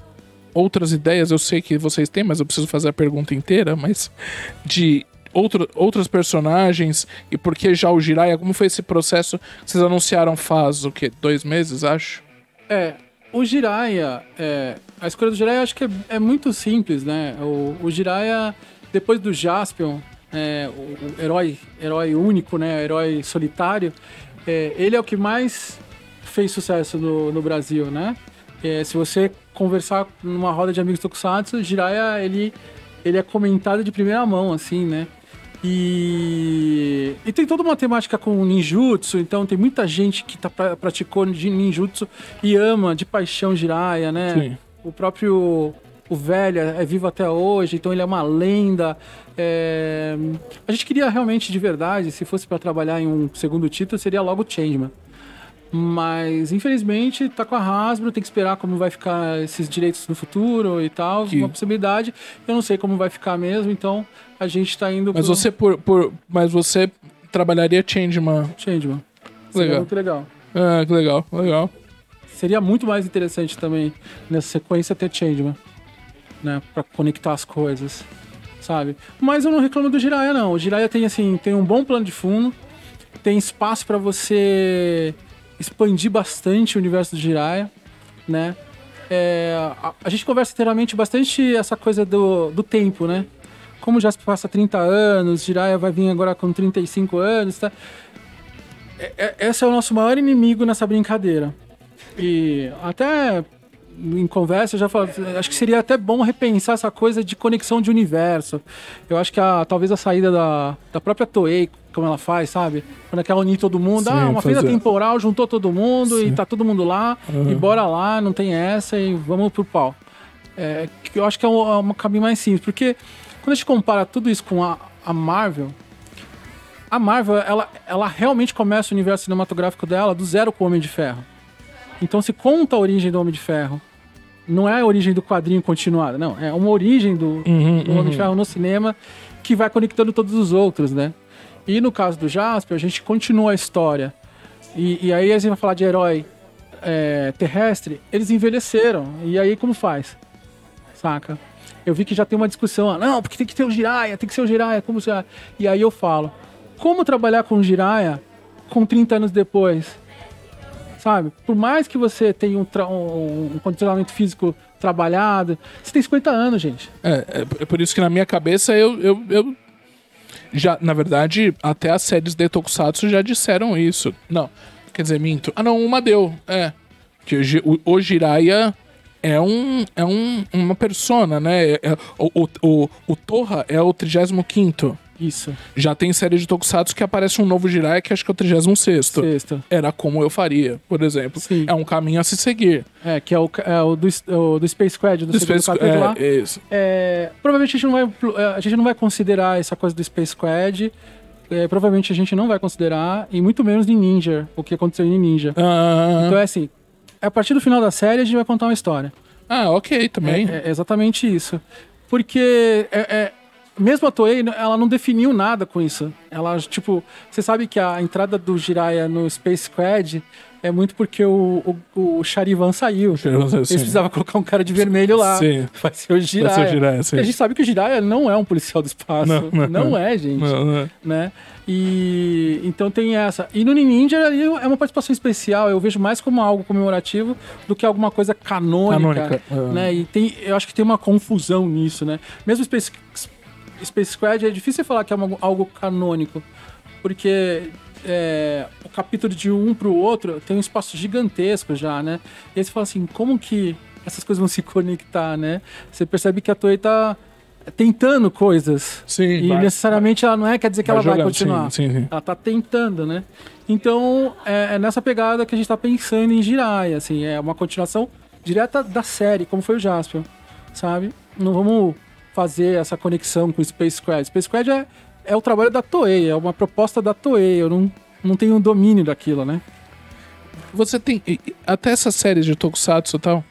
Outras ideias, eu sei que vocês têm, mas eu preciso fazer a pergunta inteira, mas. De outro, outros personagens e por que já o Jiraiya? Como foi esse processo? Vocês anunciaram faz o quê? Dois meses, acho? É, o Jiraiya, é, a escolha do Jiraiya acho que é, é muito simples, né? O, o Jiraiya, depois do Jaspion, é, o, o herói, herói único, né? Herói solitário, é, ele é o que mais fez sucesso no, no Brasil, né? É, se você conversar numa roda de amigos Tokusatsu, Jiraiya, ele, ele é comentado de primeira mão, assim, né? E, e tem toda uma temática com ninjutsu, então tem muita gente que tá, pra- praticou de ninjutsu e ama de paixão Jiraiya, né? Sim. O próprio o velho é vivo até hoje, então ele é uma lenda. É, A gente queria realmente, de verdade, se fosse pra trabalhar em um segundo título, seria logo Changeman. Mas, infelizmente, tá com a Hasbro, tem que esperar como vai ficar esses direitos no futuro e tal. Que- Uma possibilidade. Eu não sei como vai ficar mesmo, então a gente tá indo Mas pro você por, por mas você trabalharia Changeman. Changeman. Legal. muito legal. Ah, que legal, legal. Seria muito mais interessante também nessa sequência ter Changeman, né, Pra conectar as coisas, sabe? Mas eu não reclamo do Jiraiya não. O Jiraiya tem assim, tem um bom plano de fundo, tem espaço pra você expandir bastante o universo do Jiraiya, né? É, a, a gente conversa inteiramente bastante essa coisa do, do tempo, né? Como já se passa 30 anos, Jiraiya vai vir agora com 35 anos, tá? É- é- esse é o nosso maior inimigo nessa brincadeira. E até em conversa eu já falo, acho que seria até bom repensar essa coisa de conexão de universo. Eu acho que a, talvez a saída da, da própria Toei, como ela faz, sabe? Quando ela unir todo mundo, Sim, ah, uma feira fazer- temporal, juntou todo mundo e Sim. tá todo mundo lá, e bora lá, não tem essa e vamos pro pau. É, eu acho que é um, é um caminho mais simples, porque quando a gente compara tudo isso com a, a Marvel, a Marvel, ela, ela realmente começa o universo cinematográfico dela do zero com o Homem de Ferro. Então se conta a origem do Homem de Ferro. Não é a origem do quadrinho continuada, não. É uma origem do, Uhum, do Homem de Ferro no cinema que vai conectando todos os outros, né? E no caso do Jasper, a gente continua a história. E, e aí a gente vai falar de herói é, terrestre, eles envelheceram. E aí como faz? Saca? Eu vi que já tem uma discussão, ah, não, porque tem que ter o Jiraiya, tem que ser o Jiraiya, como se... E aí eu falo, como trabalhar com o Jiraiya com 30 anos depois? Sabe? Por mais que você tenha um, um, um condicionamento físico trabalhado, você tem 50 anos, gente. É, é, é por isso que na minha cabeça eu, eu, eu já, na verdade, até as séries de Tokusatsu já disseram isso. Não, quer dizer, minto. Ah, não, uma deu. É. Que o, o Jiraiya é um é um, uma persona, né? É- é- o, o, o, o Torra é o 35 Isso, Já tem série de Tokusatsu que aparece um novo Jiraiya que acho que é o 36 sexto. Era como eu faria, por exemplo. Sim. É um caminho a se seguir. É, que é o, é o, do, o do Space Squad, do, Do Space- capítulo lá. é, isso. É, provavelmente a gente, não vai, é, a gente não vai considerar essa coisa do Space Squad. É, provavelmente a gente não vai considerar, e muito menos de Ninja, o que aconteceu em Ninja. Ah, Então é assim, a partir do final da série a gente vai contar uma história. ah, ok, também. É, é exatamente isso. Porque é, é- mesmo a Toei, ela não definiu nada com isso. Ela, tipo, você sabe que a entrada do Jiraiya no Space Squad é muito porque o, o, o Charivan saiu. Eles Sim. precisavam colocar um cara de vermelho lá. Sim. Vai ser o Jiraiya. Vai ser o Jiraiya, sim. E a gente sabe que o Jiraiya não é um policial do espaço. Não, não. é, gente. Não, não. Né? E então tem essa. E no Ninja ali é uma participação especial. Eu vejo mais como algo comemorativo do que alguma coisa canônica. Canônica, é. Né? E tem, eu acho que tem uma confusão nisso, né? Mesmo Space, Space Squad é difícil falar que é uma- algo canônico, porque é, o capítulo de um pro outro tem um espaço gigantesco já, né? E aí você fala assim, como que essas coisas vão se conectar, né? Você percebe que a Toei tá tentando coisas. Sim, E vai- necessariamente ela não é quer dizer que ela vai jogando, continuar. Sim, sim. Ela tá tentando, né? Então, é, é nessa pegada que a gente tá pensando em Jiraiya, assim, é uma continuação direta da série, como foi o Jaspion, sabe? Não vamos fazer essa conexão com o Space Squad. Space Squad é, é o trabalho da Toei, é uma proposta da Toei, eu não, não tenho domínio daquilo, né? Você tem. Até essas séries de Tokusatsu e tal,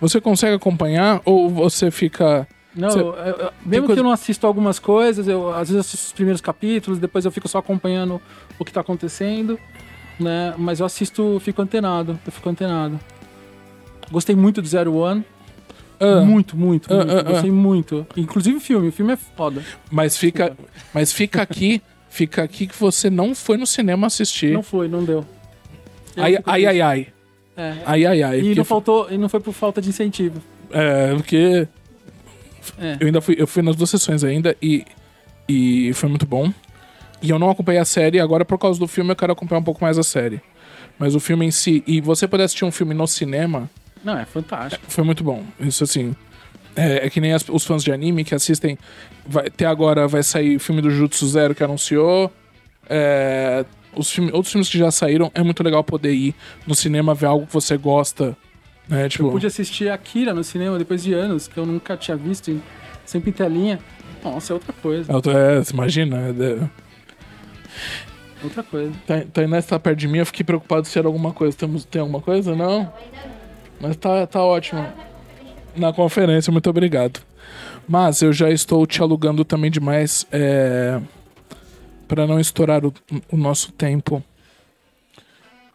você consegue acompanhar ou você fica. Não, Cê- eu- eu- mesmo coisa- que eu não assisto algumas coisas, eu às vezes assisto os primeiros capítulos, depois eu fico só acompanhando o que tá acontecendo, né? Mas eu assisto, fico antenado, eu fico antenado. Gostei muito do Zero One. Ah, Muito, muito, Ah, muito. ah, ah. Gostei muito. Inclusive o filme, o filme é foda. mas fica. Mas fica aqui. Fica aqui que você não foi no cinema assistir. Não foi, não deu. Eu Ai, ai, ai, ai. É. Ai, ai, ai. E não faltou, e não foi por falta de incentivo. É, porque É. eu ainda fui, eu fui nas duas sessões ainda e, e foi muito bom. E eu não acompanhei a série, agora por causa do filme eu quero acompanhar um pouco mais a série. Mas o filme em si, e você poder assistir um filme no cinema, Não, é fantástico. foi muito bom. Isso assim. É, é que nem as- os fãs de anime que assistem. Vai, até agora vai sair o filme do Jutsu Zero que anunciou. É, os filme, outros filmes que já saíram, é muito legal poder ir no cinema ver algo que você gosta. Né? Tipo, Eu pude assistir Akira no cinema depois de anos, que eu nunca tinha visto, em- sempre em telinha. Nossa, é outra coisa. é, você imagina? é, Outra coisa. Tá, tá Inés tá perto de mim, eu fiquei preocupado se era alguma coisa. Temos, tem alguma coisa? Não? Mas tá, tá ótimo. Na conferência, muito obrigado. Mas eu já estou te alugando também demais é, para não estourar o, o nosso tempo.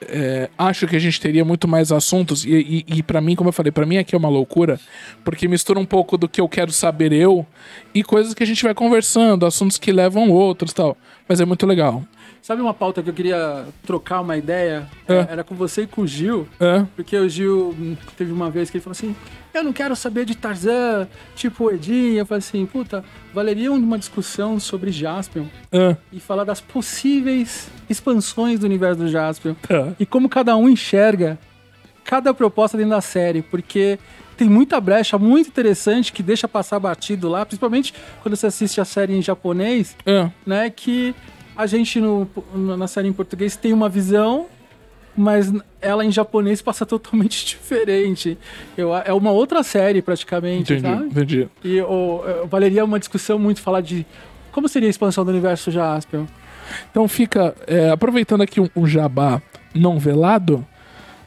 É, acho que a gente teria muito mais assuntos e, e, e para mim, como eu falei, para mim aqui é uma loucura, porque mistura um pouco do que eu quero saber eu e coisas que a gente vai conversando, assuntos que levam outros, tal. Mas é muito legal. Sabe uma pauta que eu queria trocar uma ideia? É. Era com você e com o Gil. É? Porque o Gil hum, teve uma vez que ele falou assim: Eu não quero saber de Tarzan, tipo o Edinho. Eu falei assim: Puta, valeria uma discussão sobre Jaspion É? e falar das possíveis expansões do universo do Jaspion É. e como cada um enxerga cada proposta dentro da série, porque tem muita brecha muito interessante que deixa passar batido lá, principalmente quando você assiste a série em japonês, É. né? Que a gente no, na série em português tem uma visão, mas ela em japonês passa totalmente diferente. Eu, é uma outra série praticamente, Entendi, sabe? entendi. E é, valeria uma discussão muito falar de como seria a expansão do universo Jaspion. Então fica, é, aproveitando aqui um, um jabá não velado,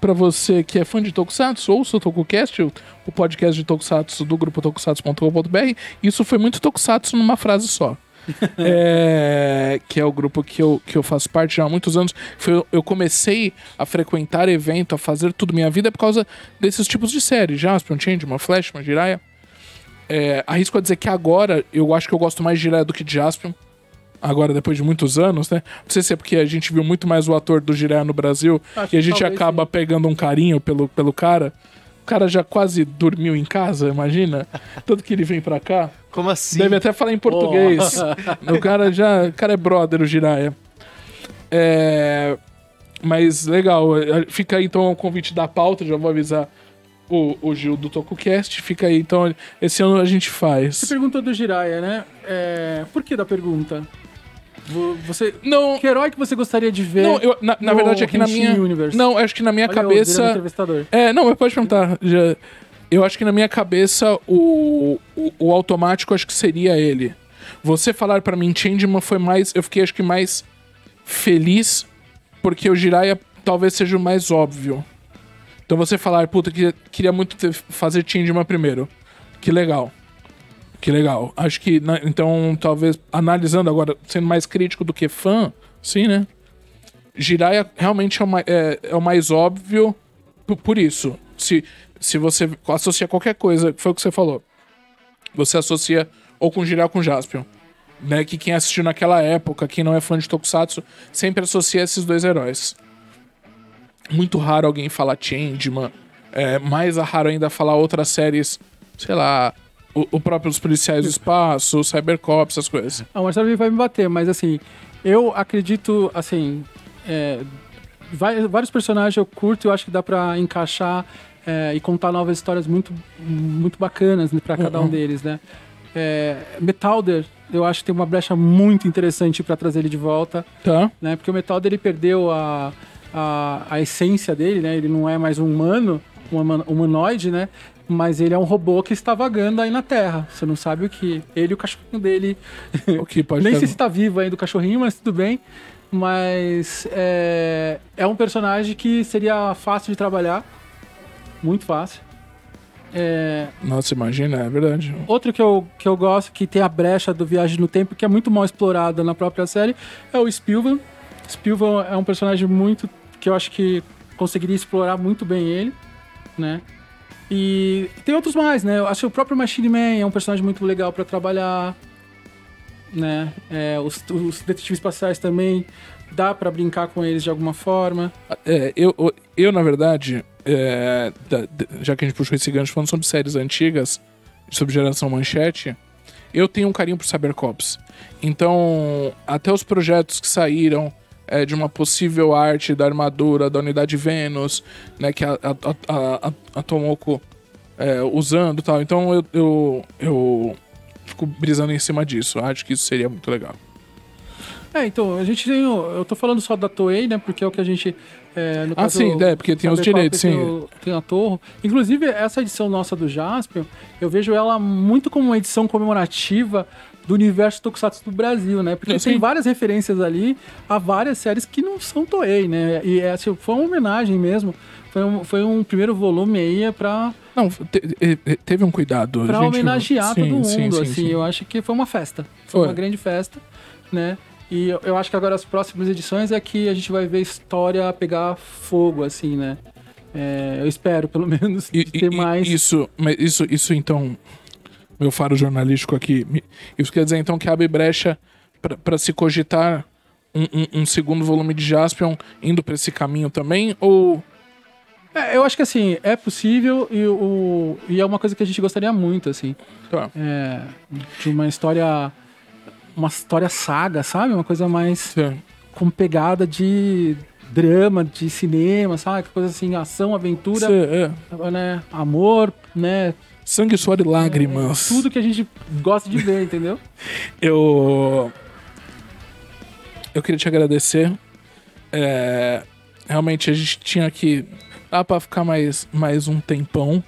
pra você que é fã de Tokusatsu, ouça o TokuCast, o, o podcast de Tokusatsu do grupo tokusatsu.com.br. Isso foi muito Tokusatsu numa frase só. É, que é o grupo que eu, que eu faço parte já há muitos anos. Foi, eu comecei a frequentar evento, a fazer tudo minha vida por causa desses tipos de séries. Jaspion, Changeman, Flashman, Jiraiya. É, arrisco a dizer que agora eu acho que eu gosto mais de Jiraiya do que de Jaspion. Agora, depois de muitos anos, né? Não sei se é porque a gente viu muito mais o ator do Jiraiya no Brasil Acho e a gente acaba pegando um carinho pelo, pelo cara. O cara já quase dormiu em casa, imagina? Tanto que ele vem pra cá. Como assim? Deve até falar em português. o cara já. O cara é brother, o Jiraiya. É. Mas legal. Fica aí então o convite da pauta, já vou avisar o, o Gil do TokuCast. Fica aí, então, esse ano a gente Você faz. perguntou do Jiraiya, né? É, por que da pergunta? Vo- Você, Não, que herói que você gostaria de ver? não eu, na, na verdade, aqui na Henshin minha. Universe? Não, acho que na minha Olha eu cabeça. entrevistador. É, não, mas pode perguntar. Já, eu acho que na minha cabeça o, o, o automático acho que seria ele. Você falar pra mim Changeman foi mais. Eu fiquei acho que mais feliz porque o Jiraiya talvez seja o mais óbvio. Então você falar, puta, que, queria muito ter, fazer Changeman primeiro. Que legal. Que legal. Acho que, na- então, talvez, analisando agora, sendo mais crítico do que fã, sim, né? Jiraiya realmente é o, mai- é- é o mais óbvio por, por isso. Se, se você associa qualquer coisa, foi o que você falou. Você associa ou com Jiraiya ou com Jaspion. Né? Que quem assistiu naquela época, quem não é fã de Tokusatsu, sempre associa esses dois heróis. Muito raro alguém falar Changeman. É, mais raro ainda falar outras séries, sei lá, o, o próprio os policiais do espaço, o Cybercop, essas coisas. Ah, o Marcelo vai me bater, mas assim, eu acredito, assim, é, vai- vários personagens eu curto, eu acho que dá pra encaixar é, e contar novas histórias muito, muito bacanas né, pra cada um Uhum. deles, né? É, Metalder, eu acho que tem uma brecha muito interessante pra trazer ele de volta, Tá? né? Porque o Metalder ele perdeu a, a, a essência dele, né? Ele não é mais um humano, um humano- humanoide, né? Mas ele é um robô que está vagando aí na Terra. Você não sabe o que. Ele e o cachorrinho dele O que pode nem ter- sei se tá vivo ainda o cachorrinho, mas tudo bem. Mas é, é um personagem que seria fácil de trabalhar. Muito fácil. É, Nossa, imagina, é verdade. outro que eu, que eu gosto, que tem a brecha do Viagem no Tempo, que é muito mal explorada na própria série, é o Spielberg. Spielberg é um personagem muito. que eu acho que conseguiria explorar muito bem ele, né? E tem outros mais, né? Eu acho que o próprio Machine Man é um personagem muito legal pra trabalhar, né? É, os, os detetives espaciais também dá pra brincar com eles de alguma forma. É, eu, eu, na verdade, é, da- já que a gente puxou esse gancho falando sobre séries antigas, sobre geração manchete, eu tenho um carinho por Cybercops. Então, até os projetos que saíram é, de uma possível arte da armadura da unidade Vênus, né, que a, a, a, a, Tomoko é, usando e tal. Então, eu, eu, eu fico brisando em cima disso. Acho que isso seria muito legal. É, então, a gente tem. Eu tô falando só da Toei, né? Porque é o que a gente. é, no Ah, caso, sim, é, porque tem os direitos, tem sim. o- Tem a Torre. Inclusive, essa edição nossa do Jaspion, eu vejo ela muito como uma edição comemorativa do universo Tokusatsu do Brasil, né? Porque Sim. tem várias referências ali a várias séries que não são Toei, né? E essa foi uma homenagem mesmo. Foi um, foi um primeiro volume aí pra, Não, te- te- teve um cuidado. pra gente. homenagear Sim, todo mundo, sim, sim, assim. sim. Eu acho que foi uma festa. Foi, Foi. uma grande festa, né? E eu, acho que agora as próximas edições é que a gente vai ver a história pegar fogo, assim, né? É, eu espero, pelo menos, E- ter e- mais. Isso, mas isso, isso então, meu faro jornalístico aqui, isso quer dizer então que abre brecha pra- pra se cogitar um, um- um segundo volume de Jaspion indo pra esse caminho também? Ou. É, eu acho que assim, é possível e, o, e é uma coisa que a gente gostaria muito, assim. Tá. É, de uma história. Uma história saga, sabe? Uma coisa mais Sim. com pegada de drama, de cinema, sabe? Coisa assim, ação, aventura, Cê- é. né? Amor, né? Sangue, suor e lágrimas. Tudo que a gente gosta de ver, entendeu? Eu. Eu queria te agradecer. É, realmente a gente tinha que. Dá pra ficar mais, mais um tempão.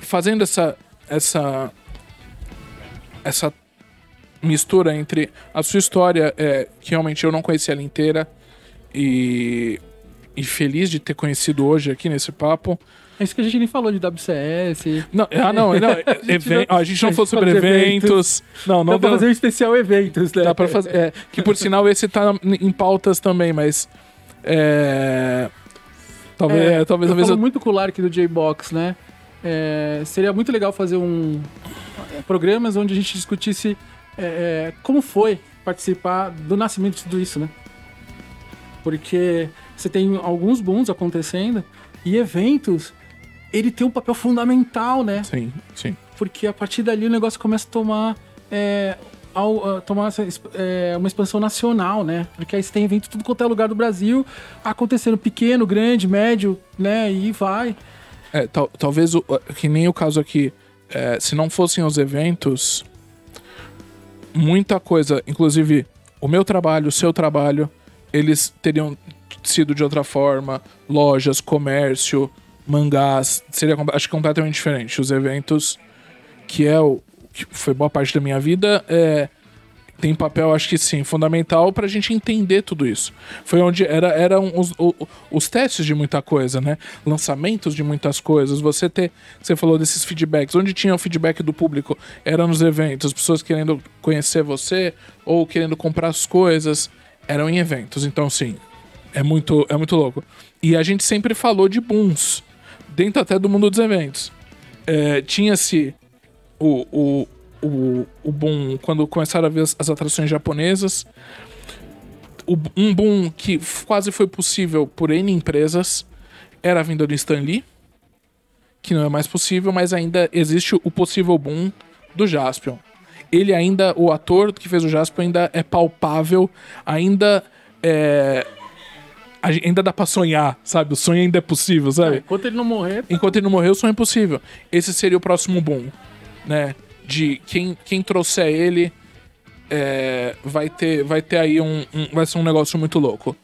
Fazendo essa. Essa. Essa mistura entre a sua história, é, que realmente eu não conhecia ela inteira. E. E feliz de ter conhecido hoje aqui nesse papo. É isso que a gente nem falou de WCS. Não, ah, não, não. even- não- a gente não a falou gente sobre falou de eventos. Não, não Dá pra fazer um especial eventos, né? Dá pra fazer. É, que por sinal esse tá em pautas também, mas. É. Talvez, É, é, talvez, eu talvez eu. muito com o Lark do J-Box, né? É, seria muito legal fazer um é, programas onde a gente discutisse é, é, como foi participar do nascimento de tudo isso, né? Porque você tem alguns booms acontecendo e eventos, ele tem um papel fundamental, né? Sim, sim. Porque a partir dali o negócio começa a tomar, é, ao- tomar essa é, uma expansão nacional, né? Porque aí você tem evento tudo quanto é lugar do Brasil, acontecendo pequeno, grande, médio, né? E vai. É, tal- talvez o, que nem o caso aqui, é, se não fossem os eventos, muita coisa, inclusive o meu trabalho, o seu trabalho, eles teriam sido de outra forma, lojas, comércio, mangás, seria acho que completamente diferente. Os eventos, que é o que foi boa parte da minha vida, é, tem papel, acho que sim, fundamental pra gente entender tudo isso. Foi onde era, eram os, o- os testes de muita coisa, né? Lançamentos de muitas coisas. Você ter. Você falou desses feedbacks. Onde tinha o feedback do público? Era nos eventos. Pessoas querendo conhecer você ou querendo comprar as coisas. Eram em eventos. Então, sim. É muito, é muito louco. E a gente sempre falou de booms. Dentro até do mundo dos eventos. É, Tinha-se o, o, o, o boom quando começaram a ver as, as atrações japonesas. O, um boom que quase foi possível por N empresas era a vinda do Stan Lee, que não é mais possível, mas ainda existe o possível boom do Jaspion. Ele ainda, o ator que fez o Jaspion ainda é palpável, ainda é, ainda dá pra sonhar, sabe? O sonho ainda é possível, sabe? Enquanto ele não morrer, Enquanto ele não morreu, o sonho é impossível. Esse seria o próximo boom, né? De quem, quem trouxer ele é, vai, ter, vai ter aí um, um- Vai ser um negócio muito louco.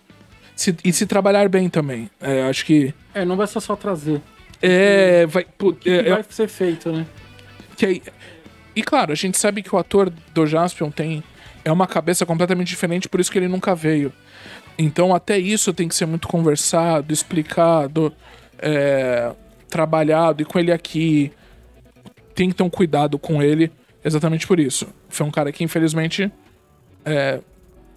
Se- e se trabalhar bem também. É, acho que. é, não vai ser só trazer. É. Vai, O que é, é- vai ser feito, né? que aí- e claro, a gente sabe que o ator do Jaspion tem. É uma cabeça completamente diferente, por isso que ele nunca veio. Então, até isso tem que ser muito conversado, explicado, é, trabalhado. E com ele aqui, tem que ter um cuidado com ele, exatamente por isso. Foi um cara que, infelizmente, é,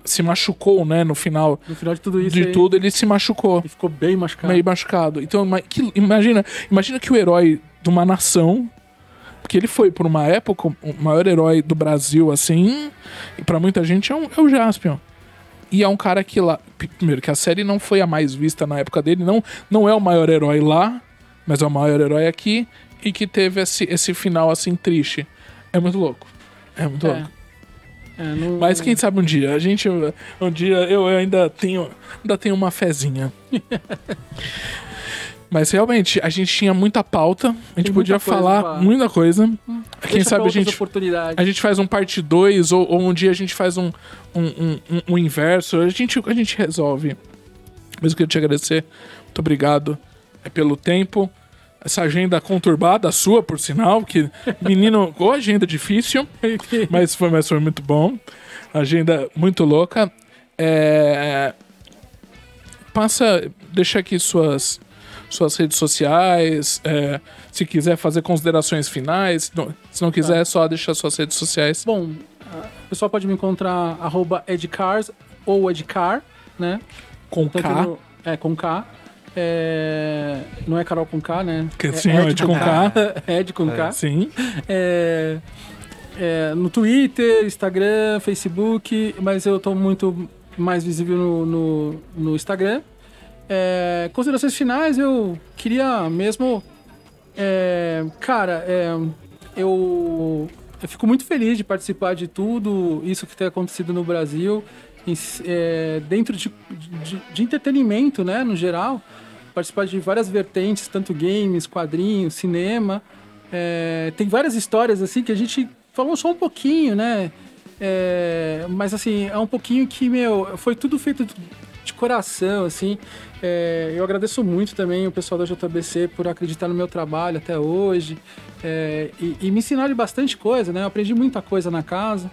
se machucou, né? No final No final de tudo isso, de aí, tudo, ele se machucou ele ficou bem machucado. meio machucado. Então, que- imagina, imagina que o herói de uma nação, porque ele foi por uma época o maior herói do Brasil, assim, e pra muita gente é, um- é o Jaspion. E é um cara que lá, primeiro que a série não foi a mais vista na época dele, não, não é o maior herói lá, mas é o maior herói aqui e que teve esse, esse final assim triste. É muito louco. É muito É. louco. É, não- Mas quem sabe um dia, a gente um dia eu ainda tenho ainda tenho uma fezinha. Mas realmente a gente tinha muita pauta, a gente Tem muita podia coisa falar pra- muita coisa. Deixa Quem sabe a gente a gente faz um parte 2 ou, ou um dia a gente faz um um, um, um- inverso, a gente a gente resolve. Mas eu queria te agradecer. Muito obrigado é, pelo tempo. Essa agenda conturbada, a sua, por sinal, que menino, ou agenda difícil, mas foi, mas foi muito bom. Agenda muito louca. É, Passa, deixa aqui suas, suas redes sociais. é, se quiser fazer considerações finais. não- se não quiser, é só deixar suas redes sociais. Bom, o pessoal pode me encontrar arroba edcars ou edcar, né? Com Tanto K. no- é, com K. É, não é Carol com K, né? Que é sim, é Ed com K. Ed com K. Sim. É, é, no Twitter, Instagram, Facebook, mas eu tô muito mais visível no, no, no Instagram. É, considerações finais, eu queria mesmo. é, cara, é, eu, eu fico muito feliz de participar de tudo isso que tem acontecido no Brasil, em é, dentro de, de, de entretenimento, né, no geral. Participar de várias vertentes, tanto games, quadrinhos, cinema. É, tem várias histórias assim que a gente falou só um pouquinho, né? É, mas assim, é um pouquinho que, meu, foi tudo feito de coração, assim. É, eu agradeço muito também o pessoal da JBC por acreditar no meu trabalho até hoje é, e, e me ensinaram bastante coisa, né? Eu aprendi muita coisa na casa,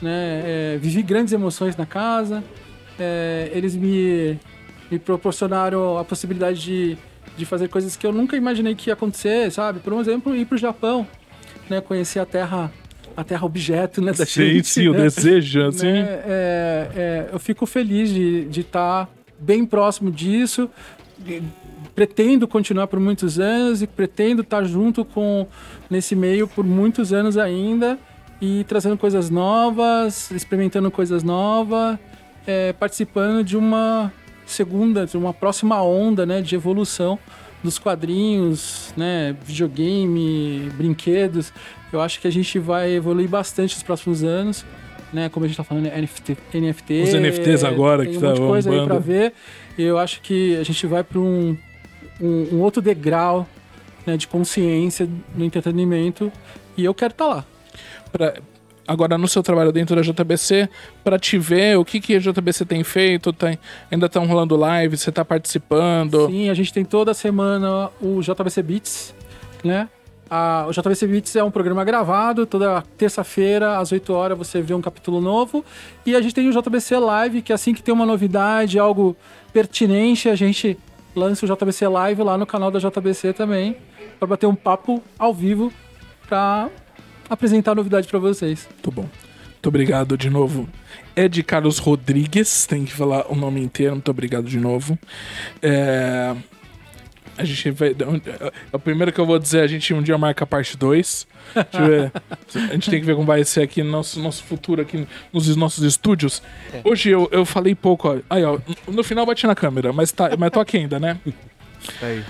né? É, vivi grandes emoções na casa. É, eles me, me proporcionaram a possibilidade de, de fazer coisas que eu nunca imaginei que ia acontecer, sabe? Por exemplo, ir pro Japão, né? Conhecer a terra, a terra objeto, né? Da Sim, gente, sim, o né? desejo, assim. né, é, é, eu fico feliz de estar bem próximo disso. Pretendo continuar por muitos anos e pretendo estar junto com nesse meio por muitos anos ainda e trazendo coisas novas, experimentando coisas novas, é, participando de uma segunda, de uma próxima onda, né, de evolução dos quadrinhos, né, videogame, brinquedos. Eu acho que a gente vai evoluir bastante nos próximos anos, né, como a gente tá falando, NFT, NFT Os NFTs agora que um tá monte de coisa aí pra ver. E eu acho que a gente vai para um, um, um outro degrau né, de consciência no entretenimento e eu quero estar lá. Pra- agora no seu trabalho dentro da JBC, pra te ver o que, que a JBC tem feito, tem, ainda estão rolando live, você tá participando. Sim, a gente tem toda semana o JVC Beats, né? A- o JVC Beats é um programa gravado, toda terça-feira, às 8 horas, você vê um capítulo novo. E a gente tem o JBC Live, que assim que tem uma novidade, algo pertinente, a gente lança o JBC Live lá no canal da JBC também, para bater um papo ao vivo, para apresentar a novidade para vocês. Muito bom. Muito obrigado de novo. Ed Carlos Rodrigues, tem que falar o nome inteiro, muito obrigado de novo. É, A gente vai. É o primeiro que eu vou dizer, a gente um dia marca a parte 2. Deixa eu ver. A gente tem que ver como vai ser aqui no nosso, nosso futuro, aqui nos nossos estúdios. Hoje eu, eu falei pouco, ó. Aí, ó. No final bate na câmera, mas, tá, mas tô aqui ainda, né? Aí.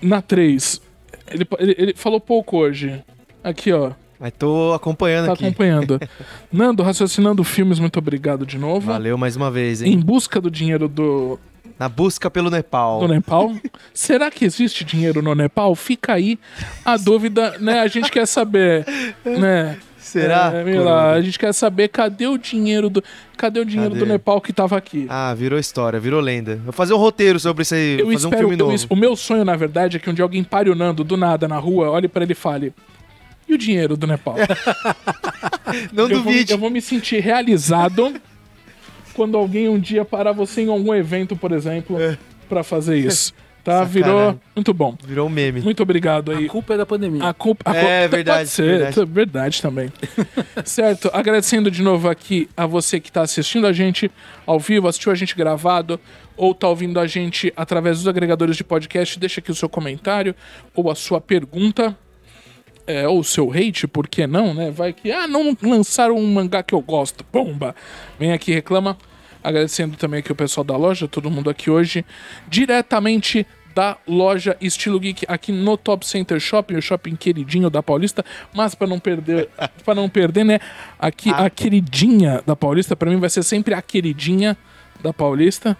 Na 3, Ele, ele, ele falou pouco hoje. Aqui, ó. Mas tô acompanhando Tá aqui. acompanhando. Nando, raciocinando filmes, muito obrigado de novo. Valeu mais uma vez, hein? Em busca do dinheiro do, Na busca pelo Nepal. do Nepal. Será que existe dinheiro no Nepal? Fica aí a dúvida, né? A gente quer saber, né? Será? É, lá, a gente quer saber cadê o dinheiro do, cadê o dinheiro Cadê? do Nepal que tava aqui? Ah, virou história, virou lenda. Vou fazer um roteiro sobre isso aí, eu fazer um espero, filme eu novo. es- o meu sonho, na verdade, é que um dia alguém pare o Nando do nada na rua, olhe pra ele e fale: E o dinheiro do Nepal? Não eu, vou, duvide. eu vou me sentir realizado quando alguém um dia parar você em algum evento, por exemplo, pra fazer isso. Tá? Sacanagem. Virou. Muito bom. Virou um meme. Muito obrigado aí. A culpa é da pandemia. A culpa. a É, culpa- verdade, Pode ser, verdade. verdade, verdade também. certo. Agradecendo de novo aqui a você que está assistindo a gente ao vivo, assistiu a gente gravado, ou tá ouvindo a gente através dos agregadores de podcast. Deixa aqui o seu comentário ou a sua pergunta. É, ou seu hate, por que não, né? Vai que, ah, não lançaram um mangá que eu gosto. Bomba! Vem aqui reclama. Agradecendo também aqui o pessoal da loja, todo mundo aqui hoje, diretamente da loja Estilo Geek aqui no Top Center Shopping, o shopping queridinho da Paulista, mas para não perder, para não perder, né, aqui a queridinha da Paulista, para mim vai ser sempre a queridinha da Paulista.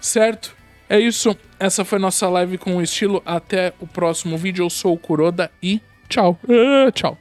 Certo? É isso. Essa foi nossa live com o estilo. Até o próximo vídeo. Eu sou o Kuroda e Ciao. Äh, ciao.